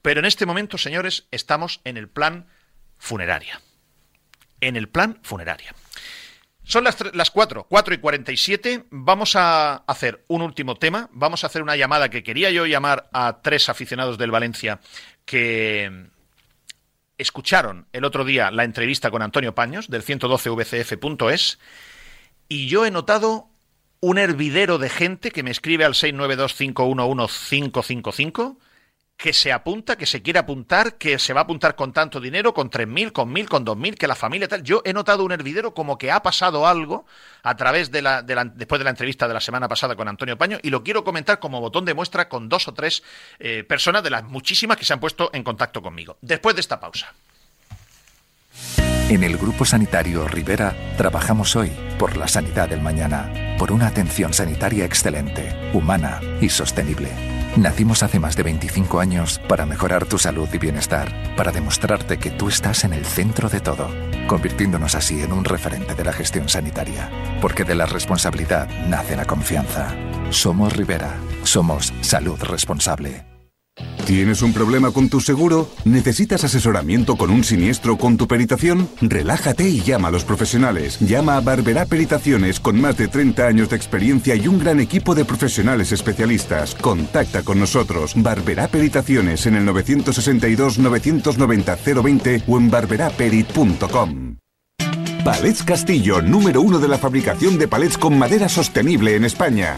Pero en este momento, señores, estamos en el plan funeraria. En el plan funeraria. Son las, las 4, 4 y 47. Vamos a hacer un último tema. Vamos a hacer una llamada que quería yo llamar a tres aficionados del Valencia que escucharon el otro día la entrevista con Antonio Paños del 112vcf.es y yo he notado un hervidero de gente que me escribe al 692511555 que se apunta, que se quiere apuntar, que se va a apuntar con tanto dinero, con 3.000, con 1.000, con 2.000, que la familia tal. Yo he notado un hervidero como que ha pasado algo a través de la, de la, después de la entrevista de la semana pasada con Antonio Paño y lo quiero comentar como botón de muestra con dos o tres eh, personas de las muchísimas que se han puesto en contacto conmigo. Después de esta pausa. En el Grupo Sanitario Rivera trabajamos hoy por la sanidad del mañana, por una atención sanitaria excelente, humana y sostenible. Nacimos hace más de 25 años para mejorar tu salud y bienestar, para demostrarte que tú estás en el centro de todo, convirtiéndonos así en un referente de la gestión sanitaria. Porque de la responsabilidad nace la confianza. Somos Rivera, somos salud responsable. ¿Tienes un problema con tu seguro? ¿Necesitas asesoramiento con un siniestro con tu peritación? Relájate y llama a los profesionales. Llama a Barberá Peritaciones con más de 30 años de experiencia y un gran equipo de profesionales especialistas. Contacta con nosotros. Barberá Peritaciones en el 962 990 020 o en barberaperit.com. Palets Castillo, número uno de la fabricación de palets con madera sostenible en España.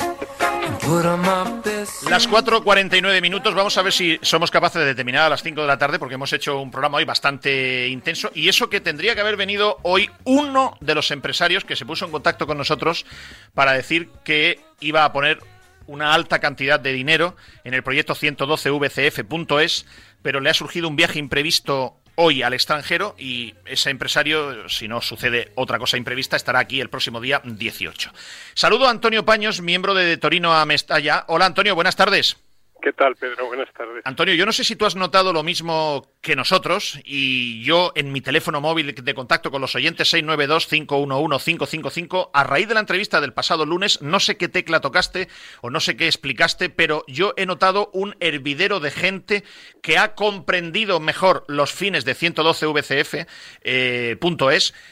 Las 4.49 minutos, vamos a ver si somos capaces de terminar a las 5 de la tarde porque hemos hecho un programa hoy bastante intenso y eso que tendría que haber venido hoy uno de los empresarios que se puso en contacto con nosotros para decir que iba a poner una alta cantidad de dinero en el proyecto 112vcf.es, pero le ha surgido un viaje imprevisto hoy al extranjero y ese empresario, si no sucede otra cosa imprevista, estará aquí el próximo día 18. Saludo a Antonio Paños, miembro de Torino a Mestalla. Hola Antonio, buenas tardes. ¿Qué tal, Pedro? Buenas tardes. Antonio, yo no sé si tú has notado lo mismo que nosotros y yo en mi teléfono móvil de contacto con los oyentes 692-511-555, a raíz de la entrevista del pasado lunes, no sé qué tecla tocaste o no sé qué explicaste, pero yo he notado un hervidero de gente que ha comprendido mejor los fines de 112vcf.es, eh,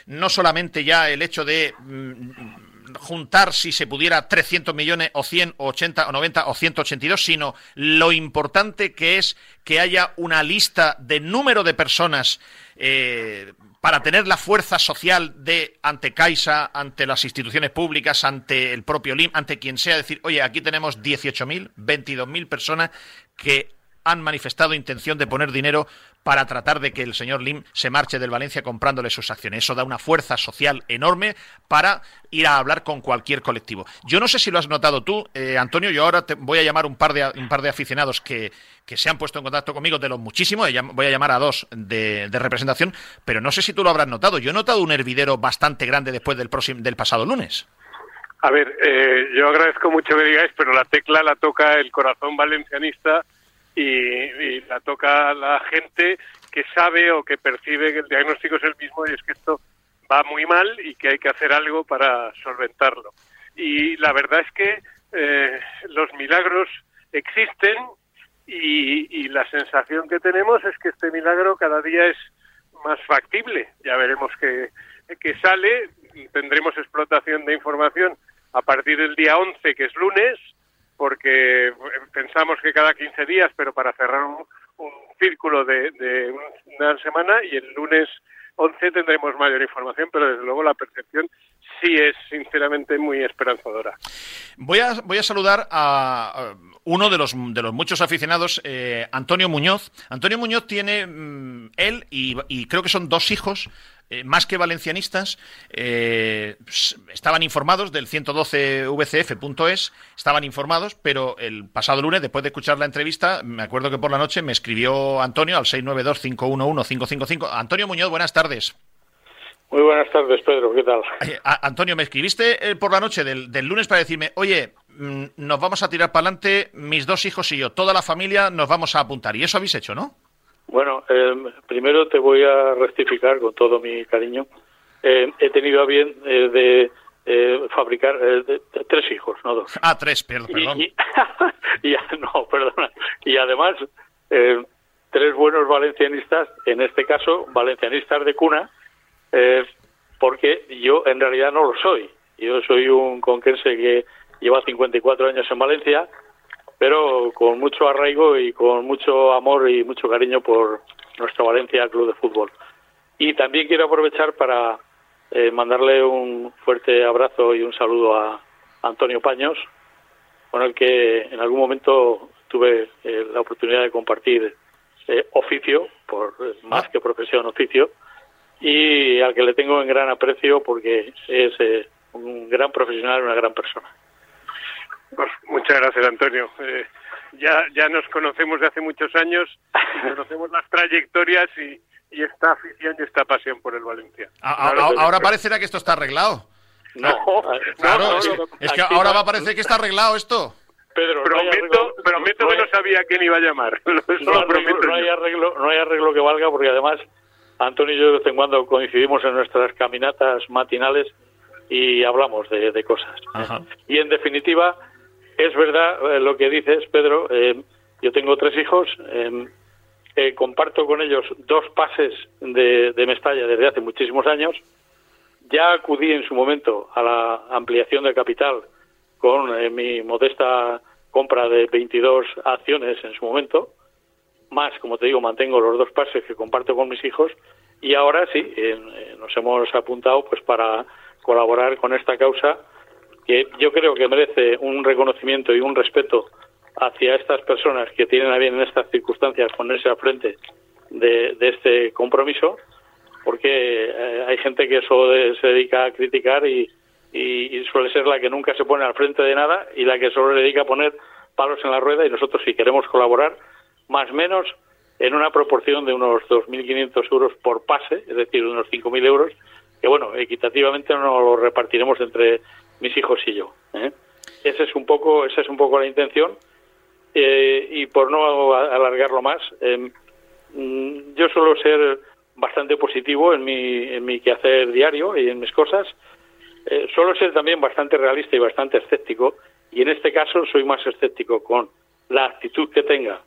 no solamente ya el hecho de... Mm, juntar si se pudiera 300 millones o 100 o 80 o 90 o 182, sino lo importante que es que haya una lista de número de personas eh, para tener la fuerza social de ante Caixa, ante las instituciones públicas, ante el propio LIM, ante quien sea, decir, oye, aquí tenemos 18.000, 22.000 personas que han manifestado intención de poner dinero para tratar de que el señor Lim se marche del Valencia comprándole sus acciones. Eso da una fuerza social enorme para ir a hablar con cualquier colectivo. Yo no sé si lo has notado tú, eh, Antonio. Yo ahora te voy a llamar un par de, un par de aficionados que, que se han puesto en contacto conmigo de los muchísimos. Voy a llamar a dos de, representación, pero no sé si tú lo habrás notado. Yo he notado un hervidero bastante grande después del, próximo, del pasado lunes. A ver, eh, yo agradezco mucho que digáis, pero la tecla la toca el corazón valencianista y, la toca la gente que sabe o que percibe que el diagnóstico es el mismo y es que esto va muy mal y que hay que hacer algo para solventarlo. Y la verdad es que eh, los milagros existen y, la sensación que tenemos es que este milagro cada día es más factible. Ya veremos que, que sale, tendremos explotación de información a partir del día 11, que es lunes, porque pensamos que cada 15 días, pero para cerrar un, círculo de, una semana y el lunes 11 tendremos mayor información, pero desde luego la percepción sí es sinceramente muy esperanzadora. Voy a, voy a saludar a uno de los, de los muchos aficionados, eh, Antonio Muñoz. Antonio Muñoz tiene, mm, él y creo que son dos hijos, eh, más que valencianistas, eh, estaban informados del 112vcf.es, estaban informados, pero el pasado lunes, después de escuchar la entrevista, me acuerdo que por la noche me escribió Antonio al 692-511-555. Antonio Muñoz, buenas tardes. Muy buenas tardes, Pedro, ¿qué tal? Eh, Antonio, me escribiste por la noche del, del lunes para decirme, oye, mm, nos vamos a tirar para adelante, mis dos hijos y yo, toda la familia nos vamos a apuntar. Y eso habéis hecho, ¿no? Bueno, eh, primero te voy a rectificar con todo mi cariño. Eh, he tenido a bien eh, de fabricar tres hijos, no dos. Ah, tres, perdón. Y, no, perdona. Y además, tres buenos valencianistas, en este caso, valencianistas de cuna, porque yo en realidad no lo soy. Yo soy un conquense que lleva 54 años en Valencia, pero con mucho arraigo y con mucho amor y mucho cariño por nuestra Valencia Club de Fútbol. Y también quiero aprovechar para eh, mandarle un fuerte abrazo y un saludo a Antonio Paños, con el que en algún momento tuve eh, la oportunidad de compartir eh, oficio, por más que profesión, oficio, y al que le tengo en gran aprecio porque es un gran profesional, una gran persona. Pues muchas gracias, Antonio. Eh, ya, ya nos conocemos de hace muchos años, conocemos las trayectorias y, esta afición y esta pasión por el Valencia. ahora parecerá que esto está arreglado. No, claro, es, que, ahora va a parecer que está arreglado esto. Pedro, prometo, prometo que no sabía quién iba a llamar. no, hay arreglo, no hay arreglo que valga porque además Antonio y yo de vez en cuando coincidimos en nuestras caminatas matinales y hablamos de, cosas. Y en definitiva, es verdad eh, lo que dices, Pedro. Eh, yo tengo tres hijos. Eh, comparto con ellos dos pases de, de Mestalla desde hace muchísimos años. Ya acudí en su momento a la ampliación de capital con mi modesta compra de 22 acciones en su momento. Más, como te digo, mantengo los dos pases que comparto con mis hijos. Y ahora sí, nos hemos apuntado pues para colaborar con esta causa que yo creo que merece un reconocimiento y un respeto hacia estas personas que tienen a bien en estas circunstancias ponerse al frente de, este compromiso, porque eh, hay gente que solo se dedica a criticar y, suele ser la que nunca se pone al frente de nada y la que solo se dedica a poner palos en la rueda y nosotros si queremos colaborar, más o menos en una proporción de unos 2.500 euros por pase, es decir, unos 5.000 euros, que bueno, equitativamente no lo repartiremos entre mis hijos y yo. ¿eh? Ese es un poco, esa es un poco la intención y por no alargarlo más, em, mm, yo suelo ser bastante positivo en mi, en mi quehacer diario y en mis cosas. suelo ser también bastante realista y bastante escéptico, y en este caso soy más escéptico con la actitud que tenga,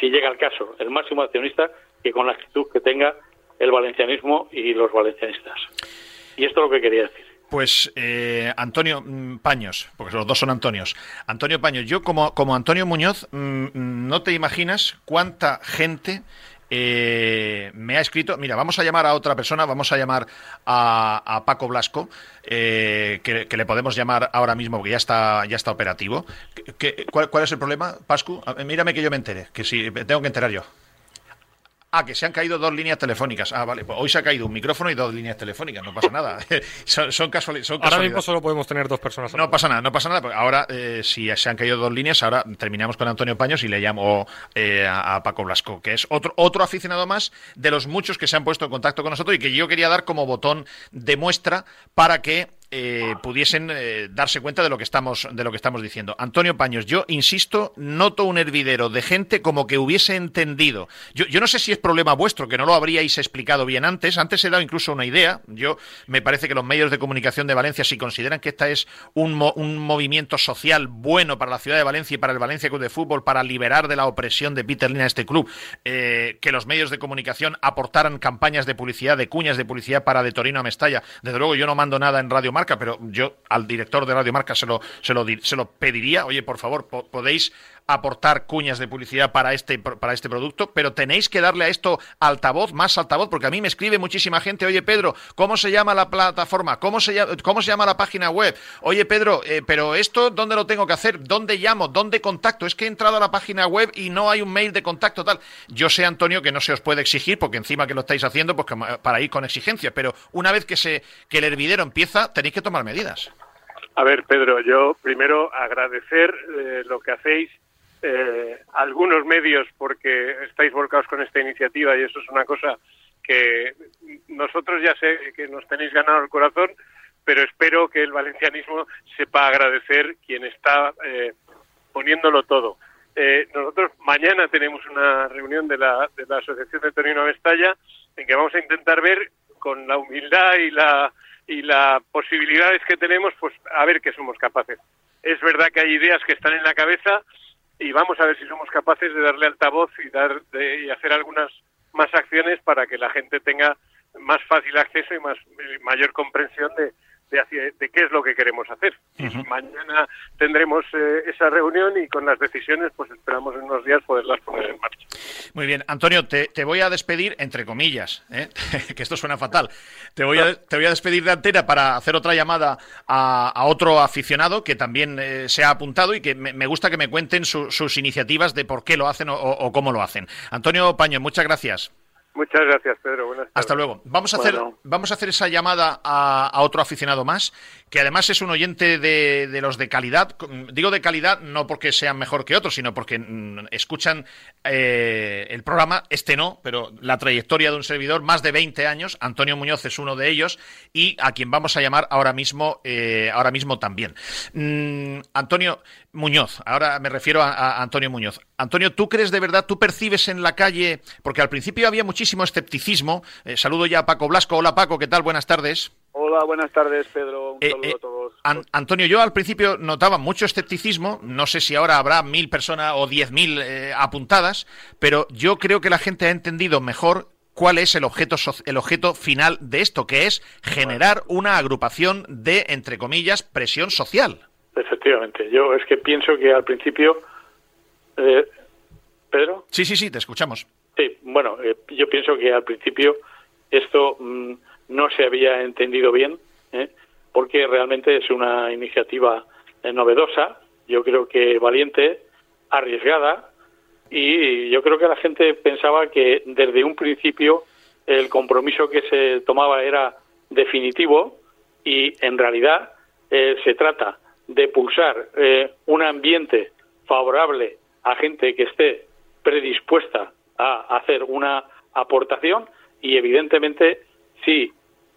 si llega el caso, el máximo accionista, que con la actitud que tenga el valencianismo y los valencianistas. Y esto es lo que quería decir. Pues eh, Antonio mm, Paños, porque los dos son Antonios. Antonio Paños, yo como, como Antonio Muñoz, mm, mm, no te imaginas cuánta gente eh, me ha escrito. Mira, vamos a llamar a otra persona, vamos a llamar a, Paco Blasco, eh, que, le podemos llamar ahora mismo porque ya está, ya está operativo. cuál, cuál, es el problema, Pascu? Mírame que yo me entere, que si tengo que enterar yo. Ah, que se han caído dos líneas telefónicas. Ah, vale. Pues hoy se ha caído un micrófono y dos líneas telefónicas. No pasa nada. son, son, Ahora mismo solo podemos tener dos personas. No pasa nada, no pasa nada. Ahora, eh, si se han caído dos líneas, ahora terminamos con Antonio Paños y le llamo eh, a, Paco Blasco, que es otro, otro aficionado más de los muchos que se han puesto en contacto con nosotros y que yo quería dar como botón de muestra para que eh, pudiesen eh, darse cuenta de lo que estamos de lo que estamos diciendo. Antonio Paños, yo insisto, noto un hervidero de gente como que hubiese entendido. Yo, yo no sé si es problema vuestro, que no lo habríais explicado bien antes. Antes he dado incluso una idea. Yo me parece que los medios de comunicación de Valencia, si consideran que esta es un, un movimiento social bueno para la ciudad de Valencia y para el Valencia Club de Fútbol, para liberar de la opresión de Peter Lina este club, eh, que los medios de comunicación aportaran campañas de publicidad, de cuñas de publicidad para de Torino a Mestalla. Desde luego, yo no mando nada en Radio Pero yo al director de Radio Marca se lo, se lo, se lo pediría, oye, por favor, podéis aportar cuñas de publicidad para este, para este producto, pero tenéis que darle a esto altavoz, más altavoz, porque a mí me escribe muchísima gente, oye Pedro, ¿cómo se llama la plataforma? ¿Cómo se llama, cómo se llama la página web? Oye Pedro, eh, pero esto, ¿dónde lo tengo que hacer? ¿Dónde llamo? ¿Dónde contacto? Es que he entrado a la página web y no hay un mail de contacto tal. Yo sé, Antonio, que no se os puede exigir, porque encima que lo estáis haciendo, pues para ir con exigencias, pero una vez que, se, que el hervidero empieza, tenéis que tomar medidas. A ver, Pedro, yo primero agradecer eh, lo que hacéis eh, algunos medios porque estáis volcados con esta iniciativa y eso es una cosa que nosotros ya sé que nos tenéis ganado el corazón, pero espero que el valencianismo sepa agradecer quien está eh, poniéndolo todo. nosotros mañana tenemos una reunión de la, de la Asociación de Torino Mestalla en que vamos a intentar ver con la humildad y la y las posibilidades que tenemos, pues a ver qué somos capaces. Es verdad que hay ideas que están en la cabeza y vamos a ver si somos capaces de darle altavoz y, dar, y hacer algunas más acciones para que la gente tenga más fácil acceso y más mayor comprensión de, de, qué es lo que queremos hacer. Mañana tendremos eh, esa reunión y con las decisiones, pues esperamos en unos días poderlas poner en marcha. Muy bien, Antonio, te, voy a despedir, entre comillas, ¿eh? que esto suena fatal. Te voy, a, te voy a despedir de antena para hacer otra llamada a, otro aficionado que también eh, se ha apuntado y que me, gusta que me cuenten sus iniciativas de por qué lo hacen o cómo lo hacen. Antonio Paño, muchas gracias. Muchas gracias, Pedro. Buenas tardes. Hasta luego. Vamos a, hacer, vamos a hacer esa llamada a, otro aficionado más, que además es un oyente de, los de calidad. Digo de calidad no porque sean mejor que otros, sino porque mm, escuchan eh, el programa, este no, pero la trayectoria de un servidor, más de 20 años. Antonio Muñoz es uno de ellos y a quien vamos a llamar ahora mismo, eh, ahora mismo también. Mm, Antonio Muñoz, ahora me refiero a, Antonio Muñoz. Antonio, ¿tú crees de verdad, tú percibes en la calle, porque al principio había muchísimo escepticismo, eh, saludo ya a Paco Blasco, hola Paco, ¿qué tal? Buenas tardes. Hola, buenas tardes, Pedro. Un eh, saludo a eh, todos. Antonio, yo al principio notaba mucho escepticismo. No sé si ahora habrá mil personas o diez mil apuntadas, pero yo creo que la gente ha entendido mejor cuál es el objeto, el objeto final de esto, que es generar una agrupación de, entre comillas, presión social. Efectivamente, yo es que pienso que al principio, eh, Pedro. Sí, sí, sí, te escuchamos. Sí, bueno, eh, yo pienso que al principio esto mm, no se había entendido bien, ¿eh? porque realmente es una iniciativa novedosa, yo creo que valiente, arriesgada, y yo creo que la gente pensaba que desde un principio el compromiso que se tomaba era definitivo y en realidad se trata de pulsar eh, un ambiente favorable a gente que esté predispuesta a hacer una aportación y evidentemente si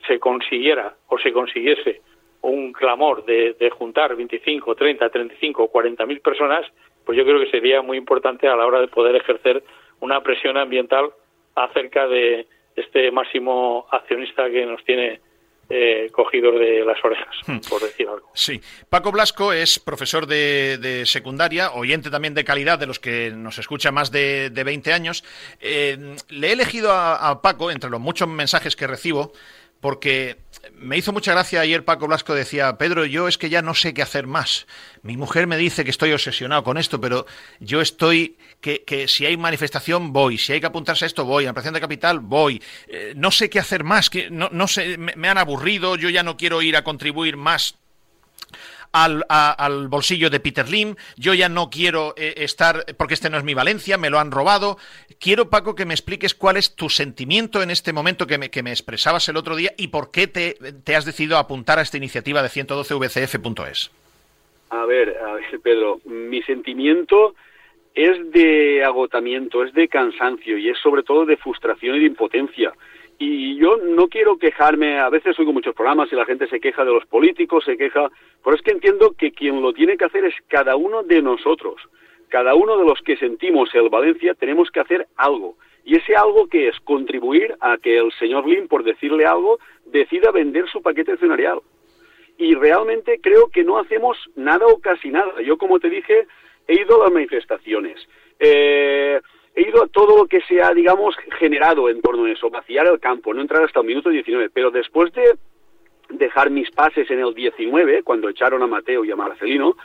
se consiguiera o se consiguiese un clamor de, juntar 25, 30, 35, 40 mil personas, pues yo creo que sería muy importante a la hora de poder ejercer una presión ambiental acerca de este máximo accionista que nos tiene eh, cogidos de las orejas, hmm. por decir algo. Sí. Paco Blasco es profesor de, secundaria, oyente también de calidad, de los que nos escucha más de, de 20 años. Eh, le he elegido a, Paco, entre los muchos mensajes que recibo, porque me hizo mucha gracia ayer Paco Blasco decía, Pedro, yo es que ya no sé qué hacer más. Mi mujer me dice que estoy obsesionado con esto, pero yo estoy, que, que si hay manifestación voy, si hay que apuntarse a esto voy, a de capital voy. Eh, no sé qué hacer más, que no, no sé, me han aburrido, yo ya no quiero ir a contribuir más al, bolsillo de Peter Lim, yo ya no quiero eh, estar, porque este no es mi Valencia, me lo han robado. Quiero, Paco, que me expliques cuál es tu sentimiento en este momento que me, que me expresabas el otro día y por qué te, te has decidido a apuntar a esta iniciativa de 112vcf.es. A ver, a ver, Pedro, mi sentimiento es de agotamiento, es de cansancio y es sobre todo de frustración y de impotencia. Y yo no quiero quejarme, a veces oigo muchos programas y la gente se queja de los políticos, se queja, pero es que entiendo que quien lo tiene que hacer es cada uno de nosotros. Cada uno de los que sentimos el Valencia tenemos que hacer algo. Y ese algo que es contribuir a que el señor Lim, por decirle algo, decida vender su paquete accionarial. Y realmente creo que no hacemos nada o casi nada. Yo, como te dije, he ido a las manifestaciones. Eh, he ido a todo lo que se ha, digamos, generado en torno a eso, vaciar el campo, no entrar hasta el minuto 19, pero después de dejar mis pases en el 19, cuando echaron a Mateo y a Marcelino,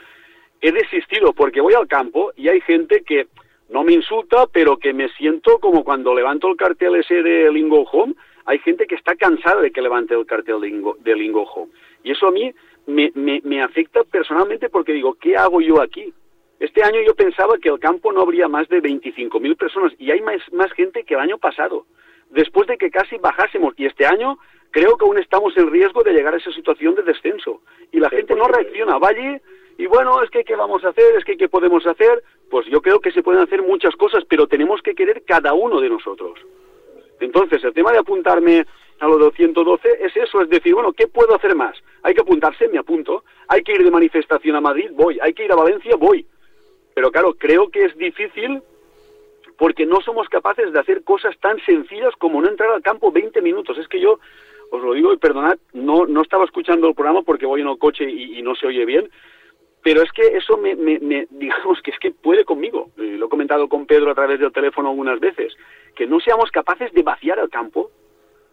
he desistido porque voy al campo y hay gente que no me insulta, pero que me siento como cuando levanto el cartel ese de Lingo Home, hay gente que está cansada de que levante el cartel de Lingo, de Lingo Home. Y eso a mí me, afecta personalmente porque digo, ¿qué hago yo aquí? Este año yo pensaba que el campo no habría más de 25.000 personas y hay más, más gente que el año pasado, después de que casi bajásemos. Y este año creo que aún estamos en riesgo de llegar a esa situación de descenso. Y la gente no reacciona, va allí y bueno, es que qué vamos a hacer, es que qué podemos hacer. Pues yo creo que se pueden hacer muchas cosas, pero tenemos que querer cada uno de nosotros. Entonces, el tema de apuntarme a lo de 112 es eso, es decir, bueno, ¿qué puedo hacer más? Hay que apuntarse, me apunto. Hay que ir de manifestación a Madrid, voy. Hay que ir a Valencia, voy. Pero claro, creo que es difícil porque no somos capaces de hacer cosas tan sencillas como no entrar al campo 20 minutos. Es que yo, os lo digo y perdonad, no, no estaba escuchando el programa porque voy en el coche y, no se oye bien, pero es que eso me, me, digamos que es que puede conmigo. Eh, lo he comentado con Pedro a través del teléfono algunas veces, que no seamos capaces de vaciar el campo,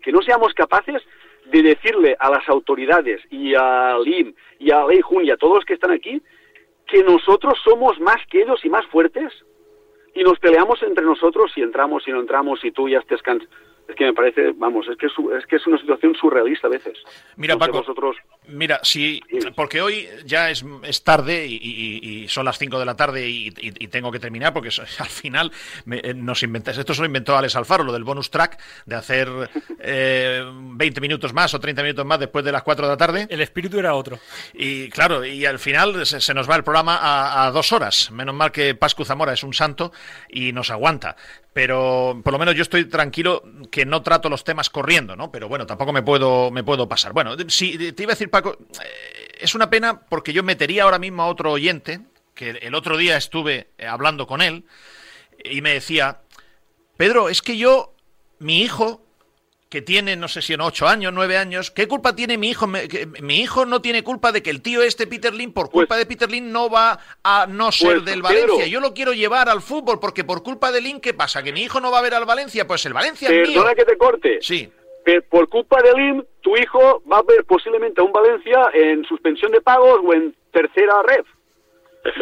que no seamos capaces de decirle a las autoridades y a LIM y a Ley Jun y a todos los que están aquí que nosotros somos más que ellos y más fuertes y nos peleamos entre nosotros si entramos, si no entramos, si tú ya estés cansado. Es que me parece, vamos, es que es, es que es una situación surrealista a veces. Mira, Paco, mira, sí, porque hoy ya es, es tarde y, son las 5 de la tarde y, tengo que terminar porque al final eh, nos inventas, esto se lo inventó Alex Alfaro, lo del bonus track, de hacer eh, 20 minutos más o 30 minutos más después de las 4 de la tarde. El espíritu era otro. Y claro, y al final se, nos va el programa a, a, dos horas. Menos mal que Pascu Zamora es un santo y nos aguanta pero por lo menos yo estoy tranquilo que no trato los temas corriendo, ¿no? Pero bueno, tampoco me puedo, me puedo pasar. Bueno, sí, te iba a decir, Paco, eh, es una pena porque yo metería ahora mismo a otro oyente, que el otro día estuve eh, hablando con él, y me decía, Pedro, es que yo, mi hijo, que tiene, no sé si en ocho años, nueve años, ¿qué culpa tiene mi hijo? mi hijo no tiene culpa de que el tío este, Peter Lin, por culpa pues de Peter Lin, no va a no ser pues, del Valencia. Yo lo quiero llevar al fútbol, porque por culpa de Lin, ¿qué pasa? ¿Que mi hijo no va a ver al Valencia? Pues el Valencia es mío. Perdona que te corte. Sí. Por culpa de Lin, tu hijo va a ver posiblemente a un Valencia en suspensión de pagos o en tercera red.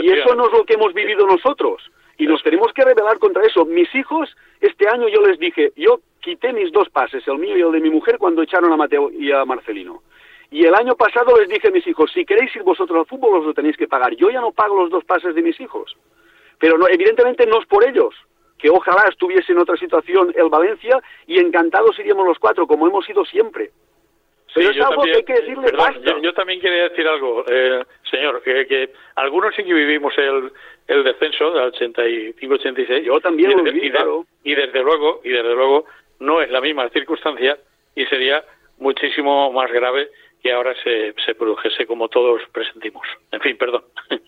Y eso no es lo que hemos vivido nosotros. Y nos tenemos que rebelar contra eso. Mis hijos, este año yo les dije, yo quité mis dos pases, el mío y el de mi mujer, cuando echaron a Mateo y a Marcelino. Y el año pasado les dije a mis hijos, si queréis ir vosotros al fútbol, os lo tenéis que pagar. Yo ya no pago los dos pases de mis hijos. Pero no, evidentemente no es por ellos, que ojalá estuviese en otra situación el Valencia y encantados iríamos los cuatro, como hemos ido siempre. Pero es algo que hay que decirle Yo, también quería decir algo, eh, señor, que, algunos sí que vivimos el, el descenso del 85-86. Yo también lo viví, y desde luego, y desde luego, no es la misma circunstancia y sería muchísimo más grave que ahora se, se produjese como todos presentimos. En fin, perdón.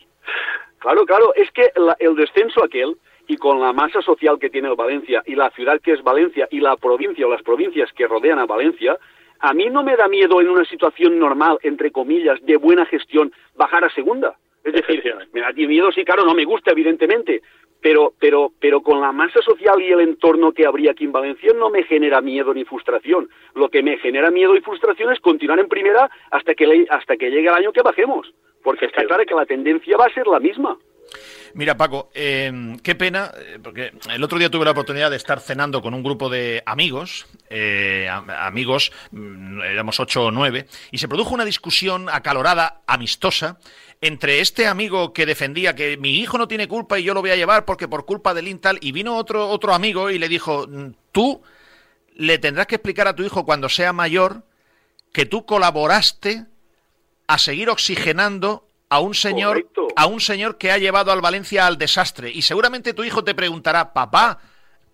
Claro, claro, es que el descenso aquel y con la masa social que tiene Valencia y la ciudad que es Valencia y la provincia o las provincias que rodean a Valencia, a mí no me da miedo en una situación normal, entre comillas, de buena gestión, bajar a segunda. Es decir, me da miedo, sí, claro, no me gusta, evidentemente, pero, pero, pero con la masa social y el entorno que habría aquí en Valencia no me genera miedo ni frustración. Lo que me genera miedo y frustración es continuar en primera hasta que, hasta que llegue el año que bajemos, porque está claro que la tendencia va a ser la misma. Mira, Paco, em, qué pena, eh, porque el otro día tuve la oportunidad de estar cenando con un grupo de amigos, eh, amigos, mm, éramos ocho o nueve, y se produjo una discusión acalorada, amistosa, entre este amigo que defendía que mi hijo no tiene culpa y yo lo voy a llevar porque por culpa del Intal, y vino otro, otro amigo y le dijo, mm, tú le tendrás que explicar a tu hijo cuando sea mayor que tú colaboraste a seguir oxigenando a un señor a un señor que ha llevado al Valencia al desastre. Y seguramente tu hijo te preguntará papá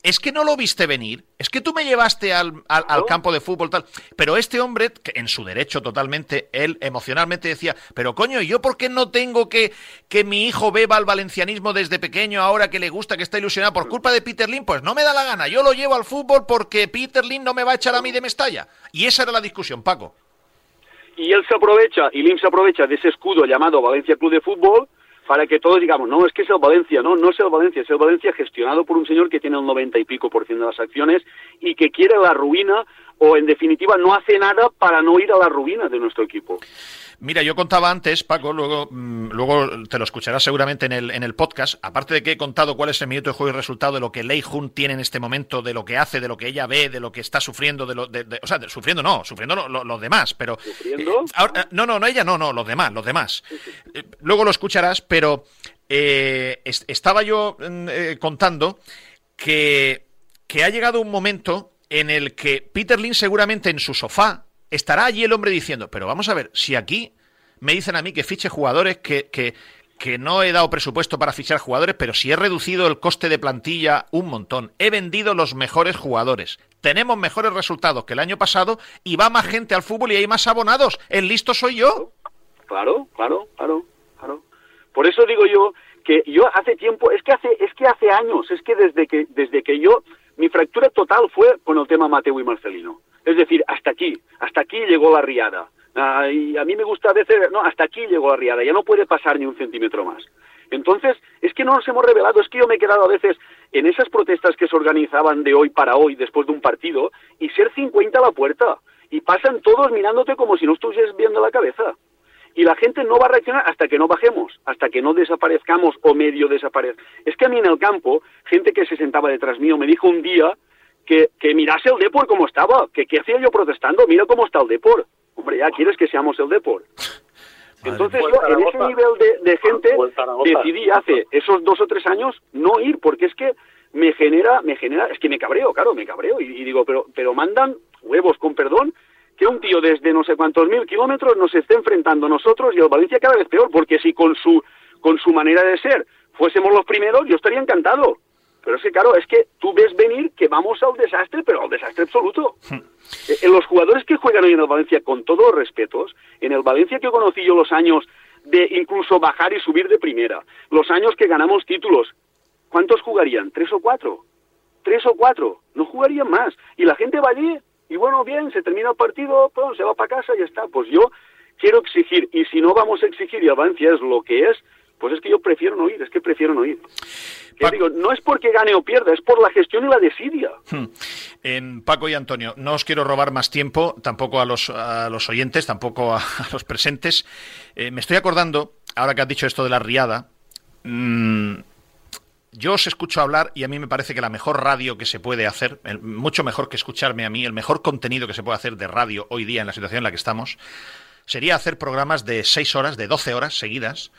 es que no lo viste venir, es que tú me llevaste al, al, campo de fútbol tal, pero este hombre, que en su derecho totalmente, él emocionalmente decía, pero coño, ¿y yo por qué no tengo que que mi hijo beba al valencianismo desde pequeño ahora que le gusta, que está ilusionado por culpa de Peter Lin? Pues no me da la gana, yo lo llevo al fútbol porque Peter Lin no me va a echar a mí de Mestalla. Y esa era la discusión, Paco y él se aprovecha, y Lim se aprovecha de ese escudo llamado Valencia Club de Fútbol para que todos digamos, no, es que es el Valencia, no, no es el Valencia, es el Valencia gestionado por un señor que tiene el noventa y pico por ciento de las acciones y que quiere la ruina o en definitiva no hace nada para no ir a la ruina de nuestro equipo. Mira, yo contaba antes, Paco, luego, mm, luego te lo escucharás seguramente en el, en el podcast, aparte de que he contado cuál es el minuto de juego y resultado de lo que Lei Jun tiene en este momento, de lo que hace, de lo que ella ve, de lo que está sufriendo, de lo, de, o sea, sufriendo no, sufriendo los demás, pero... ¿Sufriendo? Eh, no, no, no, ella no, no, los demás, los demás. Eh, luego lo escucharás, pero eh, estaba yo mm, contando que, que ha llegado un momento en el que Peter Lin seguramente en su sofá estará allí el hombre diciendo, pero vamos a ver, si aquí me dicen a mí que fiche jugadores, que, que, que no he dado presupuesto para fichar jugadores, pero si he reducido el coste de plantilla un montón, he vendido los mejores jugadores, tenemos mejores resultados que el año pasado y va más gente al fútbol y hay más abonados, el listo soy yo. Claro, claro, claro, claro. Por eso digo yo que yo hace tiempo, es que hace, es que hace años, es que desde que, desde que yo, mi fractura total fue con el tema Mateo y Marcelino. Es decir, hasta aquí, hasta aquí llegó la riada. Ah, y a mí me gusta a veces, no, hasta aquí llegó la riada, ya no puede pasar ni un centímetro más. Entonces, es que no nos hemos revelado, es que yo me he quedado a veces en esas protestas que se organizaban de hoy para hoy, después de un partido, y ser 50 a la puerta, y pasan todos mirándote como si no estuvieses viendo la cabeza. Y la gente no va a reaccionar hasta que no bajemos, hasta que no desaparezcamos o medio desaparezca. Es que a mí en el campo, gente que se sentaba detrás mío me dijo un día que, que mirase el Depor como estaba, que qué hacía yo protestando, mira cómo está el Depor. Hombre, ya quieres que seamos el Depor. Entonces yo en ese nivel de, gente decidí hace esos dos o tres años no ir, porque es que me genera, me genera, es que me cabreo, claro, me cabreo, y, digo, pero, pero mandan huevos con perdón, que un tío desde no sé cuántos mil kilómetros nos esté enfrentando a nosotros y el Valencia cada vez peor, porque si con su, con su manera de ser fuésemos los primeros, yo estaría encantado. Pero es que, claro, es que tú ves venir que vamos al desastre, pero al desastre absoluto. Hmm. Eh, en los jugadores que juegan hoy en el Valencia, con todos los respetos, en el Valencia que conocí yo los años de incluso bajar y subir de primera, los años que ganamos títulos, ¿cuántos jugarían? ¿Tres o cuatro? ¿Tres o cuatro? No jugarían más. Y la gente va allí, y bueno, bien, se termina el partido, pues, se va para casa y ya está. Pues yo quiero exigir, y si no vamos a exigir y Valencia es lo que es, pues es que yo prefiero no ir, es que prefiero no ir digo, no es porque gane o pierda, es por la gestión y la desidia. Hmm. En Paco y Antonio, no os quiero robar más tiempo, tampoco a los, a los oyentes, tampoco a, los presentes. Eh, me estoy acordando, ahora que has dicho esto de la riada, mm, yo os escucho hablar y a mí me parece que la mejor radio que se puede hacer, mucho mejor que escucharme a mí, el mejor contenido que se puede hacer de radio hoy día en la situación en la que estamos, sería hacer programas de seis horas, de doce horas seguidas,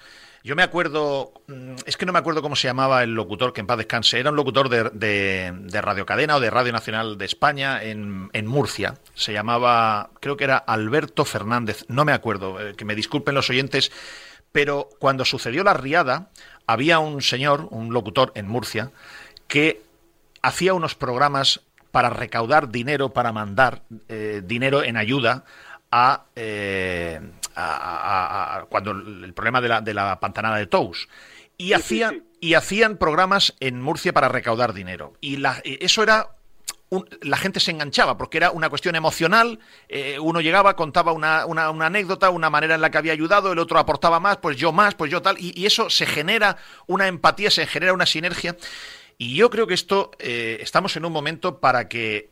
yo me acuerdo, mm, es que no me acuerdo cómo se llamaba el locutor, que en paz descanse, era un locutor de, Radio Cadena o de Radio Nacional de España en, en, Murcia. Se llamaba, creo que era Alberto Fernández, no me acuerdo, eh, que me disculpen los oyentes, pero cuando sucedió la riada, había un señor, un locutor en Murcia, que hacía unos programas para recaudar dinero, para mandar eh, dinero en ayuda a, eh, cuando el problema de la, de la pantanada de Tous. y hacían y hacían programas en Murcia para recaudar dinero. Y eso era la gente se enganchaba porque era una cuestión emocional. Eh, uno llegaba, contaba una, una, anécdota, una manera en la que había ayudado, el otro aportaba más, pues yo más, pues yo tal. Y, eso se genera una empatía, se genera una sinergia. Y yo creo que esto eh, estamos en un momento para que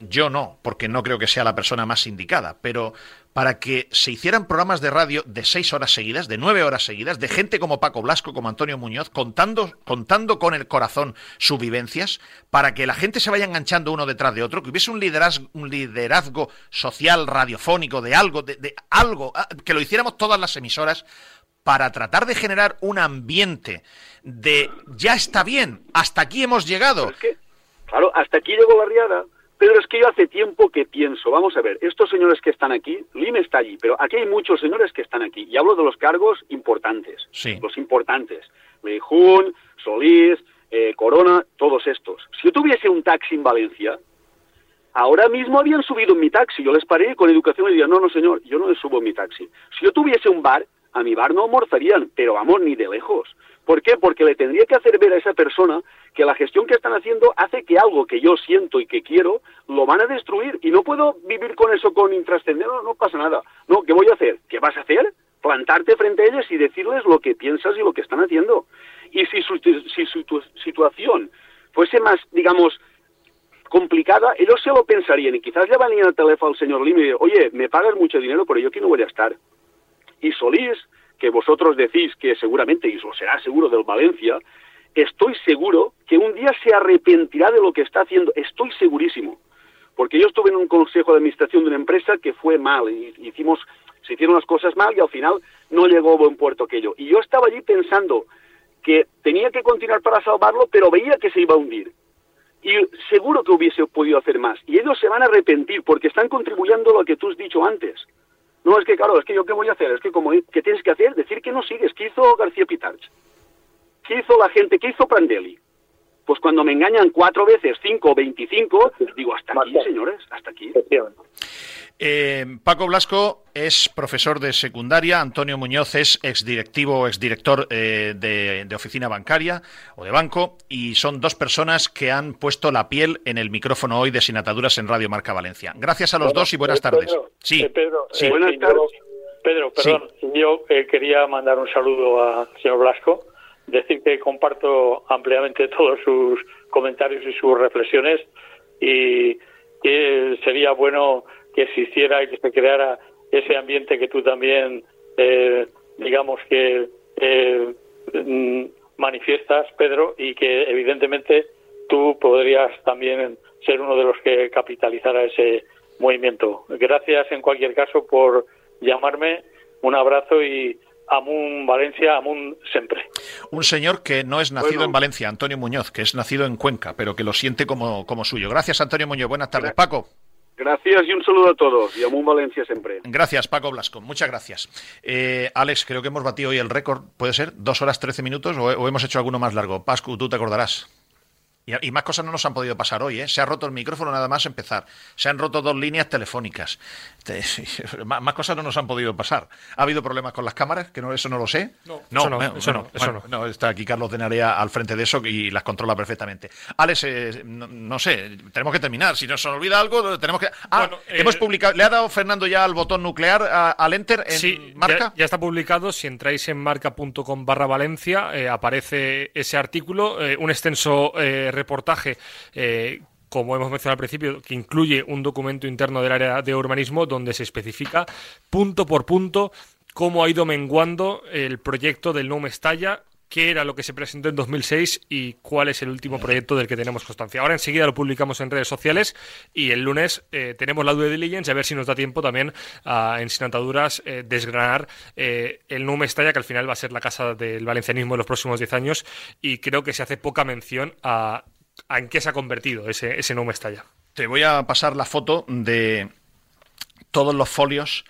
yo no, porque no creo que sea la persona más indicada, pero para que se hicieran programas de radio de seis horas seguidas, de nueve horas seguidas, de gente como Paco Blasco, como Antonio Muñoz, contando, contando con el corazón sus vivencias, para que la gente se vaya enganchando uno detrás de otro, que hubiese un liderazgo, un liderazgo social, radiofónico, de algo, de, algo, ah, que lo hiciéramos todas las emisoras, para tratar de generar un ambiente de ya está bien, hasta aquí hemos llegado. claro, hasta aquí llegó Barriada pero es que yo hace tiempo que pienso, vamos a ver, estos señores que están aquí, Lim está allí, pero aquí hay muchos señores que están aquí, y hablo de los cargos importantes, sí. los importantes, Leijun, Solís, eh, Corona, todos estos. Si yo tuviese un taxi en Valencia, ahora mismo habían subido en mi taxi, yo les paré con educación y diría, no, no señor, yo no les subo en mi taxi. Si yo tuviese un bar, a mi bar no almorzarían, pero vamos, ni de lejos. ¿Por qué? Porque le tendría que hacer ver a esa persona que la gestión que están haciendo hace que algo que yo siento y que quiero lo van a destruir y no puedo vivir con eso con intrascender, no, pasa nada. No, ¿qué voy a hacer? ¿Qué vas a hacer? Plantarte frente a ellos y decirles lo que piensas y lo que están haciendo. Y si su, si su situación fuese más, digamos, complicada, ellos se lo pensarían y quizás le ir al teléfono al señor Lim y oye, me pagas mucho dinero, pero yo aquí no voy a estar. Y Solís que vosotros decís que seguramente, y lo será seguro del Valencia, estoy seguro que un día se arrepentirá de lo que está haciendo, estoy segurísimo. Porque yo estuve en un consejo de administración de una empresa que fue mal, y hicimos, se hicieron las cosas mal y al final no llegó a buen puerto aquello. Y yo estaba allí pensando que tenía que continuar para salvarlo, pero veía que se iba a hundir. Y seguro que hubiese podido hacer más. Y ellos se van a arrepentir porque están contribuyendo a lo que tú has dicho antes. No, es que claro, es que yo qué voy a hacer, es que como, ¿qué tienes que hacer? Decir que no sigues. ¿Qué hizo García Pitarch? ¿Qué hizo la gente? ¿Qué hizo Prandelli? Pues cuando me engañan cuatro veces, cinco o veinticinco, digo, hasta aquí, señores, hasta aquí. Eh, Paco Blasco es profesor de secundaria, Antonio Muñoz es exdirectivo o exdirector eh, de, oficina bancaria o de banco y son dos personas que han puesto la piel en el micrófono hoy de Sinataduras en Radio Marca Valencia. Gracias a los dos y buenas tardes. sí, Pedro, buenas tardes. Pedro, perdón, yo eh, quería mandar un saludo al señor Blasco, decir que comparto ampliamente todos sus comentarios y sus reflexiones y que sería bueno que existiera y que se creara ese ambiente que tú también, eh, digamos que eh, mm, manifiestas, Pedro, y que evidentemente tú podrías también ser uno de los que capitalizara ese movimiento. Gracias en cualquier caso por llamarme. Un abrazo y Amun Valencia, Amun siempre. Un señor que no es nacido en Valencia, Antonio Muñoz, que es nacido en Cuenca, pero que lo siente como, como suyo. Gracias, Antonio Muñoz. Buenas tardes. Paco. Gracias y un saludo a todos. Y a Valencia siempre. Gracias, Paco Blasco. Muchas gracias. Eh, Alex, creo que hemos batido hoy el récord. ¿Puede ser? ¿Dos horas trece minutos o, o hemos hecho alguno más largo? Pascu, tú te acordarás. Y, más cosas no nos han podido pasar hoy, ¿eh? Se ha roto el micrófono nada más empezar. Se han roto dos líneas telefónicas. más, cosas no nos han podido pasar. ¿Ha habido problemas con las cámaras? Que no, eso no lo sé. No, eso no, eso, no, eso no. Está aquí Carlos de Narea al frente de eso y las controla perfectamente. Alex, eh, no, sé, tenemos que terminar. Si nos olvida algo, tenemos que... Ah, hemos eh, publicado... ¿Le ha dado Fernando ya al botón nuclear al Enter en Marca? Ya, está publicado. Si entráis en marca.com barra Valencia, eh, aparece ese artículo, un extenso reportaje eh, como hemos mencionado al principio, que incluye un documento interno del área de urbanismo donde se especifica punto por punto cómo ha ido menguando el proyecto del No Mestalla, qué era lo que se presentó en 2006 y cuál es el último proyecto del que tenemos constancia. Ahora enseguida lo publicamos en redes sociales y el lunes eh, tenemos la due diligence a ver si nos da tiempo también a, en Sinantaduras eh, desgranar el No Mestalla, que al final va a ser la casa del valencianismo en los próximos 10 años y creo que se hace poca mención a en qué se ha convertido ese, ese no me estalla. Te voy a pasar la foto de todos los folios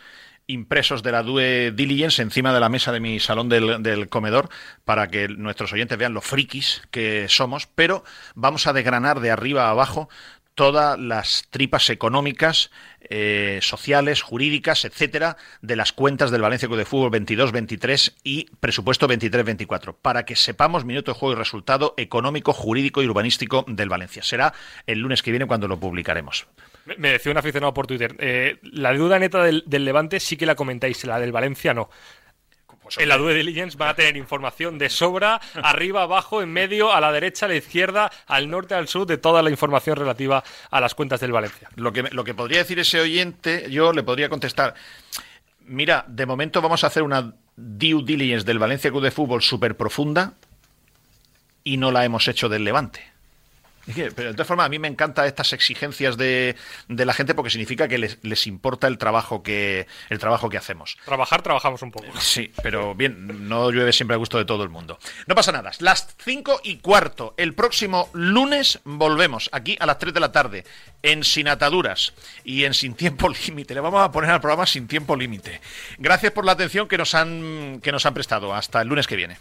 impresos de la Due Diligence encima de la mesa de mi salón del, comedor para que nuestros oyentes vean lo frikis que somos, pero vamos a desgranar de arriba a abajo todas las tripas económicas, eh, sociales, jurídicas, etcétera, de las cuentas del Valencia Club de Fútbol 22-23 y presupuesto 23-24, para que sepamos minuto de juego y resultado económico, jurídico y urbanístico del Valencia. Será el lunes que viene cuando lo publicaremos. Me decía un aficionado por Twitter, eh, la deuda neta del, del Levante sí que la comentáis, la del Valencia no. Pues en la due diligence van a tener información de sobra, arriba, abajo, en medio, a la derecha, a la izquierda, al norte, al sur, de toda la información relativa a las cuentas del Valencia. Lo que, lo que podría decir ese oyente, yo le podría contestar, mira, de momento vamos a hacer una due diligence del Valencia Club de Fútbol súper profunda y no la hemos hecho del Levante. Pero de todas formas, a mí me encantan estas exigencias de, la gente porque significa que les, importa el trabajo que el trabajo que hacemos. Trabajar, trabajamos un poco. Sí, pero bien, no llueve siempre a gusto de todo el mundo. No pasa nada. Las 5 y cuarto. El próximo lunes volvemos aquí a las 3 de la tarde en Sin Ataduras y en Sin Tiempo Límite. Le vamos a poner al programa Sin Tiempo Límite. Gracias por la atención que nos han, que nos han prestado. Hasta el lunes que viene.